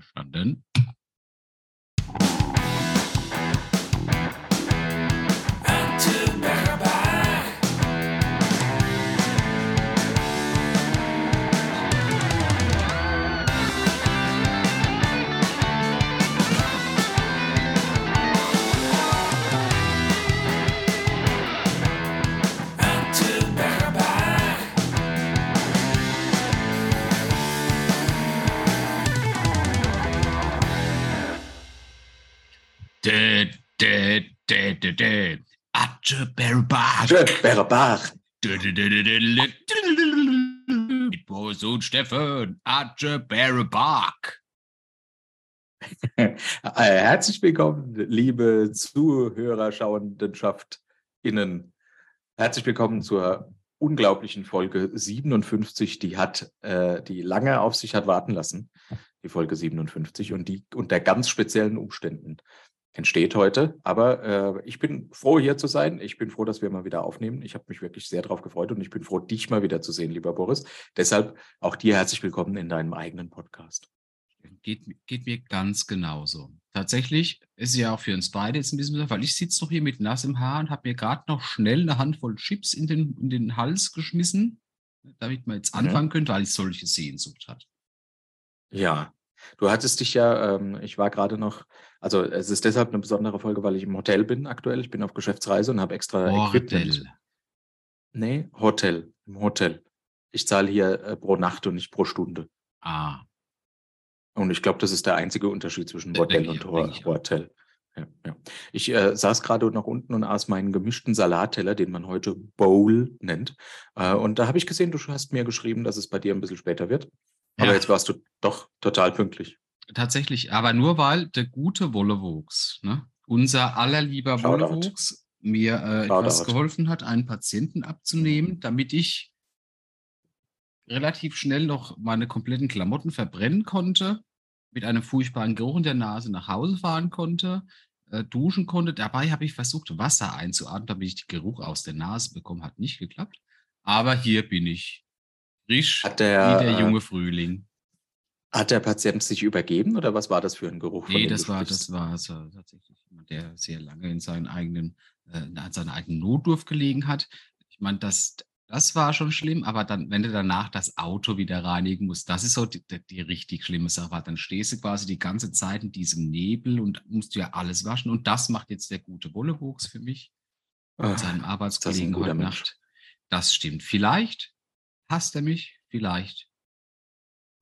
Einverstanden? Dä, dä, dä, dä, dä. Atje Berbach. Berbach. Mit Boris und Steffen. Atje Berbach. Herzlich willkommen, liebe Zuhörer, Schauendenschaft innen. Herzlich willkommen zur unglaublichen Folge 57. Die hat, äh, die lange auf sich hat warten lassen, die Folge 57 und die unter ganz speziellen Umständen entsteht heute. Aber äh, ich bin froh, hier zu sein. Ich bin froh, dass wir mal wieder aufnehmen. Ich habe mich wirklich sehr darauf gefreut und ich bin froh, dich mal wieder zu sehen, lieber Boris. Deshalb auch dir herzlich willkommen in deinem eigenen Podcast. Geht, geht mir ganz genauso. Tatsächlich ist es ja auch für uns beide jetzt ein bisschen, weil ich sitze noch hier mit nassem Haar und habe mir gerade noch schnell eine Handvoll Chips in den, in den Hals geschmissen, damit man jetzt Mhm. anfangen könnte, weil ich solche Sehnsucht hat. Ja, du hattest dich ja, ähm, ich war gerade noch, also es ist deshalb eine besondere Folge, weil ich im Hotel bin aktuell. Ich bin auf Geschäftsreise und habe extra Equipment. Bordell. Nee, Hotel, im Hotel. Ich zahle hier äh, pro Nacht und nicht pro Stunde. Ah, Und ich glaube, das ist der einzige Unterschied zwischen Äh, ich und ich. Hotel. Ja, ja. Ich äh, saß gerade noch unten und aß meinen gemischten Salatteller, den man heute Bowl nennt. Äh, und da habe ich gesehen, du hast mir geschrieben, dass es bei dir ein bisschen später wird. Aber Ja. jetzt warst du doch total pünktlich. Tatsächlich, aber nur weil der gute Wollewuchs, ne, unser allerlieber. Wollewuchs, mir äh, etwas geholfen hat, einen Patienten abzunehmen, damit ich relativ schnell noch meine kompletten Klamotten verbrennen konnte, mit einem furchtbaren Geruch in der Nase nach Hause fahren konnte, äh, duschen konnte. Dabei habe ich versucht, Wasser einzuatmen, damit ich den Geruch aus der Nase bekomme. Hat nicht geklappt. Aber hier bin ich. Frisch Hat der, wie der äh, junge Frühling. Hat der Patient sich übergeben oder was war das für ein Geruch? Nee, dem das du war, das war tatsächlich jemand, der sehr lange in seinen eigenen, äh, in seiner eigenen Notdurft gelegen hat. Ich meine, das, das war schon schlimm, aber dann, wenn du danach das Auto wieder reinigen musst, das ist so die, die, richtig schlimme Sache. Dann stehst du quasi die ganze Zeit in diesem Nebel und musst du ja alles waschen. Und das macht jetzt der gute Wollewuchs für mich Ah, mit seinem Arbeitskollegen heute. Nacht. Das stimmt. Vielleicht hasst er mich, vielleicht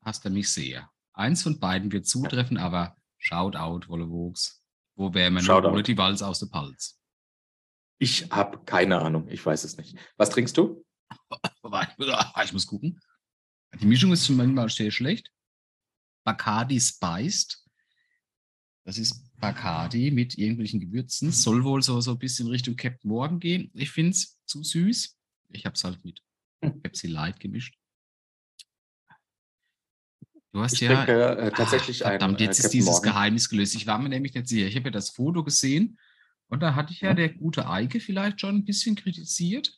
hasst er mich sehr. Eins von beiden wird zutreffen, aber Shoutout, Wollewuchs. Wo wäre man Shoutout. ohne die Walz aus der Palz? Ich habe keine Ahnung, ich weiß es nicht. Was trinkst du? Ich muss gucken. Die Mischung ist manchmal sehr schlecht. Bacardi Spiced. Das ist Bacardi mit irgendwelchen Gewürzen. Soll wohl so, so ein bisschen Richtung Captain Morgan gehen. Ich finde es zu süß. Ich habe es halt mit Hm. Pepsi Light gemischt. Du hast Ich ja. trinke äh, tatsächlich Ah, ein verdammt, äh, jetzt ist Captain dieses Morgan. Geheimnis gelöst. Ich war mir nämlich nicht sicher. Ich habe ja das Foto gesehen und da hatte ich ja Ja. der gute Eike vielleicht schon ein bisschen kritisiert.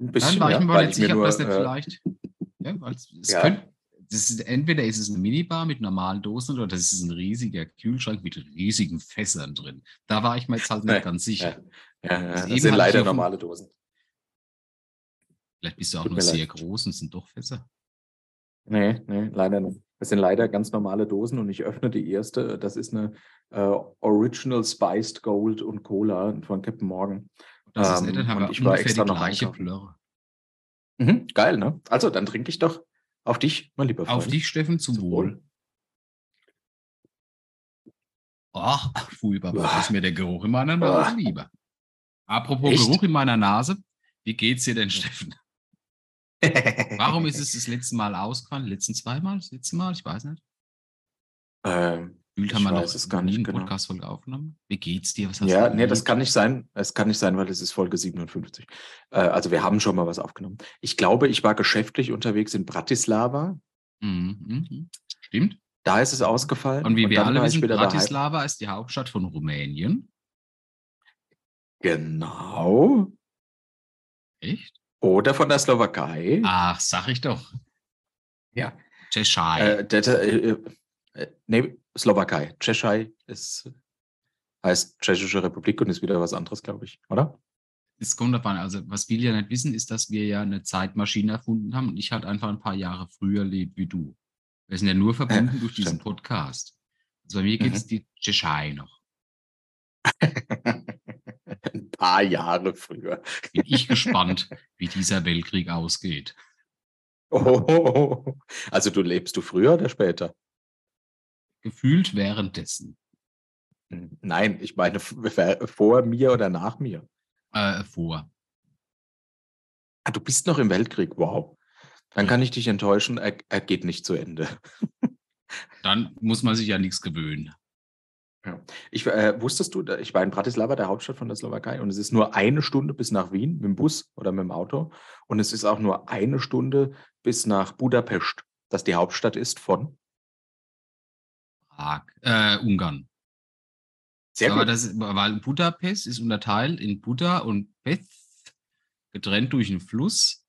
Ein Dann bisschen, war ich mir mal weil nicht sicher, ob das nicht äh, vielleicht. Ja, es, Ja. könnte, das ist, entweder ist es eine Minibar mit normalen Dosen oder das ist ein riesiger Kühlschrank mit riesigen Fässern drin. Da war ich mir jetzt halt nicht ganz sicher. Ja, ja, Das sind leider normale Dosen. Vielleicht bist du auch Tut nur sehr leid. groß und es sind doch Fässer. Nee, nee, leider nicht. Das sind leider ganz normale Dosen und ich öffne die erste. Das ist eine äh, Original Spiced Gold und Cola von Captain Morgan. Das ist Ähm, dann haben und ich war extra die noch gleiche. Plörre. Mhm, geil, ne? Also, dann trinke ich doch auf dich, mein lieber Freund. Auf dich, Steffen, zum Zum Wohl. Ach, Uah. das ist mir der Geruch in meiner Nase Uah. lieber. Apropos Echt? Geruch in meiner Nase, wie geht's dir denn, Steffen? Warum ist es das letzte Mal ausgefallen? Letzten zweimal? Das letzte Mal? Ich weiß nicht. ähm, Gefühlt haben wir weiß es gar nicht genau. Podcast-Folge aufgenommen. Wie geht's dir? Was hast ja, du nee, das kann nicht sein. Es kann nicht sein, weil es ist Folge 57. Äh, also, wir haben schon mal was aufgenommen. Ich glaube, ich war geschäftlich unterwegs in Bratislava. Mhm, mhm. Stimmt. Da ist es ausgefallen. Und wie wir dann alle wissen. Bratislava ist die Hauptstadt von Rumänien. Genau. Echt? Oder von der Slowakei. Ach, sag ich doch. Ja. Tschechei. Äh, äh, Äh, nee, Slowakei. Tschechei ist, heißt Tschechische Republik und ist wieder was anderes, glaube ich, oder? Es kommt davon, also was viele ja nicht wissen, ist, dass wir ja eine Zeitmaschine erfunden haben und ich halt einfach ein paar Jahre früher lebe wie du. Wir sind ja nur verbunden durch diesen. Podcast. Also bei mir gibt es Mhm. die Tschechei noch. Paar Jahre früher. Bin ich gespannt, wie dieser Weltkrieg ausgeht. Oh, also du lebst du früher oder später? Gefühlt währenddessen. Hm, Nein, ich meine vor mir oder nach mir. Äh, vor. Ah, du bist noch im Weltkrieg, wow. Dann Ja. kann ich dich enttäuschen, er, er geht nicht zu Ende. Dann muss man sich ja nichts gewöhnen. Ich, äh, wusstest du, ich war in Bratislava, der Hauptstadt von der Slowakei, und es ist nur eine Stunde bis nach Wien mit dem Bus oder mit dem Auto. Und es ist auch nur eine Stunde bis nach Budapest, das die Hauptstadt ist von. Prag. Äh, Ungarn. Sehr Aber gut. das, weil Budapest ist unterteilt in Buda und Pest, getrennt durch einen Fluss.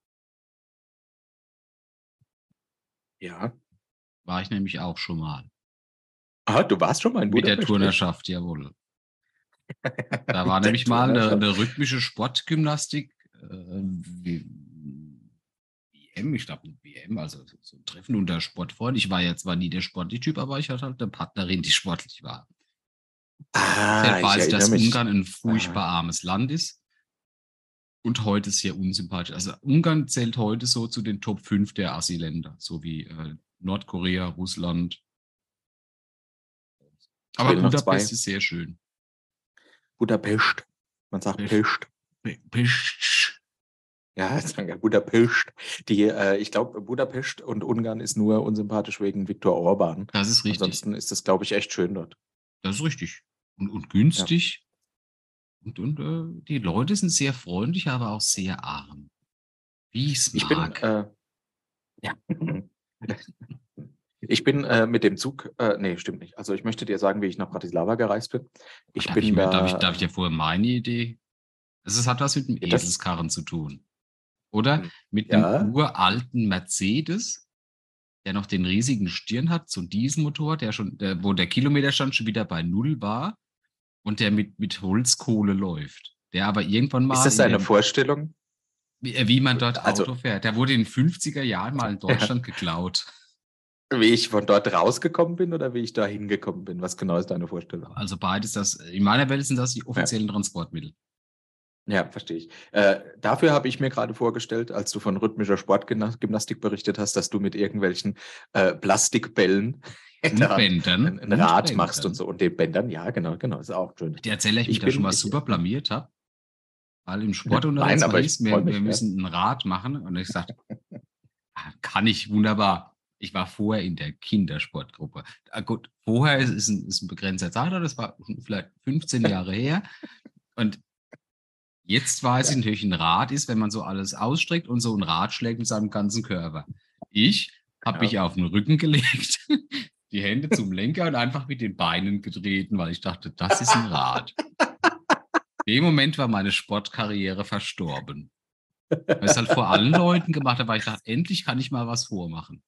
Ja. War ich nämlich auch schon mal. Ah, du warst schon mal in Mit der Budapest. Turnerschaft, jawohl. Da war nämlich mal eine, eine rhythmische Sportgymnastik, äh, wie, WM, ich glaube, WM, also so- ein Treffen unter Sportfreunden. Ich war jetzt zwar nie der sportliche Typ, aber ich hatte halt eine Partnerin, die sportlich war. Ah, Deshalb ich weiß ich, dass mich. Ungarn ein furchtbar armes Land ist und heute sehr unsympathisch. Also Ungarn zählt heute so zu den Top 5 der Assi-Länder, so wie äh, Nordkorea, Russland. Aber Budapest ist sehr schön. Budapest. Man sagt Pest. Pest. Pe- Pest. Ja, jetzt sagen wir Budapest. Die, äh, ich glaube, Budapest und Ungarn ist nur unsympathisch wegen Viktor Orban. Das ist richtig. Ansonsten ist das, glaube ich, echt schön dort. Das ist richtig. Und, und günstig. Und, und äh, die Leute sind sehr freundlich, aber auch sehr arm. Wie Ich bin, mag. äh, ja. ich bin äh, mit dem Zug, äh, nee, stimmt nicht. Also ich möchte dir sagen, wie ich nach Bratislava gereist bin. Ich darf, bin ich, mir- da, darf, ich, darf ich dir vorher meine Idee? Ist, hat was mit dem Ja, Eselskarren zu tun. Oder Hm, mit ja. einem uralten Mercedes, der noch den riesigen Stirn hat, so ein Dieselmotor, der schon, der, wo der Kilometerstand schon wieder bei Null war und der mit, mit Holzkohle läuft. Der aber irgendwann mal. ist das der- Vorstellung? wie, äh, wie man dort Also- Auto fährt. Der wurde in den 50er Jahren mal in Deutschland geklaut. Wie ich von dort rausgekommen bin oder wie ich da hingekommen bin? Was genau ist deine Vorstellung? Also beides, das, in meiner Welt sind das die offiziellen Transportmittel. Ja, verstehe ich. Äh, dafür habe ich mir gerade vorgestellt, als du von rhythmischer Sportgymnastik berichtet hast, dass du mit irgendwelchen äh, Plastikbällen Bändern. ein, Rad Bändern. machst und so. Und den Bändern, ja, genau, genau, ist auch schön. Der Erzähler, ich Ich mich da schon mal super blamiert habe. Weil im Sportunterricht Nein, aber hieß, wir, wir ja. müssen ein Rad machen. Und ich sagte, ah, kann ich wunderbar. Ich war vorher in der Kindersportgruppe. Ah, gut, vorher ist, ist, ein, ist ein begrenzter Zeitraum, das war vielleicht 15 Jahre her. Und jetzt weiß ich natürlich, ein Rad ist, wenn man so alles ausstreckt und so ein Rad schlägt mit seinem ganzen Körper. Ich habe Ja. mich auf den Rücken gelegt, die Hände zum Lenker und einfach mit den Beinen getreten, weil ich dachte, das ist ein Rad. In dem Moment war meine Sportkarriere verstorben. Weil ich es halt vor allen Leuten gemacht habe, weil ich dachte, endlich kann ich mal was vormachen.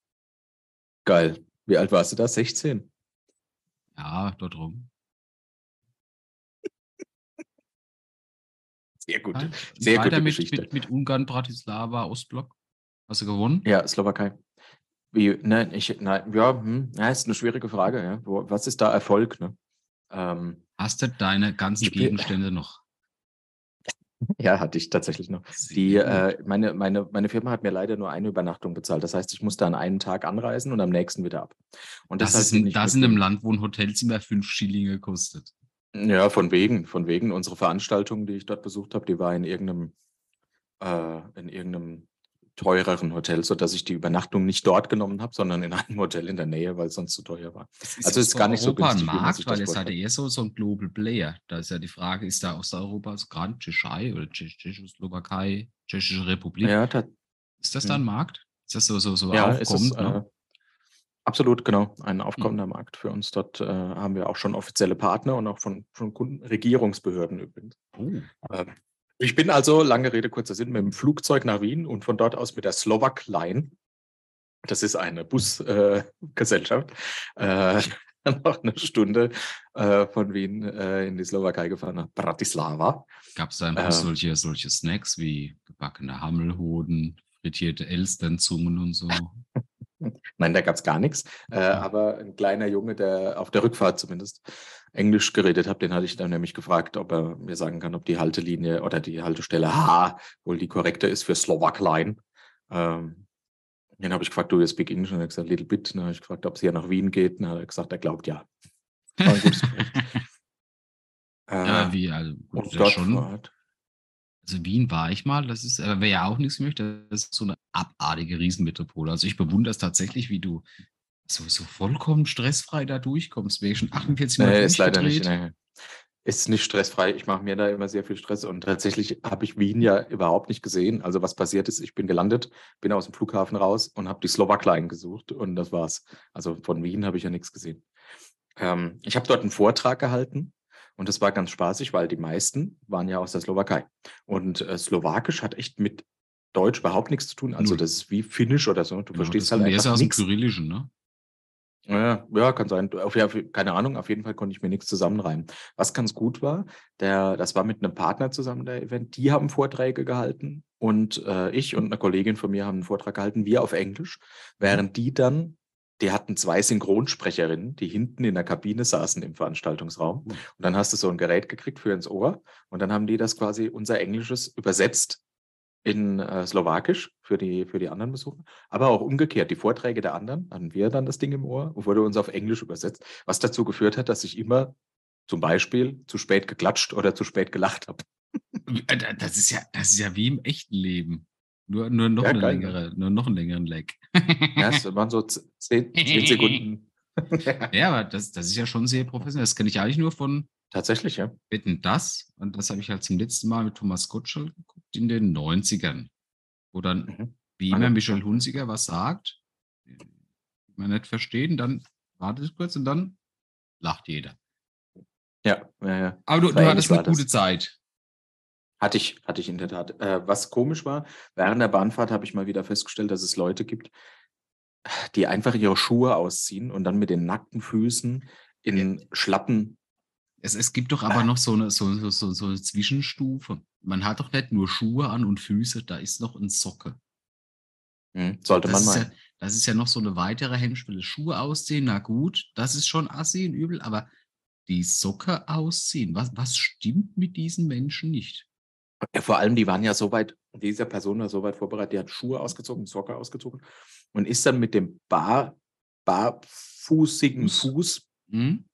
Geil. Wie alt warst du da? 16? Ja, dort rum. Sehr gut. Ja, Sehr weiter gute mit, Geschichte. Mit, mit Ungarn, Bratislava, Ostblock. Hast du gewonnen? Ja, Slowakei. Wie, nein, ich, nein, ja, hm, ja, ist eine schwierige Frage, ja. Was ist da Erfolg, ne? Ähm, Hast du deine ganzen Gegenstände noch? Ja, hatte ich tatsächlich noch. Die, äh, meine, meine, meine Firma hat mir leider nur eine Übernachtung bezahlt. Das heißt, ich musste an einem Tag anreisen und am nächsten wieder ab. Und das deshalb ist, ich das in einem dem- Land, wo ein Hotelzimmer fünf Schillinge kostet. Ja, von wegen, von wegen. Unsere Veranstaltung, die ich dort besucht habe, die war in irgendeinem, äh, in irgendeinem teureren Hotel, sodass ich die Übernachtung nicht dort genommen habe, sondern in einem Hotel in der Nähe, weil es sonst zu teuer war. Es Also es ist gar nicht so Europa günstig, ein wie man Markt, weil das vorstellt. ja eher so, so ein Global Player. Da ist ja die Frage, ist da Osteuropa so gerade Tschechei oder Tschech- Tschechoslowakei, Tschechische Republik? Ja, ta- Ist das da ein Hm. Markt? Ist das so, so, so ja es aufkommend? ist ne? äh, absolut genau ein Hm. aufkommender Markt für uns. Dort äh, haben wir auch schon offizielle Partner und auch von, von Kunden, Regierungsbehörden übrigens. Oh. Ähm, Ich bin also, lange Rede, kurzer Sinn, mit dem Flugzeug nach Wien und von dort aus mit der Slovak Line Das ist eine Busgesellschaft. Äh, noch eine Stunde äh, von Wien äh, in die Slowakei gefahren, nach Bratislava. Gab es da Bus solche, solche Snacks wie gebackene Hammelhoden, frittierte Elsternzungen und so? Nein, da gab es gar nichts. Äh, aber ein kleiner Junge, der auf der Rückfahrt zumindest Englisch geredet hat, den hatte ich dann nämlich gefragt, ob er mir sagen kann, ob die Haltelinie oder die Haltestelle H wohl die korrekte ist für Slovak Line. Ähm, den habe ich gefragt, du, you speak English? Und er hat gesagt, little bit. Dann habe ich gefragt, ob es hier nach Wien geht. Und dann hat er gesagt, er glaubt ja. War ein gutes äh, ja, wie, also, gut, ja schon. Halt also Wien war ich mal, das ist, äh, wer ja auch nichts möchte, das ist so eine abartige Riesenmetropole. Also ich bewundere es tatsächlich, wie du so, so vollkommen stressfrei da durchkommst. Wäre schon 48 Mal nee, ist leider nicht. Nee. Ist nicht stressfrei. Ich mache mir da immer sehr viel Stress und tatsächlich habe ich Wien ja überhaupt nicht gesehen. Also was passiert ist, ich bin gelandet, bin aus dem Flughafen raus und habe die Slowakline gesucht und das war's. Also von Wien habe ich ja nichts gesehen. Ähm, ich habe dort einen Vortrag gehalten und das war ganz spaßig, weil die meisten waren ja aus der Slowakei. Und äh, Slowakisch hat echt mit Deutsch überhaupt nichts zu tun. Also das ist wie Finnisch oder so. Du ja, verstehst halt einfach nichts. aus dem Kyrillischen, ne? Ja, ja, kann sein. Auf, ja, keine Ahnung, auf jeden Fall konnte ich mir nichts zusammenreimen. Was ganz gut war, der, das war mit einem Partner zusammen, der Event, die haben Vorträge gehalten und äh, ich und eine Kollegin von mir haben einen Vortrag gehalten, wir auf Englisch, während die dann, die hatten zwei Synchronsprecherinnen, die hinten in der Kabine saßen im Veranstaltungsraum. Und dann hast du so ein Gerät gekriegt für ins Ohr und dann haben die das quasi unser Englisches übersetzt in äh, Slowakisch für die, für die anderen Besucher, aber auch umgekehrt. Die Vorträge der anderen hatten wir dann das Ding im Ohr und wurde uns auf Englisch übersetzt, was dazu geführt hat, dass ich immer zum Beispiel zu spät geklatscht oder zu spät gelacht habe. Äh, das ist ja, das ist ja wie im echten Leben. Nur, nur noch, ja, eine geil, ne? längere, nur noch einen längeren Leg. ja, es waren so zehn, zehn Sekunden. ja, aber das, das ist ja schon sehr professionell. Das kenne ich eigentlich nur von Tatsächlich, ja. Wetten das, und das habe ich halt zum letzten Mal mit Thomas Gottschall geguckt in den 90ern, wo dann, mhm. wie immer, Michel Hunziger was sagt, man nicht verstehen, dann wartet es kurz und dann lacht jeder. Ja, ja, ja. Aber du, du hattest eine gute Zeit. Hatte ich, hatte ich in der Tat. Äh, was komisch war, während der Bahnfahrt habe ich mal wieder festgestellt, dass es Leute gibt, die einfach ihre Schuhe ausziehen und dann mit den nackten Füßen in Schlappen es, es gibt doch aber noch so eine, so, so, so eine Zwischenstufe. Man hat doch nicht nur Schuhe an und Füße, da ist noch ein Socke. Hm, sollte das man mal. Ja, das ist ja noch so eine weitere Hemmschwelle. Schuhe ausziehen, na gut, das ist schon assi und übel, aber die Socke ausziehen, was, was stimmt mit diesen Menschen nicht? Ja, vor allem, die waren ja so weit, diese Person war so weit vorbereitet, die hat Schuhe ausgezogen, Socke ausgezogen und ist dann mit dem bar, barfußigen Fuß hm?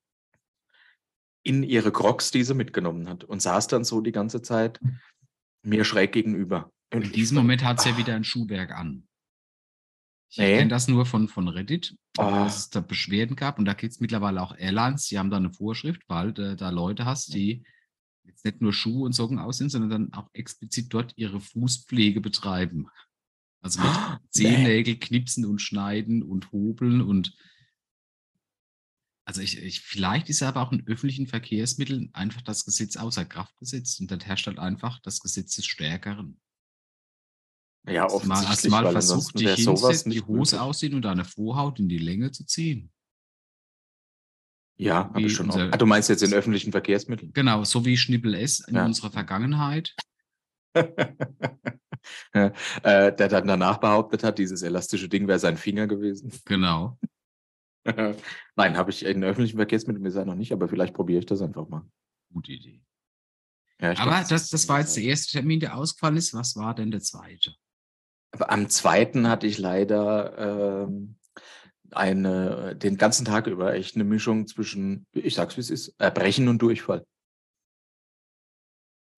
In ihre Crocs, die sie mitgenommen hat und saß dann so die ganze Zeit mir schräg gegenüber. Und in diesem Moment hat sie ja wieder ein Schuhwerk an. Ich nee. kenne das nur von, von Reddit, oh. dass es da Beschwerden gab und da gibt es mittlerweile auch Airlines, die haben da eine Vorschrift, weil du da Leute hast, die jetzt nicht nur Schuhe und Socken aussehen, sondern dann auch explizit dort ihre Fußpflege betreiben. Also mit oh, Zehennägel knipsen und schneiden und hobeln und also ich, ich, vielleicht ist aber auch in öffentlichen Verkehrsmitteln einfach das Gesetz außer Kraft gesetzt und dann herrscht halt einfach das Gesetz des Stärkeren. Ja, offensichtlich. Hast du mal versucht, dich hinsetzen, die Hose aussehen und deine Vorhaut in die Länge zu ziehen? Ja, habe ich schon. Unser, ah, du meinst jetzt in öffentlichen Verkehrsmitteln? Genau, so wie Schnippel S in ja. unserer Vergangenheit. äh, der dann danach behauptet hat, dieses elastische Ding wäre sein Finger gewesen. Genau. Nein, habe ich in öffentlichen Verkehrsmitteln bisher noch nicht, aber vielleicht probiere ich das einfach mal. Gute Idee. Ja, aber glaub, das, das war jetzt der erste Termin, der ausgefallen ist. Was war denn der zweite? Aber am zweiten hatte ich leider ähm, eine, den ganzen Tag über echt eine Mischung zwischen, ich sag's wie es ist, Erbrechen und Durchfall.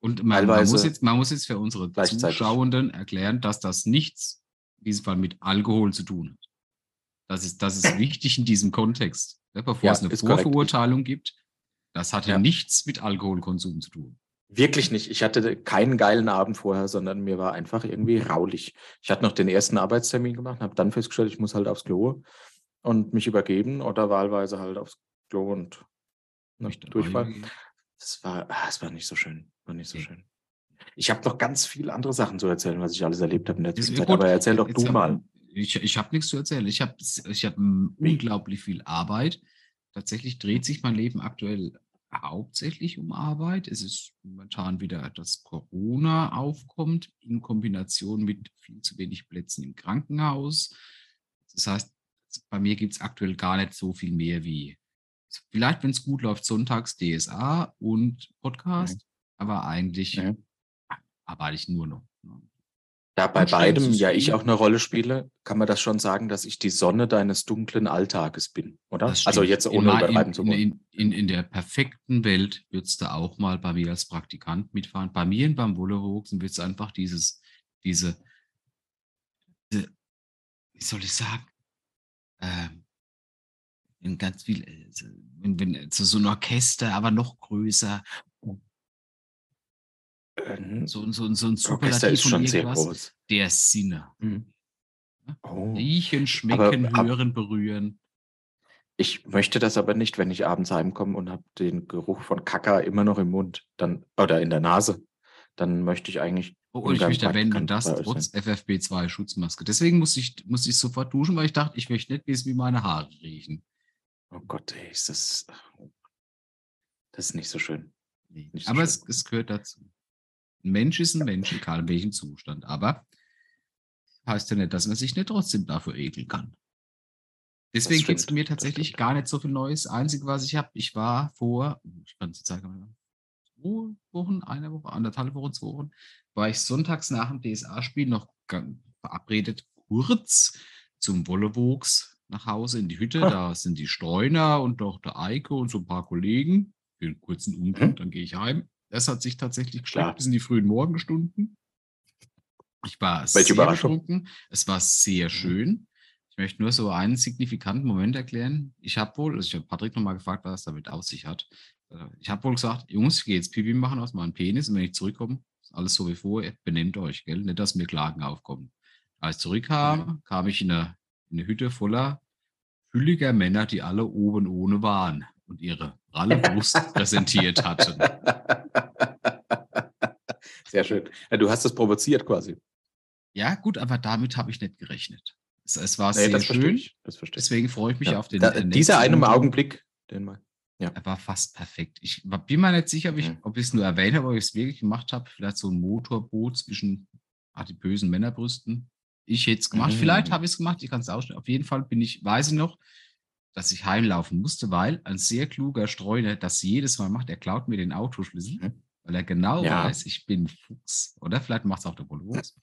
Und man, man, muss jetzt, man muss jetzt für unsere Zuschauenden erklären, dass das nichts in diesem Fall mit Alkohol zu tun hat. Das ist, das ist wichtig in diesem Kontext. Ja, bevor ja, es eine Vorverurteilung gibt, das hatte ja. nichts mit Alkoholkonsum zu tun. Wirklich nicht. Ich hatte keinen geilen Abend vorher, sondern mir war einfach irgendwie raulich. Ich hatte noch den ersten Arbeitstermin gemacht, habe dann festgestellt, ich muss halt aufs Klo und mich übergeben oder wahlweise halt aufs Klo und ne, durchfallen. Das war, ah, das war nicht so schön. War nicht so okay. schön. Ich habe noch ganz viele andere Sachen zu erzählen, was ich alles erlebt habe in der Zwischenzeit. Aber erzähl doch du mal. Ich, ich habe nichts zu erzählen. Ich habe ich hab unglaublich viel Arbeit. Tatsächlich dreht sich mein Leben aktuell hauptsächlich um Arbeit. Es ist momentan wieder, dass Corona aufkommt in Kombination mit viel zu wenig Plätzen im Krankenhaus. Das heißt, bei mir gibt es aktuell gar nicht so viel mehr wie vielleicht, wenn es gut läuft, sonntags DSA und Podcast, mhm. aber eigentlich mhm. arbeite ich nur noch. Ne? Da bei beidem ja ich auch eine Rolle spiele, kann man das schon sagen, dass ich die Sonne deines dunklen Alltages bin, oder? Also jetzt ohne übertreiben zu wollen. In, in, in, der perfekten Welt würdest du auch mal bei mir als Praktikant mitfahren. Bei mir und beim Wollerwuchsen wird es einfach dieses, diese, diese, wie soll ich sagen, ähm, in ganz viel, äh, wenn, wenn so ein Orchester, aber noch größer, ähm, so, so, so ein Superlativ ist schon sehr groß. Der Sinne. Mhm. Oh. Riechen, schmecken, aber, hören, berühren. Ich möchte das aber nicht, wenn ich abends heimkomme und habe den Geruch von Kaka immer noch im Mund dann, oder in der Nase. Dann möchte ich eigentlich. Oh, und ich möchte erwähnen, das trotz FFP2 Schutzmaske. Deswegen muss ich, muss ich sofort duschen, weil ich dachte, ich möchte nicht wissen, wie meine Haare riechen. Oh Gott, ey, ist das. Das ist nicht so schön. Nee. So aber schön. Es, es gehört dazu. Ein Mensch ist ein Mensch, egal in welchem Zustand. Aber heißt ja nicht, dass man sich nicht trotzdem dafür ekeln kann. Deswegen gibt es mir tatsächlich gar nicht so viel Neues. Einzige, was ich habe, ich war vor, ich kann es sagen, zwei Wochen, eine Woche, anderthalb Wochen, zwei Wochen, war ich sonntags nach dem DSA-Spiel noch verabredet, kurz zum Wollewuchs nach Hause in die Hütte. Ah. Da sind die Streuner und doch der Eike und so ein paar Kollegen. Für einen kurzen Umgang, mhm. dann gehe ich heim. Das hat sich tatsächlich geschafft bis in die frühen Morgenstunden. Ich war Welche sehr betrunken. Es war sehr mhm. schön. Ich möchte nur so einen signifikanten Moment erklären. Ich habe wohl, also ich habe Patrick nochmal gefragt, was damit auf sich hat. Äh, ich habe wohl gesagt, Jungs, ich gehe jetzt Pipi machen aus meinem Penis und wenn ich zurückkomme, ist alles so wie vorher, benehmt euch, gell? Nicht, dass mir Klagen aufkommen. Als ich zurückkam, mhm. kam ich in eine, in eine Hütte voller fülliger Männer, die alle oben ohne waren und ihre pralle Brust präsentiert hatten. Sehr schön. Ja, du hast das provoziert quasi. Ja, gut, aber damit habe ich nicht gerechnet. Es, es war nee, sehr schön. Ich, Deswegen freue ich mich ja. auf den. Da, dieser eine Augenblick, den mal. Ja. Er war fast perfekt. Ich bin mir nicht sicher, ob ich mhm. es nur erwähnt habe, ob ich es wirklich gemacht habe. Vielleicht so ein Motorboot zwischen adipösen Männerbrüsten. Ich hätte es gemacht. Mhm. Vielleicht habe ich es gemacht. Ich kann es ausstellen. Auf jeden Fall bin ich, weiß ich noch, dass ich heimlaufen musste, weil ein sehr kluger Streuner das jedes Mal macht. Er klaut mir den Autoschlüssel, mhm. weil er genau ja. weiß, ich bin Fuchs. Oder vielleicht macht es auch der Bullwuchs.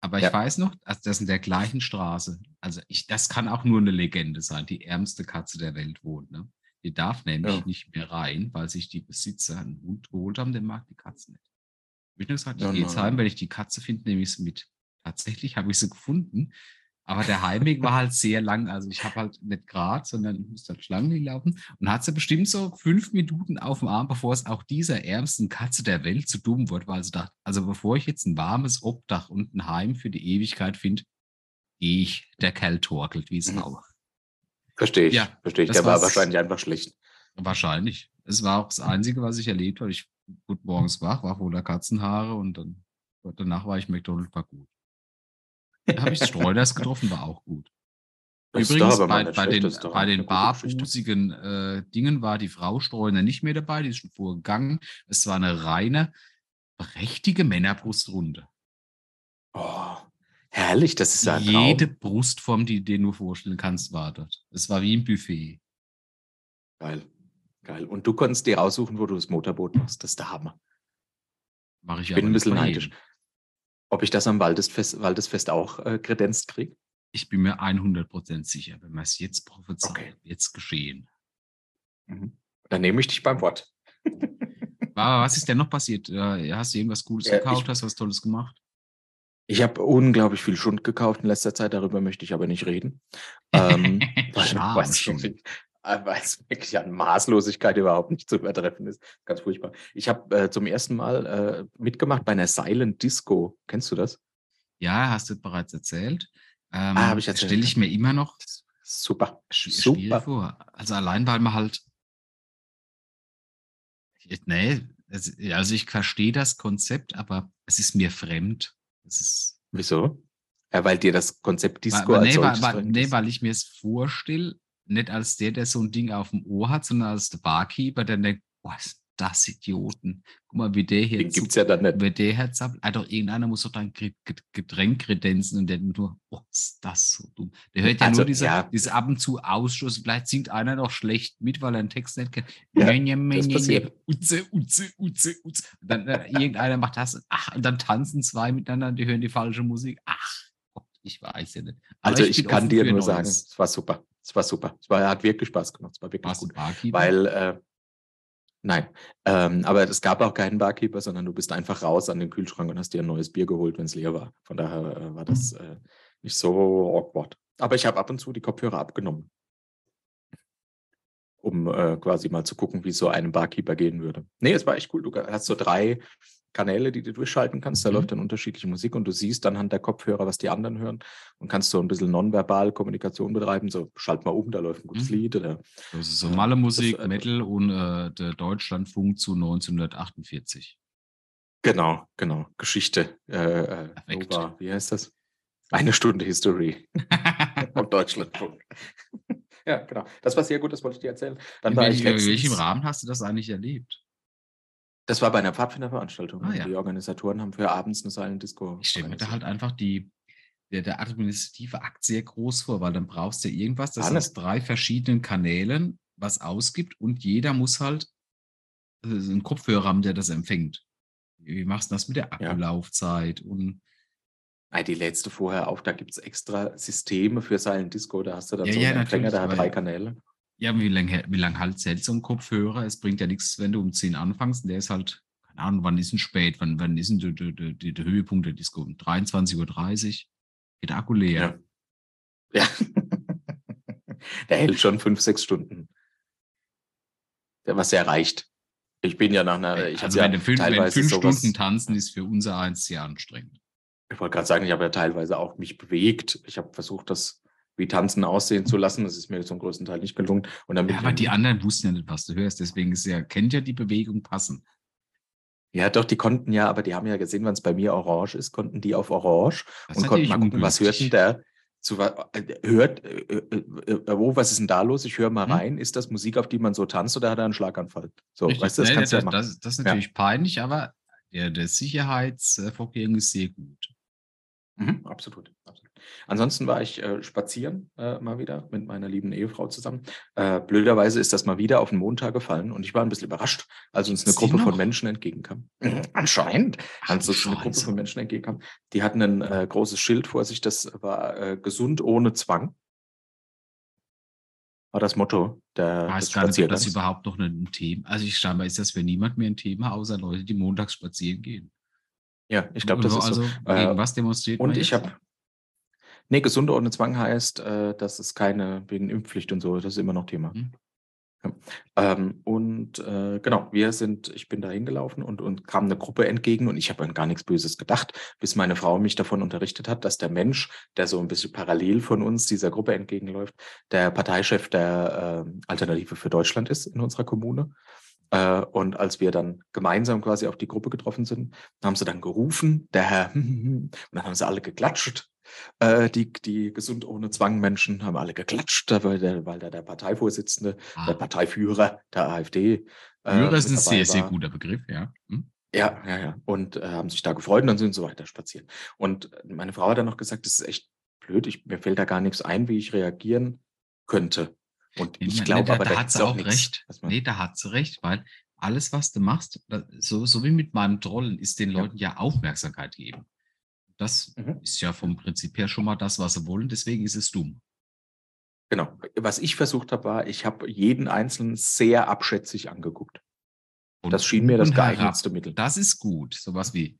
Aber ich ja. weiß noch, also das in der gleichen Straße. Also ich, das kann auch nur eine Legende sein. Die ärmste Katze der Welt wohnt. Ne? Die darf nämlich ja. nicht mehr rein, weil sich die Besitzer einen Hund geholt haben, der mag die Katze nicht. Ich habe gesagt, ich gehe jetzt heim, wenn ich die Katze finde, nehme ich sie mit. Tatsächlich habe ich sie gefunden. Aber der Heimweg war halt sehr lang. Also ich habe halt nicht gerade, sondern ich musste halt Schlangen laufen. Und hat sie bestimmt so fünf Minuten auf dem Arm, bevor es auch dieser ärmsten Katze der Welt zu dumm wurde, weil sie dachte, also bevor ich jetzt ein warmes Obdach und ein Heim für die Ewigkeit finde, gehe ich, der Kerl torkelt wie Sau. Mhm. Verstehe ich. Ja, verstehe ich. Der war wahrscheinlich einfach schlecht. Wahrscheinlich. Es war auch das Einzige, was ich erlebt habe. Ich gut morgens wach, war voller Katzenhaare und dann danach war ich McDonald's war gut. Da habe ich Streuners getroffen, war auch gut. Das Übrigens, bei, bei, den, bei den barfußigen äh, Dingen war die Frau Streuner nicht mehr dabei, die ist schon vorgegangen. Es war eine reine, prächtige Männerbrustrunde. Oh, herrlich, das ist ja ein Jede Traum. Brustform, die du dir nur vorstellen kannst, war dort. Es war wie ein Buffet. Geil, geil. Und du konntest dir aussuchen, wo du das Motorboot machst. Das ist der Hammer. Mach ich ich bin ein bisschen neidisch. Ob ich das am Waldesfest, Waldesfest auch äh, kredenzt kriege? Ich bin mir 100% sicher, wenn wir es jetzt prophezeien, okay. jetzt geschehen. Mhm. Dann nehme ich dich beim Wort. was ist denn noch passiert? Hast du irgendwas Gutes ja, gekauft? Ich, hast du was Tolles gemacht? Ich habe unglaublich viel Schund gekauft in letzter Zeit, darüber möchte ich aber nicht reden. ähm, Schade, weil, weil es wirklich an Maßlosigkeit überhaupt nicht zu übertreffen ist. Ganz furchtbar. Ich habe äh, zum ersten Mal äh, mitgemacht bei einer Silent Disco. Kennst du das? Ja, hast du bereits erzählt. Ähm, ah, habe ich erzählt. Stelle ich mir immer noch super, super vor. Also allein, weil man halt. Nee, also ich verstehe das Konzept, aber es ist mir fremd. Ist Wieso? Ja, weil dir das Konzept Disco weil, nee, weil, weil, nee, weil ich mir es vorstelle, nicht als der, der so ein Ding auf dem Ohr hat, sondern als der Barkeeper, der denkt, ist das Idioten. Guck mal, wie der hier Den gibt es ja dann nicht. Wer der Herz ab, ah, doch, irgendeiner muss doch Ge- Getränk kredenzen und der nur, oh, ist das so dumm. Der hört ja Also, nur diese, ja. diese ab und zu Ausschuss. Vielleicht singt einer noch schlecht mit, weil er den Text nicht kennt. Ja, menje, passiert. Utze, Utze, Utze, Utze. Und dann äh, irgendeiner macht das, ach, und dann tanzen zwei miteinander, die hören die falsche Musik. Ach, ich weiß ja nicht. Aber Also ich, bin kann dir nur sagen, Neues. es war super. Es war super. Es war, hat wirklich Spaß gemacht. Es war wirklich Warst gut. Barkeeper? Weil, äh, nein, ähm, aber es gab auch keinen Barkeeper, sondern du bist einfach raus an den Kühlschrank und hast dir ein neues Bier geholt, wenn es leer war. Von daher äh, war das äh, nicht so awkward. Aber ich habe ab und zu die Kopfhörer abgenommen, um äh, quasi mal zu gucken, wie es so einem Barkeeper gehen würde. Nee, es war echt cool. Du hast so drei Kanäle, die du durchschalten kannst. Da Mhm. läuft dann unterschiedliche Musik und du siehst anhand der Kopfhörer, was die anderen hören und kannst so ein bisschen nonverbal Kommunikation betreiben. So, schalt mal um, da läuft ein gutes Mhm. Lied oder Das ist Ja, Malle Musik, das, äh, Metal und äh, der Deutschlandfunk zu 1948. Genau, genau. Geschichte. Äh, äh. Nova, wie heißt das? Eine Stunde History auf Deutschlandfunk. ja, genau. Das war sehr gut, das wollte ich dir erzählen. Dann in, welch, welchem Rahmen hast du das eigentlich erlebt? Das war bei einer Pfadfinderveranstaltung. Ah, ja. Die Organisatoren haben für abends eine Silent Disco. Ich stelle mir da halt einfach die, der, der administrative Akt sehr groß vor, weil dann brauchst du irgendwas, das aus drei verschiedenen Kanälen was ausgibt und jeder muss halt äh, einen Kopfhörer haben, der das empfängt. Wie machst du das mit der Ja. Akkulaufzeit? Und Ah, die letzte vorher auch, da gibt es extra Systeme für Silent Disco. Da hast du dann Ja, so ja, einen Empfänger, natürlich, der hat drei Kanäle. Ja, wie lange wie lang halt hält so ein Kopfhörer? Es bringt ja nichts, wenn du um 10 anfängst und der ist halt, keine Ahnung, wann ist denn spät? Wann, wann ist denn der, der, der, der Höhepunkt der Disco? Um 23.30 Uhr? Geht der Akku leer? Ja. ja. der hält schon fünf, sechs Stunden. Der, was er reicht. Ich bin ja nach einer, ich also wenn, ja fünf, wenn fünf Stunden tanzen ist für unser eins sehr anstrengend. Ich wollte gerade sagen, ich habe ja teilweise auch mich bewegt. Ich habe versucht, das wie Tanzen aussehen zu lassen. Das ist mir zum größten Teil nicht gelungen. Und bin Ja, aber die anderen wussten ja nicht, was du hörst. Deswegen ist ja, kennt ja die Bewegung passen. ja, doch, die konnten ja, aber die haben ja gesehen, wenn es bei mir orange ist, konnten die auf orange Das und konnten mal gucken, was hört denn der? Zu, äh, hört, äh, äh, äh, wo, was ist denn da los? Ich höre mal Hm? rein. Ist das Musik, auf die man so tanzt oder hat er einen Schlaganfall? So, Richtig. weißt du, das kannst du ja das, machen. das, das ist natürlich peinlich, aber der, der Sicherheitsvorkehrung ist sehr gut. Mhm, absolut, absolut. Ansonsten war ich äh, spazieren äh, mal wieder mit meiner lieben Ehefrau zusammen. Äh, blöderweise ist das mal wieder auf den Montag gefallen und ich war ein bisschen überrascht, als uns eine Sie Gruppe von noch? Menschen entgegenkam. Mhm, anscheinend, als uns eine Gruppe von Menschen entgegenkam. Die hatten ein äh, großes Schild vor sich, das war äh, gesund ohne Zwang. War das Motto der, weiß gar nicht, ob das überhaupt noch ein Thema Also ich scheinbar ist das für niemand mehr ein Thema, außer Leute, die montags spazieren gehen. Ja, ich glaube, das ist also so. gegen Äh, was demonstriert Und man ich habe. Nee, gesund ohne Zwang heißt, äh, dass es keine, wegen Impfpflicht und so, das ist immer noch Thema. Mhm. Ja. Ähm, und äh, genau, wir sind, ich bin da hingelaufen und, und kam eine Gruppe entgegen und ich habe an gar nichts Böses gedacht, bis meine Frau mich davon unterrichtet hat, dass der Mensch, der so ein bisschen parallel von uns dieser Gruppe entgegenläuft, der Parteichef der äh, Alternative für Deutschland ist in unserer Kommune. Äh, und als wir dann gemeinsam quasi auf die Gruppe getroffen sind, haben sie dann gerufen, der Herr, und dann haben sie alle geklatscht. Äh, die, die gesund ohne Zwang Menschen haben alle geklatscht, weil der, weil der, der Parteivorsitzende, der Ah, Parteiführer der AfD. äh, Führer ist mit ein sehr, sehr war. guter Begriff, ja. Hm? Ja, ja, ja. Und äh, haben sich da gefreut und dann sind sie weiter spazieren. Und äh, meine Frau hat dann noch gesagt, das ist echt blöd, ich, mir fällt da gar nichts ein, wie ich reagieren könnte. Und Nee, ich nee, glaube da, aber, da da hat sie auch nichts, recht. Nee, da hat sie recht, weil alles, was du machst, da- so, so wie mit meinem Trollen, ist den Ja. Leuten ja Aufmerksamkeit geben. Das Mhm. ist ja vom Prinzip her schon mal das, was sie wollen, deswegen ist es dumm. Genau. Was ich versucht habe, war, ich habe jeden Einzelnen sehr abschätzig angeguckt. Und Das schien mir das geeignetste Mittel. Das ist gut. Sowas wie,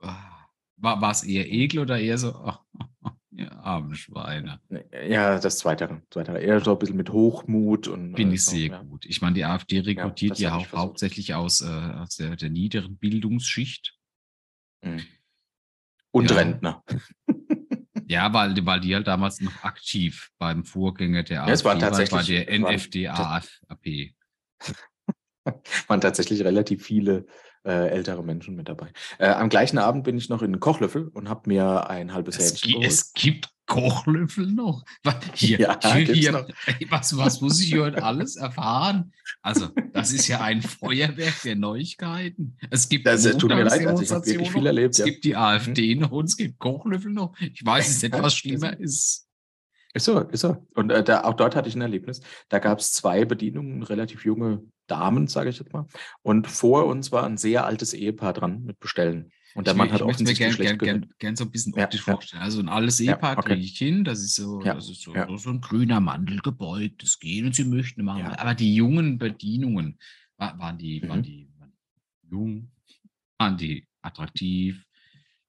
ah, war, war es eher Ekel oder eher so, ach, ihr armen Schweine. Ja, das Zweitere. Zweitere. Eher so ein bisschen mit Hochmut und. Finde äh, ich so, sehr ja. gut. Ich meine, die AfD rekrutiert ja ich versucht. hauptsächlich aus, äh, aus der, der niederen Bildungsschicht. Mhm. Und Ja. Rentner. Ja, weil, die- weil die halt damals noch aktiv beim Vorgänger der Ja, es waren AfD waren, bei tatsächlich- der es waren waren tatsächlich relativ viele äh, ältere Menschen mit dabei. Äh, am gleichen Abend bin ich noch in den Kochlöffel und habe mir ein halbes Es, Hähnchen geholt. es gibt Kochlöffel noch. Was, hier, Ja, hier, hier, noch. was, was muss ich heute alles erfahren? Also, das ist ja ein Feuerwerk der Neuigkeiten. Es gibt Das, äh, tut mir leid, also ich habe wirklich viel erlebt, Es ja. Mhm. gibt die AfD noch und es gibt Kochlöffel noch. Ich weiß es nicht, was schlimmer ist. Ist so, ist so. Und äh, da, auch dort hatte ich ein Erlebnis. Da gab es zwei Bedienungen, relativ junge Damen, sage ich jetzt mal. Und vor uns war ein sehr altes Ehepaar dran mit Bestellen. Und der ich, Mann hat ich möchte mir offensichtlich gerne gern, gern, gern so ein bisschen Ja, optisch ja. vorstellen. Also ein alles Ja, Ehepaar okay. kriege ich hin. Das ist so, Ja, das ist so, ja. so ein grüner Mantel gebeugt. Das gehen und sie möchten machen. Ja. Aber die jungen Bedienungen, wa- waren die, waren Mhm. die waren jung, waren die attraktiv?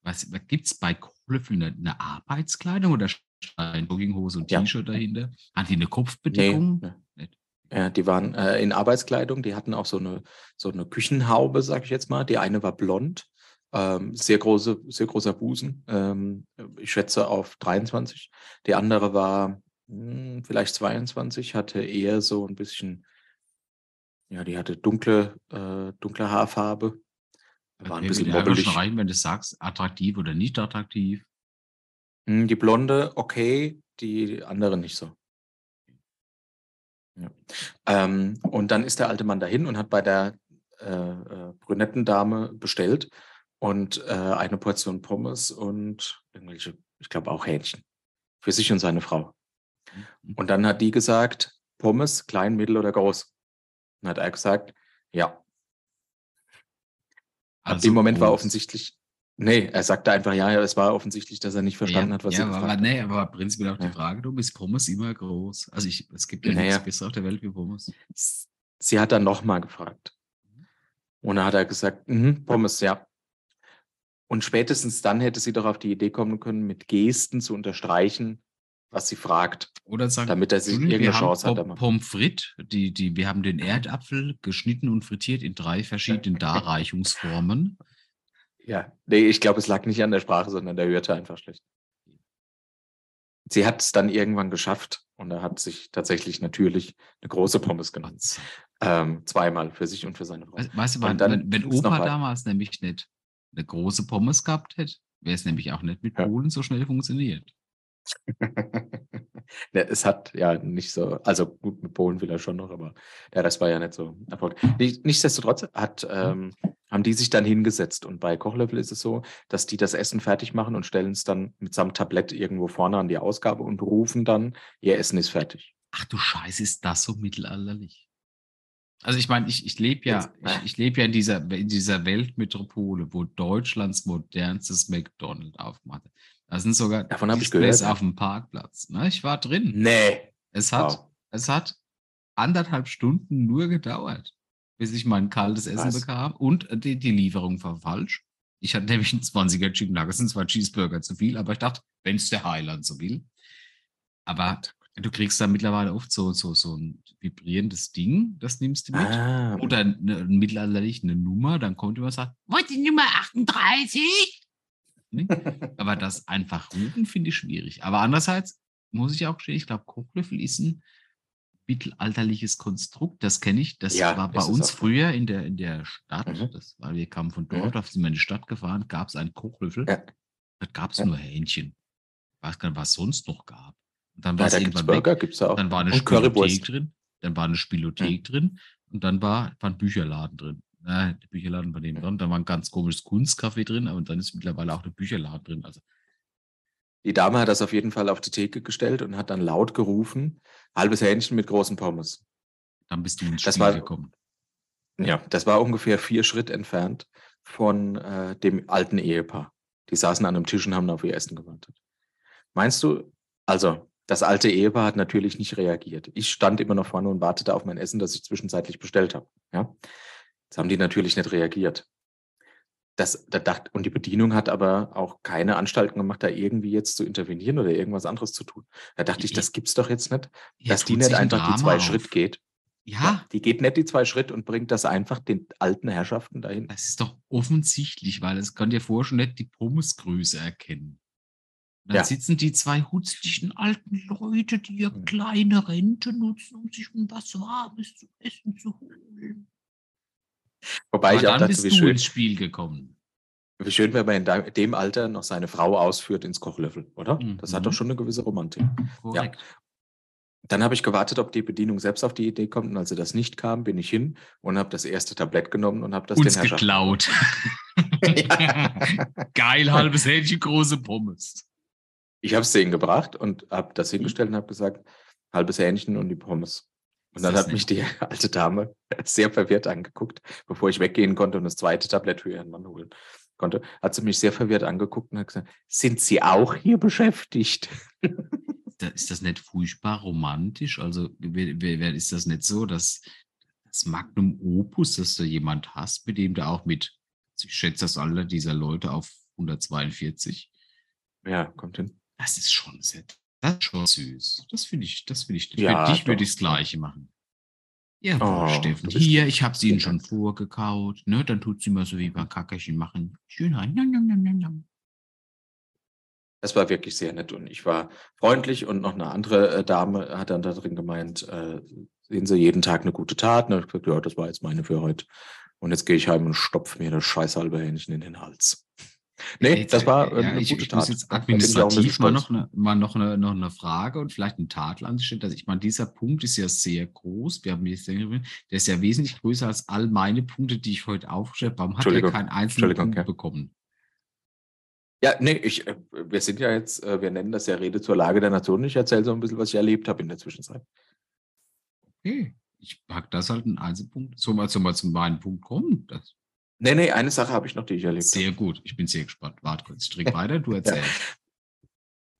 Was, was gibt es bei Kochlöffel eine, eine Arbeitskleidung oder ein Jogginghose und Ja. T-Shirt dahinter? Haben die eine Kopfbedeckung? nee. Ja, die waren äh, in Arbeitskleidung, die hatten auch so eine, so eine Küchenhaube, sage ich jetzt mal. Die eine war blond, ähm, sehr, große, sehr großer Busen, ähm, ich schätze auf 23. Die andere war hm, vielleicht 22, hatte eher so ein bisschen, ja, die hatte dunkle, äh, dunkle Haarfarbe, war ein bisschen mobbelig. schon rein, wenn du sagst, attraktiv oder nicht attraktiv. Hm, Die blonde, okay, die andere nicht so. Ja. Ähm, und dann ist der alte Mann dahin und hat bei der äh, äh, brünetten Dame bestellt und äh, eine Portion Pommes und irgendwelche, ich glaube auch Hähnchen für sich und seine Frau. Mhm. Und dann hat die gesagt, Pommes, klein, mittel oder groß. Und hat er gesagt, ja. Ab Also dem Moment war groß. offensichtlich, nee, er sagte einfach, ja, ja, es war offensichtlich, dass er nicht verstanden ja, hat, was ja, sie gefragt hat. nee, aber prinzipiell auch die Ja. Frage, du bist Pommes immer groß. Also ich, es gibt ja Naja. nichts Besseres auf der Welt wie Pommes. Sie hat dann nochmal gefragt. Und dann hat er gesagt, mhm, Pommes, ja. Und spätestens dann hätte sie doch auf die Idee kommen können, mit Gesten zu unterstreichen, was sie fragt, Oder sagen, damit er sich irgendeine wir Chance haben hat. Pommes frites, die, die, wir haben den Erdapfel geschnitten und frittiert in drei verschiedenen Darreichungsformen. Ja, nee, ich glaube, es lag nicht an der Sprache, sondern der hörte einfach schlecht. Sie hat es dann irgendwann geschafft und er hat sich tatsächlich natürlich eine große Pommes sei Ähm, zweimal für sich und für seine Frau. Weißt, du, Und wenn, wenn, Opa damals nämlich nicht eine große Pommes gehabt hätte, wäre es nämlich auch nicht mit Ja. Polen so schnell funktioniert. Ja, es hat ja nicht so, also gut, mit Polen will er schon noch, aber der Rest war ja nicht so Erfolg. Nicht- Nichtsdestotrotz hat, ähm, haben die sich dann hingesetzt und bei Kochlöffel ist es so, dass die das Essen fertig machen und stellen es dann mitsamt Tablett irgendwo vorne an die Ausgabe und rufen dann, ihr Essen ist fertig. Ach du Scheiße, ist das so mittelalterlich? Also ich meine, ich, ich lebe ja, ich, ich lebe ja in dieser, in dieser Weltmetropole, wo Deutschlands modernstes McDonald's aufmacht. Da sind sogar Davon hab ich gehört, auf dem Parkplatz. Ne? Ich war drin. Nee. Es hat, Wow. es hat anderthalb Stunden nur gedauert, bis ich mein kaltes Essen Was? bekam und äh, die, die Lieferung war falsch. Ich hatte nämlich einen 20er Chicken Nuggets, sind zwar Cheeseburger zu viel, aber ich dachte, wenn es der Highland so will. Aber du kriegst da mittlerweile oft so, so, so ein vibrierendes Ding, das nimmst du mit. Ah, Oder eine, mittelalterlich eine Nummer, dann kommt jemand und sagt, was die Nummer 38? Ne? Aber das einfach rufen finde ich schwierig. Aber andererseits muss ich auch stehen, ich glaube, Kochlöffel ist ein mittelalterliches Konstrukt. Das kenne ich. Das Ja, war bei uns früher in der, in der Stadt. Mhm. Das war, wir kamen von dort, Mhm. da sind wir in die Stadt gefahren, gab es einen Kochlöffel. Ja. Da gab es Ja. nur Hähnchen. Ich weiß gar nicht, was es sonst noch gab. Und dann war ja, es da irgendwann weg. Burger, gibt es auch. Dann war eine Spielothek drin, dann war eine Spielothek drin und dann war, war ein Bücherladen drin. Na, der Bücherladen war neben dran, dann war ein ganz komisches Kunstcafé drin, aber dann ist mittlerweile auch der Bücherladen drin. Also Die Dame hat das auf jeden Fall auf die Theke gestellt und hat dann laut gerufen, halbes Hähnchen mit großen Pommes. dann bist du ins Das Spiel war- gekommen. Ja, das war ungefähr vier Schritt entfernt von äh, dem alten Ehepaar. Die saßen an einem Tisch und haben auf ihr Essen gewartet. Meinst du, also das alte Ehepaar hat natürlich nicht reagiert. Ich stand immer noch vorne und wartete auf mein Essen, das ich zwischenzeitlich bestellt habe. Ja? Jetzt haben die natürlich nicht reagiert. Das, da dacht, und die Bedienung hat aber auch keine Anstalten gemacht, da irgendwie jetzt zu intervenieren oder irgendwas anderes zu tun. Da dachte ich, Ja. das gibt's doch jetzt nicht, dass die nicht ein einfach die Drama zwei auf. Schritt geht. Ja, Die geht nicht die zwei Schritt und bringt das einfach den alten Herrschaften dahin. das ist doch offensichtlich, weil es kann dir vorher schon nicht die Pommesgröße erkennen. Dann Ja. sitzen die zwei hutzlichen alten Leute, die ihre Mhm. kleine Rente nutzen, um sich was Warmes zu essen zu holen. Wobei Aber ich auch dann dachte, bist wie du schön, ins Spiel gekommen. wie schön, wenn man in de- dem Alter noch seine Frau ausführt ins Kochlöffel, oder? Das hat doch Mhm. schon eine gewisse Romantik. Korrekt. Dann habe ich gewartet, ob die Bedienung selbst auf die Idee kommt. Und als sie das nicht kam, bin ich hin und habe das erste Tablett genommen und habe das Uns den Herrschaften geklaut. Geil, halbes Hähnchen, große Pommes. Ich habe es denen gebracht und habe das Mhm. hingestellt und habe gesagt, halbes Hähnchen und die Pommes. Und dann hat mich die alte Dame sehr verwirrt angeguckt, bevor ich weggehen konnte und das zweite Tablett für ihren Mann holen konnte. Hat sie mich sehr verwirrt angeguckt und hat gesagt, sind Sie auch hier beschäftigt? Da ist das nicht furchtbar romantisch? Also ist das nicht so, dass das Magnum Opus, dass du jemand hast, mit dem du auch mit, ich schätze das Alter dieser Leute auf 142, Ja, kommt hin. das ist schon sehr, das ist schon süß. Das finde ich, das finde ich, Ja, für dich würde ich das Gleiche machen. Ja, Oh, Steffen, hier, ich habe sie Ihnen schon vorgekaut, ne? Dann tut sie mal so wie beim Kackerchen machen. Schön rein. Nam, nam, nam, nam, nam. Das war wirklich sehr nett und ich war freundlich und noch eine andere äh, Dame hat dann da drin gemeint, äh, sehen Sie jeden Tag eine gute Tat. Und hab ich gesagt, ja, das war jetzt meine für heute. Und jetzt gehe ich heim und stopfe mir das scheiß halbe Hähnchen in den Hals. Nee, Jetzt, das war äh, äh, ja, eine ich, gute ich muss Tat. jetzt administrativ mal noch eine, mal noch eine, noch eine Frage und vielleicht einen Tadel anstellen. Also ich meine, dieser Punkt ist ja sehr groß. Wir haben jetzt der ist ja wesentlich größer als all meine Punkte, die ich heute aufgestellt habe. Warum hat er keinen einzelnen Punkt ja. bekommen? Ja, nee, ich, äh, wir sind ja jetzt, äh, wir nennen das ja Rede zur Lage der Nation. Ich erzähle so ein bisschen, was ich erlebt habe in der Zwischenzeit. Okay. Ich pack das halt einen Einzelpunkt. So mal, so mal zu meinem Punkt kommen. Das Nee, nee, eine Sache habe ich noch, die ich erlebt habe. sehr gut. Ich bin sehr gespannt. Warte kurz, ich trinke weiter, du erzählst.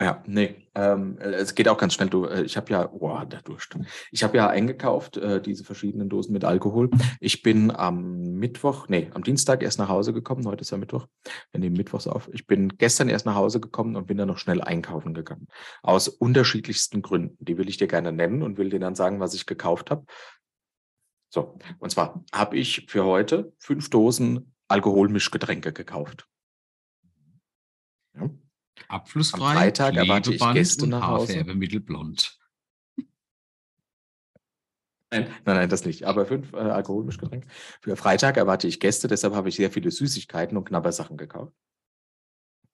Ja, nee, ähm, äh, es geht auch ganz schnell. Du, äh, ich habe ja, boah, der Durst. Ich habe ja eingekauft, äh, diese verschiedenen Dosen mit Alkohol. Ich bin am Mittwoch, nee, am Dienstag erst nach Hause gekommen. Heute ist ja Mittwoch. Wir nehmen Mittwochs auf. Ich bin gestern erst nach Hause gekommen und bin dann noch schnell einkaufen gegangen. Aus unterschiedlichsten Gründen. Die will ich dir gerne nennen und will dir dann sagen, was ich gekauft habe. So, und zwar habe ich für heute fünf Dosen Alkoholmischgetränke gekauft. Ja. Abflussfrei, Am Freitag erwarte ich Gäste nach Hause. Haarfärbemittel blond. Nein, nein, nein, das nicht. Aber fünf äh, Alkoholmischgetränke. Für Freitag erwarte ich Gäste, deshalb habe ich sehr viele Süßigkeiten und Knabbersachen gekauft.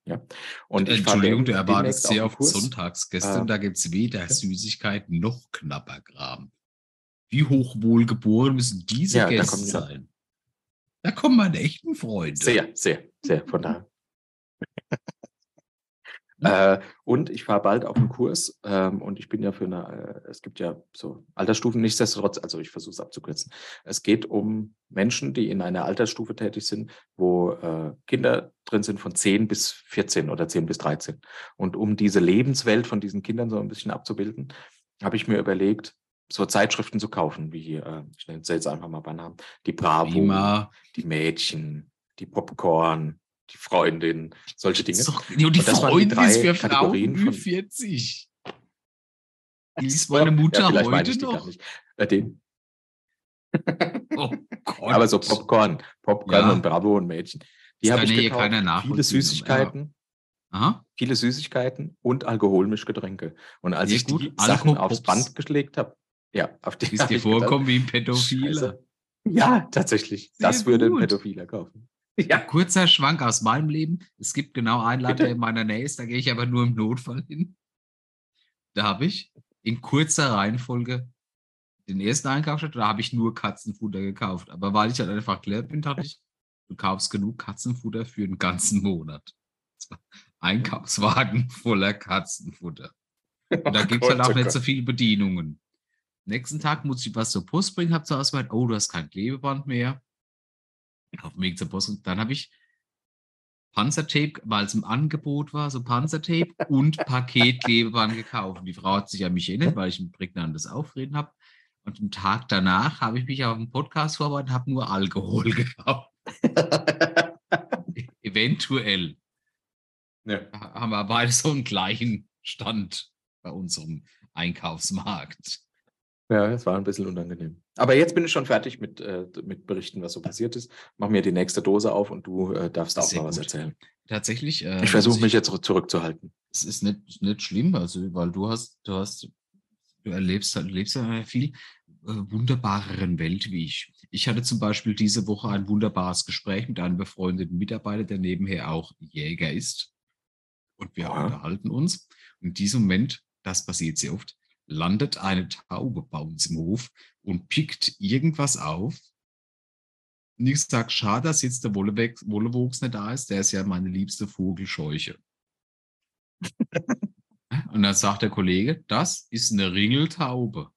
Ja. Und Entschuldigung, du erwartest sehr oft. Sonntagsgäste Äh, und da gibt es weder Süßigkeiten noch Knabberkram. Wie hochwohlgeboren müssen diese Ja, da Gäste dann. sein? Da kommen meine echten Freunde. Sehr, sehr, sehr, von daher. Hm? äh, und ich fahre bald auf einen Kurs ähm, und ich bin ja für eine, äh, es gibt ja so Altersstufen, nichtsdestotrotz, also ich versuche es abzukürzen. Es geht um Menschen, die in einer Altersstufe tätig sind, wo äh, Kinder drin sind von 10 bis 14 oder 10 bis 13. Und um diese Lebenswelt von diesen Kindern so ein bisschen abzubilden, habe ich mir überlegt, so Zeitschriften zu kaufen, wie, äh, ich nenne es jetzt einfach mal bei Namen, die Bravo, Prima. die Mädchen, die Popcorn, die Freundin, solche Dinge. Doch, ja, die waren die Freundin ist für Frauen Kategorien über von- 40. Die liest meine Ja, Mutter meine heute noch. nicht. Äh, den. Oh. Aber so Popcorn, Popcorn Ja. und Bravo und Mädchen. Die habe ich ja gekauft. Viele Süßigkeiten, Aha. viele Süßigkeiten und Alkoholmischgetränke. Und als Sehr ich gut. die Sachen aufs Alkopops. Band gelegt habe, ja, auf die Ist dir vorkommen wie ein Pädophiler. Scheiße. Ja, tatsächlich. Sehr das würde ein gut. Pädophiler kaufen. Ja. Kurzer Schwank aus meinem Leben. Es gibt genau einen Land, Bitte? der in meiner Nähe ist, da gehe ich aber nur im Notfall hin. Da habe ich in kurzer Reihenfolge den ersten Einkauf da habe ich nur Katzenfutter gekauft. Aber weil ich halt einfach clever bin, dachte ich, du kaufst genug Katzenfutter für einen ganzen Monat. Einkaufswagen voller Katzenfutter. Und da Oh gibt es halt auch oh nicht so viele Bedienungen. Nächsten Tag muss ich was zur Post bringen, habe zuerst gemeint, oh, du hast kein Klebeband mehr. Auf dem Weg zur Post. Und dann habe ich Panzertape, weil es im Angebot war, so Panzertape und Paketklebeband gekauft. Und die Frau hat sich an mich erinnert, weil ich ein prägnantes Aufreden habe. Und am Tag danach habe ich mich auf einen Podcast vorbereitet und habe nur Alkohol gekauft. Eventuell ja. ha- haben wir beide so einen gleichen Stand bei unserem Einkaufsmarkt. Ja, es war ein bisschen unangenehm. Aber jetzt bin ich schon fertig mit, äh, mit Berichten, was so passiert ist. Mach mir die nächste Dose auf und du äh, darfst auch Sehr mal was gut. erzählen. Tatsächlich. Äh, Ich versuche mich jetzt zurückzuhalten. Es ist nicht, nicht schlimm, also weil du hast, du hast, du erlebst, halt- lebst ja in einer viel äh, wunderbareren Welt wie ich. Ich hatte zum Beispiel diese Woche ein wunderbares Gespräch mit einem befreundeten Mitarbeiter, der nebenher auch Jäger ist. Und wir Aha. unterhalten uns. Und in diesem Moment, das passiert sehr oft, landet eine Taube bei uns im Hof und pickt irgendwas auf. Und ich sage, schade, dass jetzt der Wollewuchs nicht da ist. Der ist ja meine liebste Vogelscheuche. und dann sagt der Kollege, das ist eine Ringeltaube.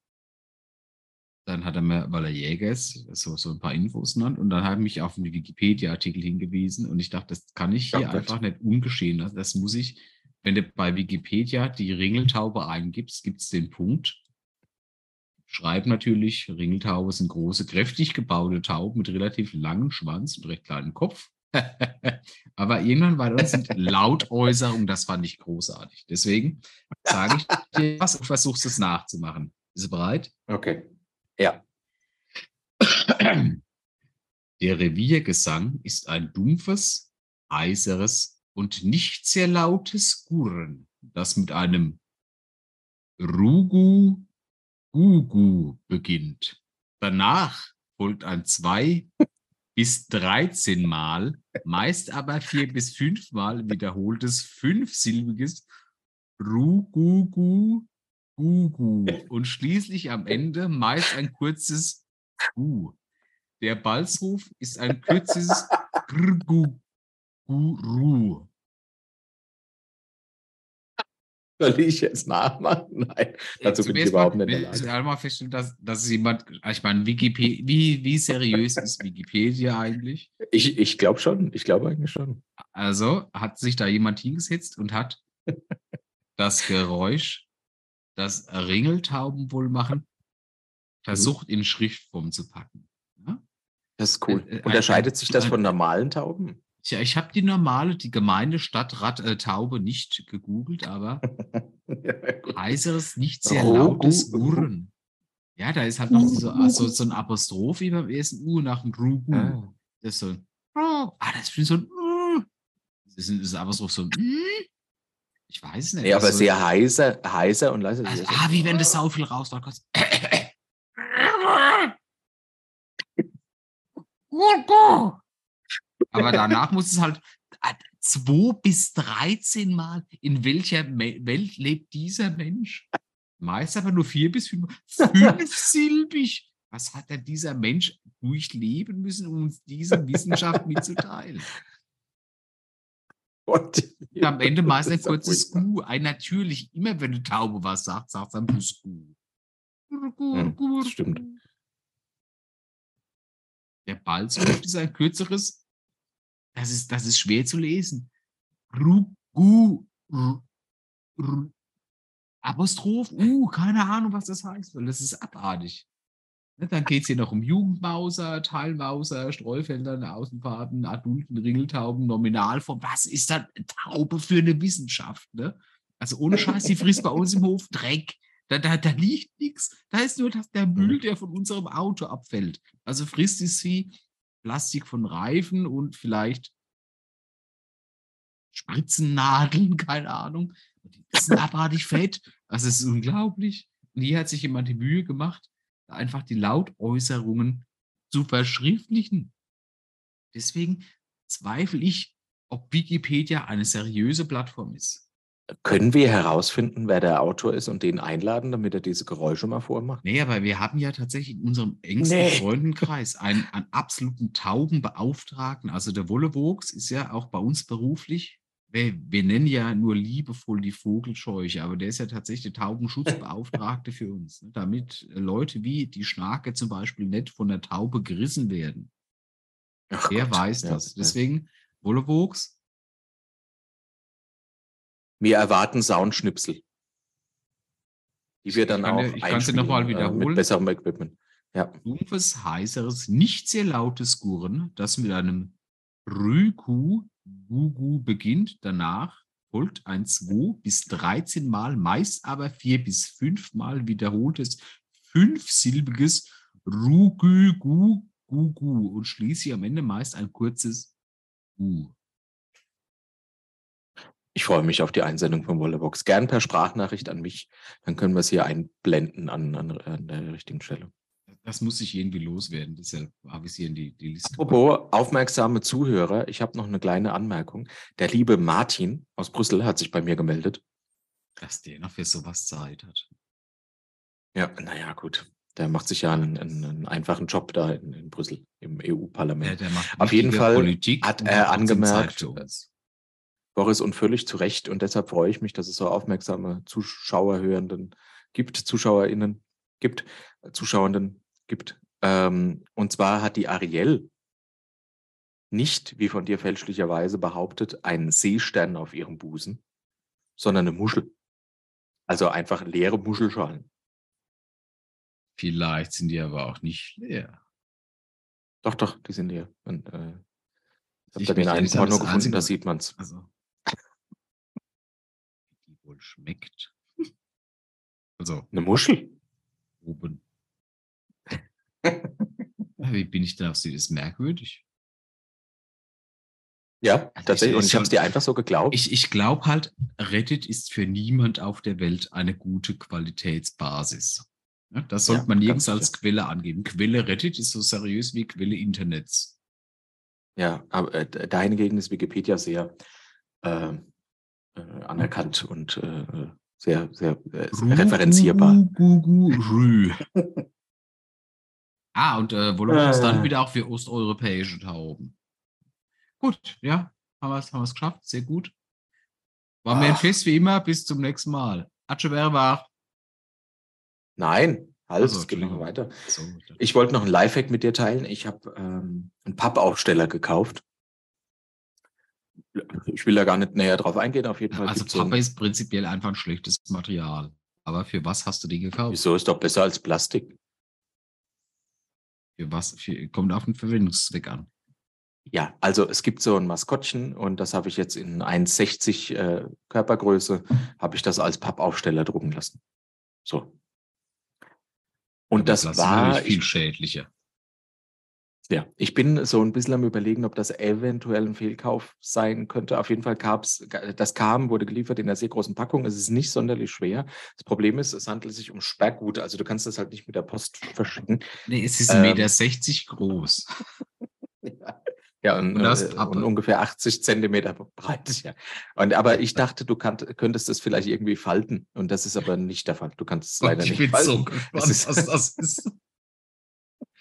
Dann hat er mir, weil er Jäger ist, so, so ein paar Infos genannt und dann habe ich mich auf einen Wikipedia-Artikel hingewiesen und ich dachte, das kann ich hier Gott. einfach nicht ungeschehen lassen. Das muss ich, wenn du bei Wikipedia die Ringeltaube eingibst, gibt es den Punkt. Schreiben natürlich, Ringeltaube sind große, kräftig gebaute Tauben mit relativ langem Schwanz und recht kleinem Kopf. Aber irgendwann war das sind Lautäußerung, das fand ich großartig. Deswegen sage ich dir was und versuchst es nachzumachen. Bist du bereit? Okay. Ja. Der Reviergesang ist ein dumpfes, heiseres und nicht sehr lautes Gurren, das mit einem Rugu Gugu beginnt. Danach folgt ein zwei bis 13 Mal, meist aber vier bis fünf Mal wiederholtes fünfsilbiges Rugugu Gugu und schließlich am Ende meist ein kurzes Gu. Der Balzruf ist ein kürzes Grgu Guru. Soll ich jetzt nachmachen? Nein, dazu bin ich überhaupt mal, nicht in der will ich Lage. einmal feststellen, dass, dass jemand, ich meine, Wikipedia, wie, wie seriös ist Wikipedia eigentlich? Ich, ich glaube schon. Ich glaube eigentlich schon. Also hat sich da jemand hingesetzt und hat das Geräusch, das Ringeltauben wohl machen, versucht in Schriftform zu packen. Ja? Das ist cool. Äh, äh, Unterscheidet sich das von normalen Tauben? Tja, ich habe die normale, die gemeine Stadt äh, Taube nicht gegoogelt, aber ja, heiseres, nicht sehr Rogu- lautes Gurren. Ja, da ist halt noch so, also so ein Apostroph wie beim ersten U nach dem Rugu. Ah. Das ist so ein, ah, das ist so ein, das ist, ein- das ist aber so, so ein, ich weiß es nicht. Nee, aber das so- sehr heiser, heiser und leise. also, so- ah, wie wenn das sau viel rausläuft. kurz. Aber danach muss es halt äh, zwei bis 13 Mal. In welcher Me Welt lebt dieser Mensch? Meist aber nur vier bis fünf. Fünfsilbig. Was hat denn dieser Mensch durchleben müssen, um uns diese Wissenschaft mitzuteilen? Und am Ende meist ein kurzes. Gu. Ein natürlich, immer wenn eine Taube was sagt, sagt es ein plus Gu. Hm, das stimmt. Der Balzruf ist ein kürzeres. Das ist, das ist schwer zu lesen. Ru, gu, ru, ru. Apostroph, uh, keine Ahnung, was das heißt, weil das ist abartig. Ne, Dann geht es hier noch um Jugendmauser, Teilmauser, Streufeldern, Außenfahrten, Adulten, Ringeltauben, Nominalform. Was ist da Taube für eine Wissenschaft? Ne? Also ohne Scheiß, die frisst bei uns im Hof Dreck. Da, da, da liegt nichts. Da ist nur das, der Müll, der von unserem Auto abfällt. Also frisst es sie Plastik von Reifen und vielleicht Spritzennadeln, keine Ahnung. Die sind abartig fett. Das ist unglaublich. Und hier hat sich jemand die Mühe gemacht, einfach die Lautäußerungen zu verschriftlichen. Deswegen zweifle ich, ob Wikipedia eine seriöse Plattform ist. Können wir herausfinden, wer der Autor ist und den einladen, damit er diese Geräusche mal vormacht? Nee, aber wir haben ja tatsächlich in unserem engsten Nee. Freundenkreis einen, einen absoluten Taubenbeauftragten. Also der Wollewuchs ist ja auch bei uns beruflich. Wir, wir nennen ja nur liebevoll die Vogelscheuche, aber der ist ja tatsächlich der Taubenschutzbeauftragte für uns, ne, damit Leute wie die Schnake zum Beispiel nicht von der Taube gerissen werden. Gott, weiß ja, das. Deswegen, Wollewuchs, Wir erwarten Soundschnipsel. Die wir Ich dann kann auch ich kann sie noch mal einspielen, äh, wiederholen. Mit besserem Equipment. Ja. dumpfes, heiseres, nicht sehr lautes Gurren, das mit einem Rüku Gugu beginnt. Danach folgt ein 2 bis 13 Mal, meist aber 4 bis 5 Mal wiederholtes fünfsilbiges Rugü Gu Gugu und schließlich am Ende meist ein kurzes Gu. Ich freue mich auf die Einsendung von Wollebox. Gern per Sprachnachricht an mich. Dann können wir es hier einblenden an, an, an der richtigen Stelle. Das muss ich irgendwie loswerden. Deshalb habe ich sie in die, die Liste. Apropos aufmerksame Zuhörer, ich habe noch eine kleine Anmerkung. Der liebe Martin aus Brüssel hat sich bei mir gemeldet. Dass der noch für sowas Zeit hat. Ja, naja, gut. Der macht sich ja einen, einen, einen einfachen Job da in, in Brüssel im EU-Parlament. Macht Auf jeden Fall Politik hat er angemerkt. Boris und völlig zu Recht. Und deshalb freue ich mich, dass es so aufmerksame Zuschauerhörenden gibt, ZuschauerInnen gibt, Zuschauenden gibt. Ähm, und zwar hat die Ariel nicht, wie von dir fälschlicherweise behauptet, einen Seestern auf ihrem Busen, sondern eine Muschel. Also einfach leere Muschelschalen. Vielleicht sind die aber auch nicht leer. Doch, doch, die sind leer. Und, äh, ich habe da den einen Porno gefunden, da sieht man's. Also. Schmeckt. Also, Eine Muschel? oben. Ja, Wie bin ich da auf sie? Das ist merkwürdig. Ja, Also tatsächlich. ich- Und ich habe es dir einfach so geglaubt. Ich, ich glaube halt, Reddit ist für niemand auf der Welt eine gute Qualitätsbasis. Ja, das sollte Ja, man nirgends als sicher. Quelle angeben. Quelle Reddit ist so seriös wie Quelle Internets. Ja, aber äh, da hingegen ist Wikipedia sehr äh, äh, anerkannt und äh, sehr, sehr äh, referenzierbar. Gu, gu, gu, rü. ah, und äh, Volumus Äh. dann wieder auch für osteuropäische Tauben. Gut, ja, haben wir es haben wir's geschafft. Sehr gut. War mir ein Ach. Fest wie immer. Bis zum nächsten Mal. Werwach. Nein, halt, Also, es geht noch weiter. So, Ich wollte noch ein Lifehack mit dir teilen. Ich habe ähm, einen Pappaufsteller gekauft. Ich will da gar nicht näher drauf eingehen. Auf jeden Fall. also Pappe ist prinzipiell einfach ein schlechtes Material. Aber für was hast du die gekauft? Wieso ist doch besser als Plastik? Für was? Für, kommt auf den Verwendungszweck an. Ja, also es gibt so ein Maskottchen und das habe ich jetzt in 1,60 äh, Körpergröße, habe ich das als Pappaufsteller drucken lassen. So. Und Aber das ist war, natürlich viel ich, schädlicher. Ja, ich bin so ein bisschen am überlegen, ob das eventuell ein Fehlkauf sein könnte. Auf jeden Fall gab's, das kam, wurde geliefert in einer sehr großen Packung. Es ist nicht sonderlich schwer. Das Problem ist, es handelt sich um Sperrgut. Also du kannst das halt nicht mit der Post verschicken. Nee, es ist Ähm, 1,60 Meter groß. Ja, ja und, Und äh, und ungefähr 80 Zentimeter breit. Ja. Und, aber ich dachte, du kannt, könntest das vielleicht irgendwie falten. Und das ist aber nicht der Fall. Du kannst es leider ich nicht bin falten. so Es gespannt, ist- was das ist.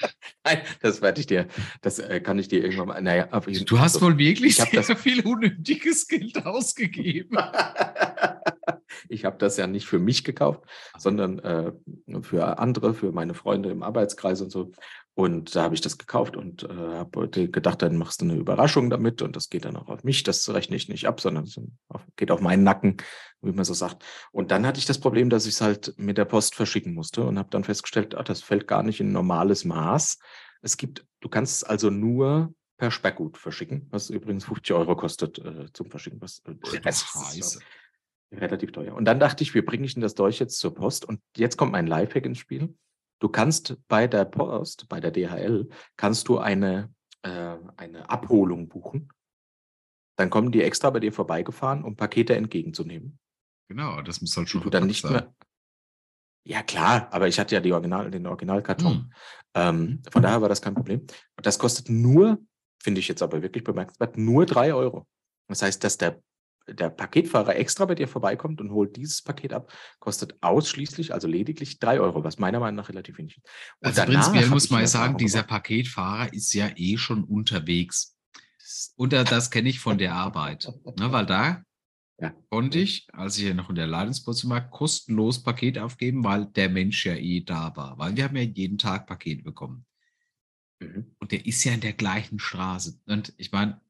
Nein, das werde ich dir, das äh, kann ich dir irgendwann mal. Naja, auf jeden- Du hast also, wohl wirklich ich sehr das- viel unnötiges Geld ausgegeben. ich habe das ja nicht für mich gekauft, sondern äh, für andere, für meine Freunde im Arbeitskreis und so. Und da habe ich das gekauft und äh, habe gedacht, dann machst du eine Überraschung damit und das geht dann auch auf mich. Das rechne ich nicht ab, sondern es auf- geht auf meinen Nacken, wie man so sagt. Und dann hatte ich das Problem, dass ich es halt mit der Post verschicken musste und habe dann festgestellt, ah, das fällt gar nicht in normales Maß. Es gibt, du kannst es also nur per Sperrgut verschicken, was übrigens 50 Euro kostet äh, zum Verschicken. Was, äh, Scheiße. relativ teuer. Und dann dachte ich, wie bringe ich denn das Dolch jetzt zur Post? Und jetzt kommt mein Lifehack ins Spiel. Du kannst bei der Post, bei der DHL, kannst du eine, äh, eine Abholung buchen. Dann kommen die extra bei dir vorbeigefahren, um Pakete entgegenzunehmen. Genau, das muss halt schon dann nicht sein. mehr. Ja, klar, aber ich hatte ja Original, den Originalkarton. Hm. Ähm, von daher war das kein Problem. Das kostet nur, finde ich jetzt aber wirklich bemerkenswert, nur drei Euro. Das heißt, dass der, der Paketfahrer extra bei dir vorbeikommt und holt dieses Paket ab, kostet ausschließlich, also lediglich drei Euro, was meiner Meinung nach relativ wenig ist. Und Also prinzipiell muss man sagen, dieser. Paketfahrer ist ja eh schon unterwegs. Und da- das kenne ich von der Arbeit. Ne, weil da Ja. konnte ich, als ich ja noch in der Leitungsposition war, kostenlos Paket aufgeben, weil der Mensch ja eh da war. Weil wir haben ja jeden Tag Pakete bekommen. Mhm. Und der ist ja in der gleichen Straße. Und ich meine,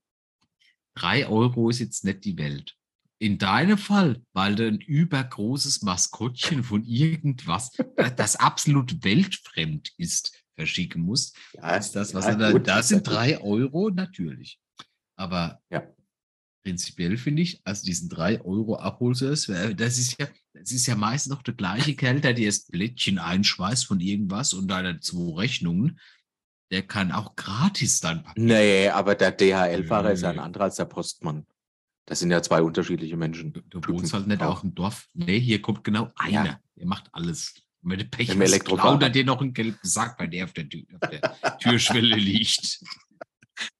drei Euro ist jetzt nicht die Welt. In deinem Fall, weil du ein übergroßes Maskottchen von irgendwas, das- das absolut weltfremd ist, verschicken musst, Ja, ist das, was ja, er da, gut, da ist sind drei Euro natürlich. Aber Ja. prinzipiell finde ich, also diesen drei Euro Abholservice, äh, das ist ja, das ist ja meistens noch der gleiche Kerl, der dir das Blättchen einschweißt von irgendwas und deine zwei Rechnungen. Der kann auch gratis dann packen. Nee, aber der DHL-Fahrer ist ja ein anderer als der Postmann. Das sind ja zwei unterschiedliche Menschen. Du, du wohnst halt nicht auch. auf dem Dorf. Nee, hier kommt genau Ja. einer. Der macht alles. Wenn du Pech Im hast, er dir noch einen gelben Sack, weil der auf der, Tür, auf der Türschwelle liegt.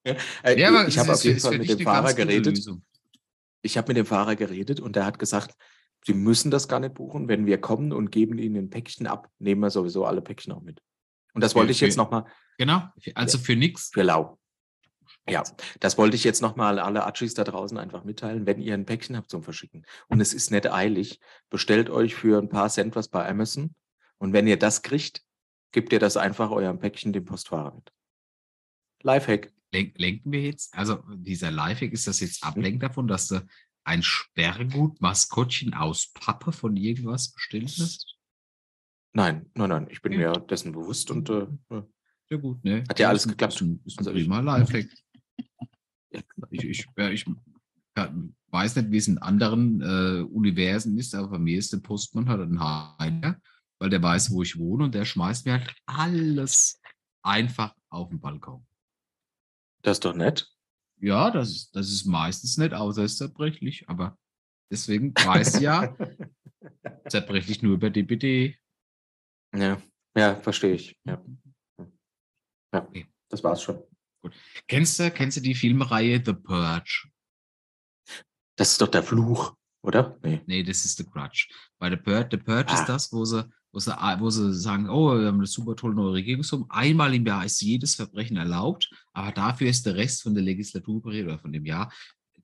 Äh, Ja, aber ich habe auf jeden Fall mit dem Fahrer geredet. Lösung. Ich habe mit dem Fahrer geredet und der hat gesagt, Sie müssen das gar nicht buchen. Wenn wir kommen und geben Ihnen ein Päckchen ab, nehmen wir sowieso alle Päckchen auch mit. Und das wollte ich jetzt für- nochmal Genau, also für nichts. für lau. Ja, das wollte ich jetzt nochmal alle Atschis da draußen einfach mitteilen, wenn ihr ein Päckchen habt zum Verschicken. Und es ist nicht eilig, bestellt euch für ein paar Cent was bei Amazon. Und wenn ihr das kriegt, gebt ihr das einfach eurem Päckchen dem Postfahrer mit. Lifehack. Lenk, lenken wir jetzt? Also dieser Lifehack, ist das Hm? jetzt ablenken davon, dass du ein Sperrgut-Maskottchen aus Pappe von irgendwas bestellt hast? Nein, nein, nein, ich bin mir dessen bewusst und äh, Ja gut, ne? Hat ja alles Ist geklappt. Ist ein, ist ein Also ich- prima Lifehack. Ich, ich, ja, ich weiß nicht, wie es in anderen äh, Universen ist, aber bei mir ist der Postmann halt ein Heiler, weil der weiß, wo ich wohne und der schmeißt mir halt alles einfach auf den Balkon. das ist doch nett. Ja, das ist, das ist meistens nicht außer zerbrechlich, aber deswegen weiß ja, zerbrechlich nur über DPD. Ja, ja, verstehe ich. Ja, ja das war's schon. Kennst du, kennst du die Filmreihe The Purge? Das ist doch der Fluch, oder? Nee. Nee, das ist The Grudge. Bei The Purge, The Purge Ah. ist das, wo sie, wo, sie, wo sie sagen, oh, wir haben eine super tolle neue Regierungsform. Einmal im Jahr ist jedes Verbrechen erlaubt, aber dafür ist der Rest von der Legislaturperiode oder von dem Jahr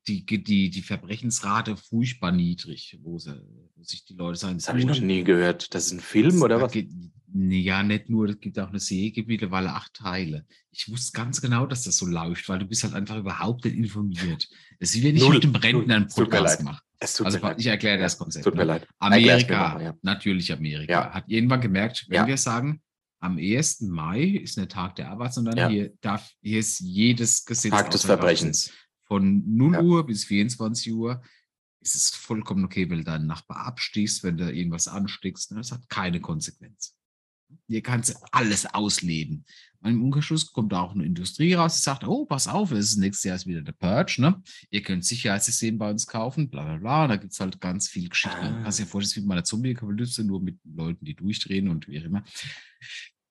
die, die, die Verbrechensrate furchtbar niedrig, wo, sie, wo sich die Leute sagen, Das habe ich noch nie gehört. Das ist ein Film oder da was? Geht, ja, nicht nur, es gibt auch eine Serie, gibt mittlerweile acht Teile. Ich wusste ganz genau, dass das so läuft, weil du bist halt einfach überhaupt nicht informiert. Das ist wenn ich Null, mit dem Rentner einen Es Podcast leid. mache. Es tut Also mir leid. ich erkläre Ja, das Konzept. Tut mir ne? leid. Amerika, nochmal, ja. natürlich Amerika, Ja. hat irgendwann gemerkt, wenn Ja. wir sagen, am 1. Mai ist nicht Tag der Arbeit, sondern Ja. hier darf, hier ist jedes Gesetz Tag des Kraft Verbrechens. Von 0 Ja. Uhr bis 24 Uhr ist es vollkommen okay, wenn du deinen Nachbar abstichst, wenn du irgendwas anstickst. ne? Das hat keine Konsequenz. Hier kannst du alles ausleben. Und Im Umkehrschluss kommt auch eine Industrie raus, die sagt, oh, pass auf, es ist nächstes Jahr ist wieder der Purge, ne? Ihr könnt Sicherheitssystem bei uns kaufen, bla bla bla. Und da gibt es halt ganz viel Geschichten. Ah. Kannst dir vorstellen, wie bei einer Zombie-Apokalypse, nur mit Leuten, die durchdrehen und wie auch immer.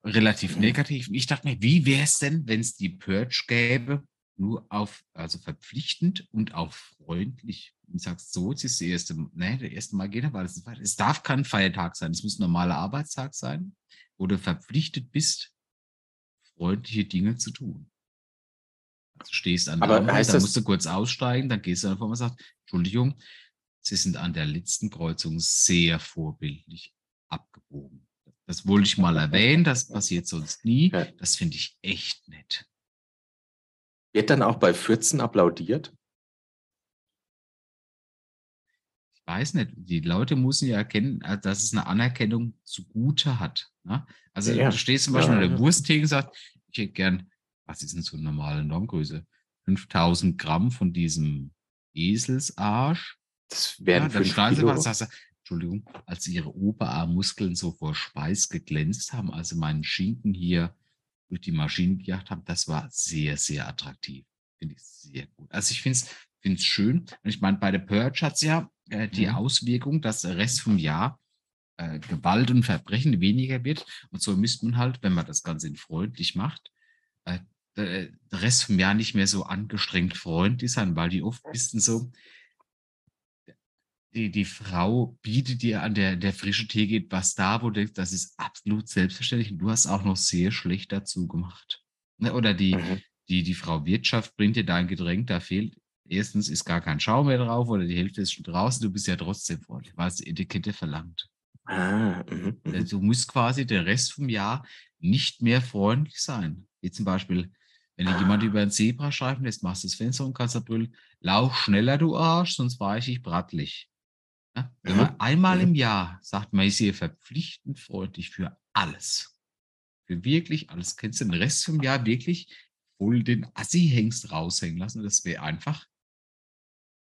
Relativ negativ. Ich dachte mir, wie wäre es denn, wenn es die Purge gäbe, nur auf, also verpflichtend und auch freundlich. Und sagst so, es ist das erste, ne, der erste Mal geht er, weil es, es darf kein Feiertag sein, es muss ein normaler Arbeitstag sein, wo du verpflichtet bist, freundliche Dinge zu tun. Also stehst an der Aber Ampel, dann musst du kurz aussteigen, dann gehst du einfach mal und sagst, Entschuldigung, Sie sind an der letzten Kreuzung sehr vorbildlich abgebogen. Das wollte ich mal erwähnen, das passiert sonst nie. Das finde ich echt nett. Wird dann auch bei 14 applaudiert? Ich weiß nicht, die Leute müssen ja erkennen, äh, dass es eine Anerkennung zugute hat. Ne? Also Ja, ja. du stehst zum Beispiel Ja, an der ja. Wursttheke und sagst, ich hätte gern, was ist denn so eine normale Normgröße? 5000 Gramm von diesem Eselsarsch. Das Ja, wären dann 5 schreien sie Kilo. was, sagst du, Entschuldigung, als ihre Oberarmmuskeln so vor Schweiß geglänzt haben, also meinen Schinken hier durch die Maschine gejagt haben, das war sehr, sehr attraktiv. Finde ich sehr gut. Also ich finde es schön. Und ich meine, bei der Purge hat es ja äh, die Mhm. Auswirkung, dass der Rest vom Jahr äh, Gewalt und Verbrechen weniger wird. Und so müsste man halt, wenn man das Ganze in freundlich macht, äh, der, der Rest vom Jahr nicht mehr so angestrengt freundlich sein, weil die oft bisschen so, die, die Frau bietet dir an der, der frische Theke etwas da, wo du denkst, das ist absolut selbstverständlich und du hast auch noch sehr schlecht dazu gemacht. Ne? Oder die, Mhm. die, die Frau Wirtschaft bringt dir dein Getränk, da fehlt, erstens ist gar kein Schaum mehr drauf oder die Hälfte ist schon draußen, du bist ja trotzdem freundlich, weil es die Etikette verlangt. Ah, mhm, Äh, mhm. Du musst quasi den Rest vom Jahr nicht mehr freundlich sein. Wie zum Beispiel, wenn dir jemand Ah. über einen Zebrastreifen lässt, machst du das Fenster und kannst da brüllen, lauch schneller, du Arsch, sonst weiche ich brattlich. Ja? Wenn Mhm, man einmal im Jahr sagt, man ist hier verpflichtend freundlich für alles. Für wirklich alles. Kennst du den Rest vom Jahr wirklich voll den Assi-Hengst raushängen lassen? Das wäre einfach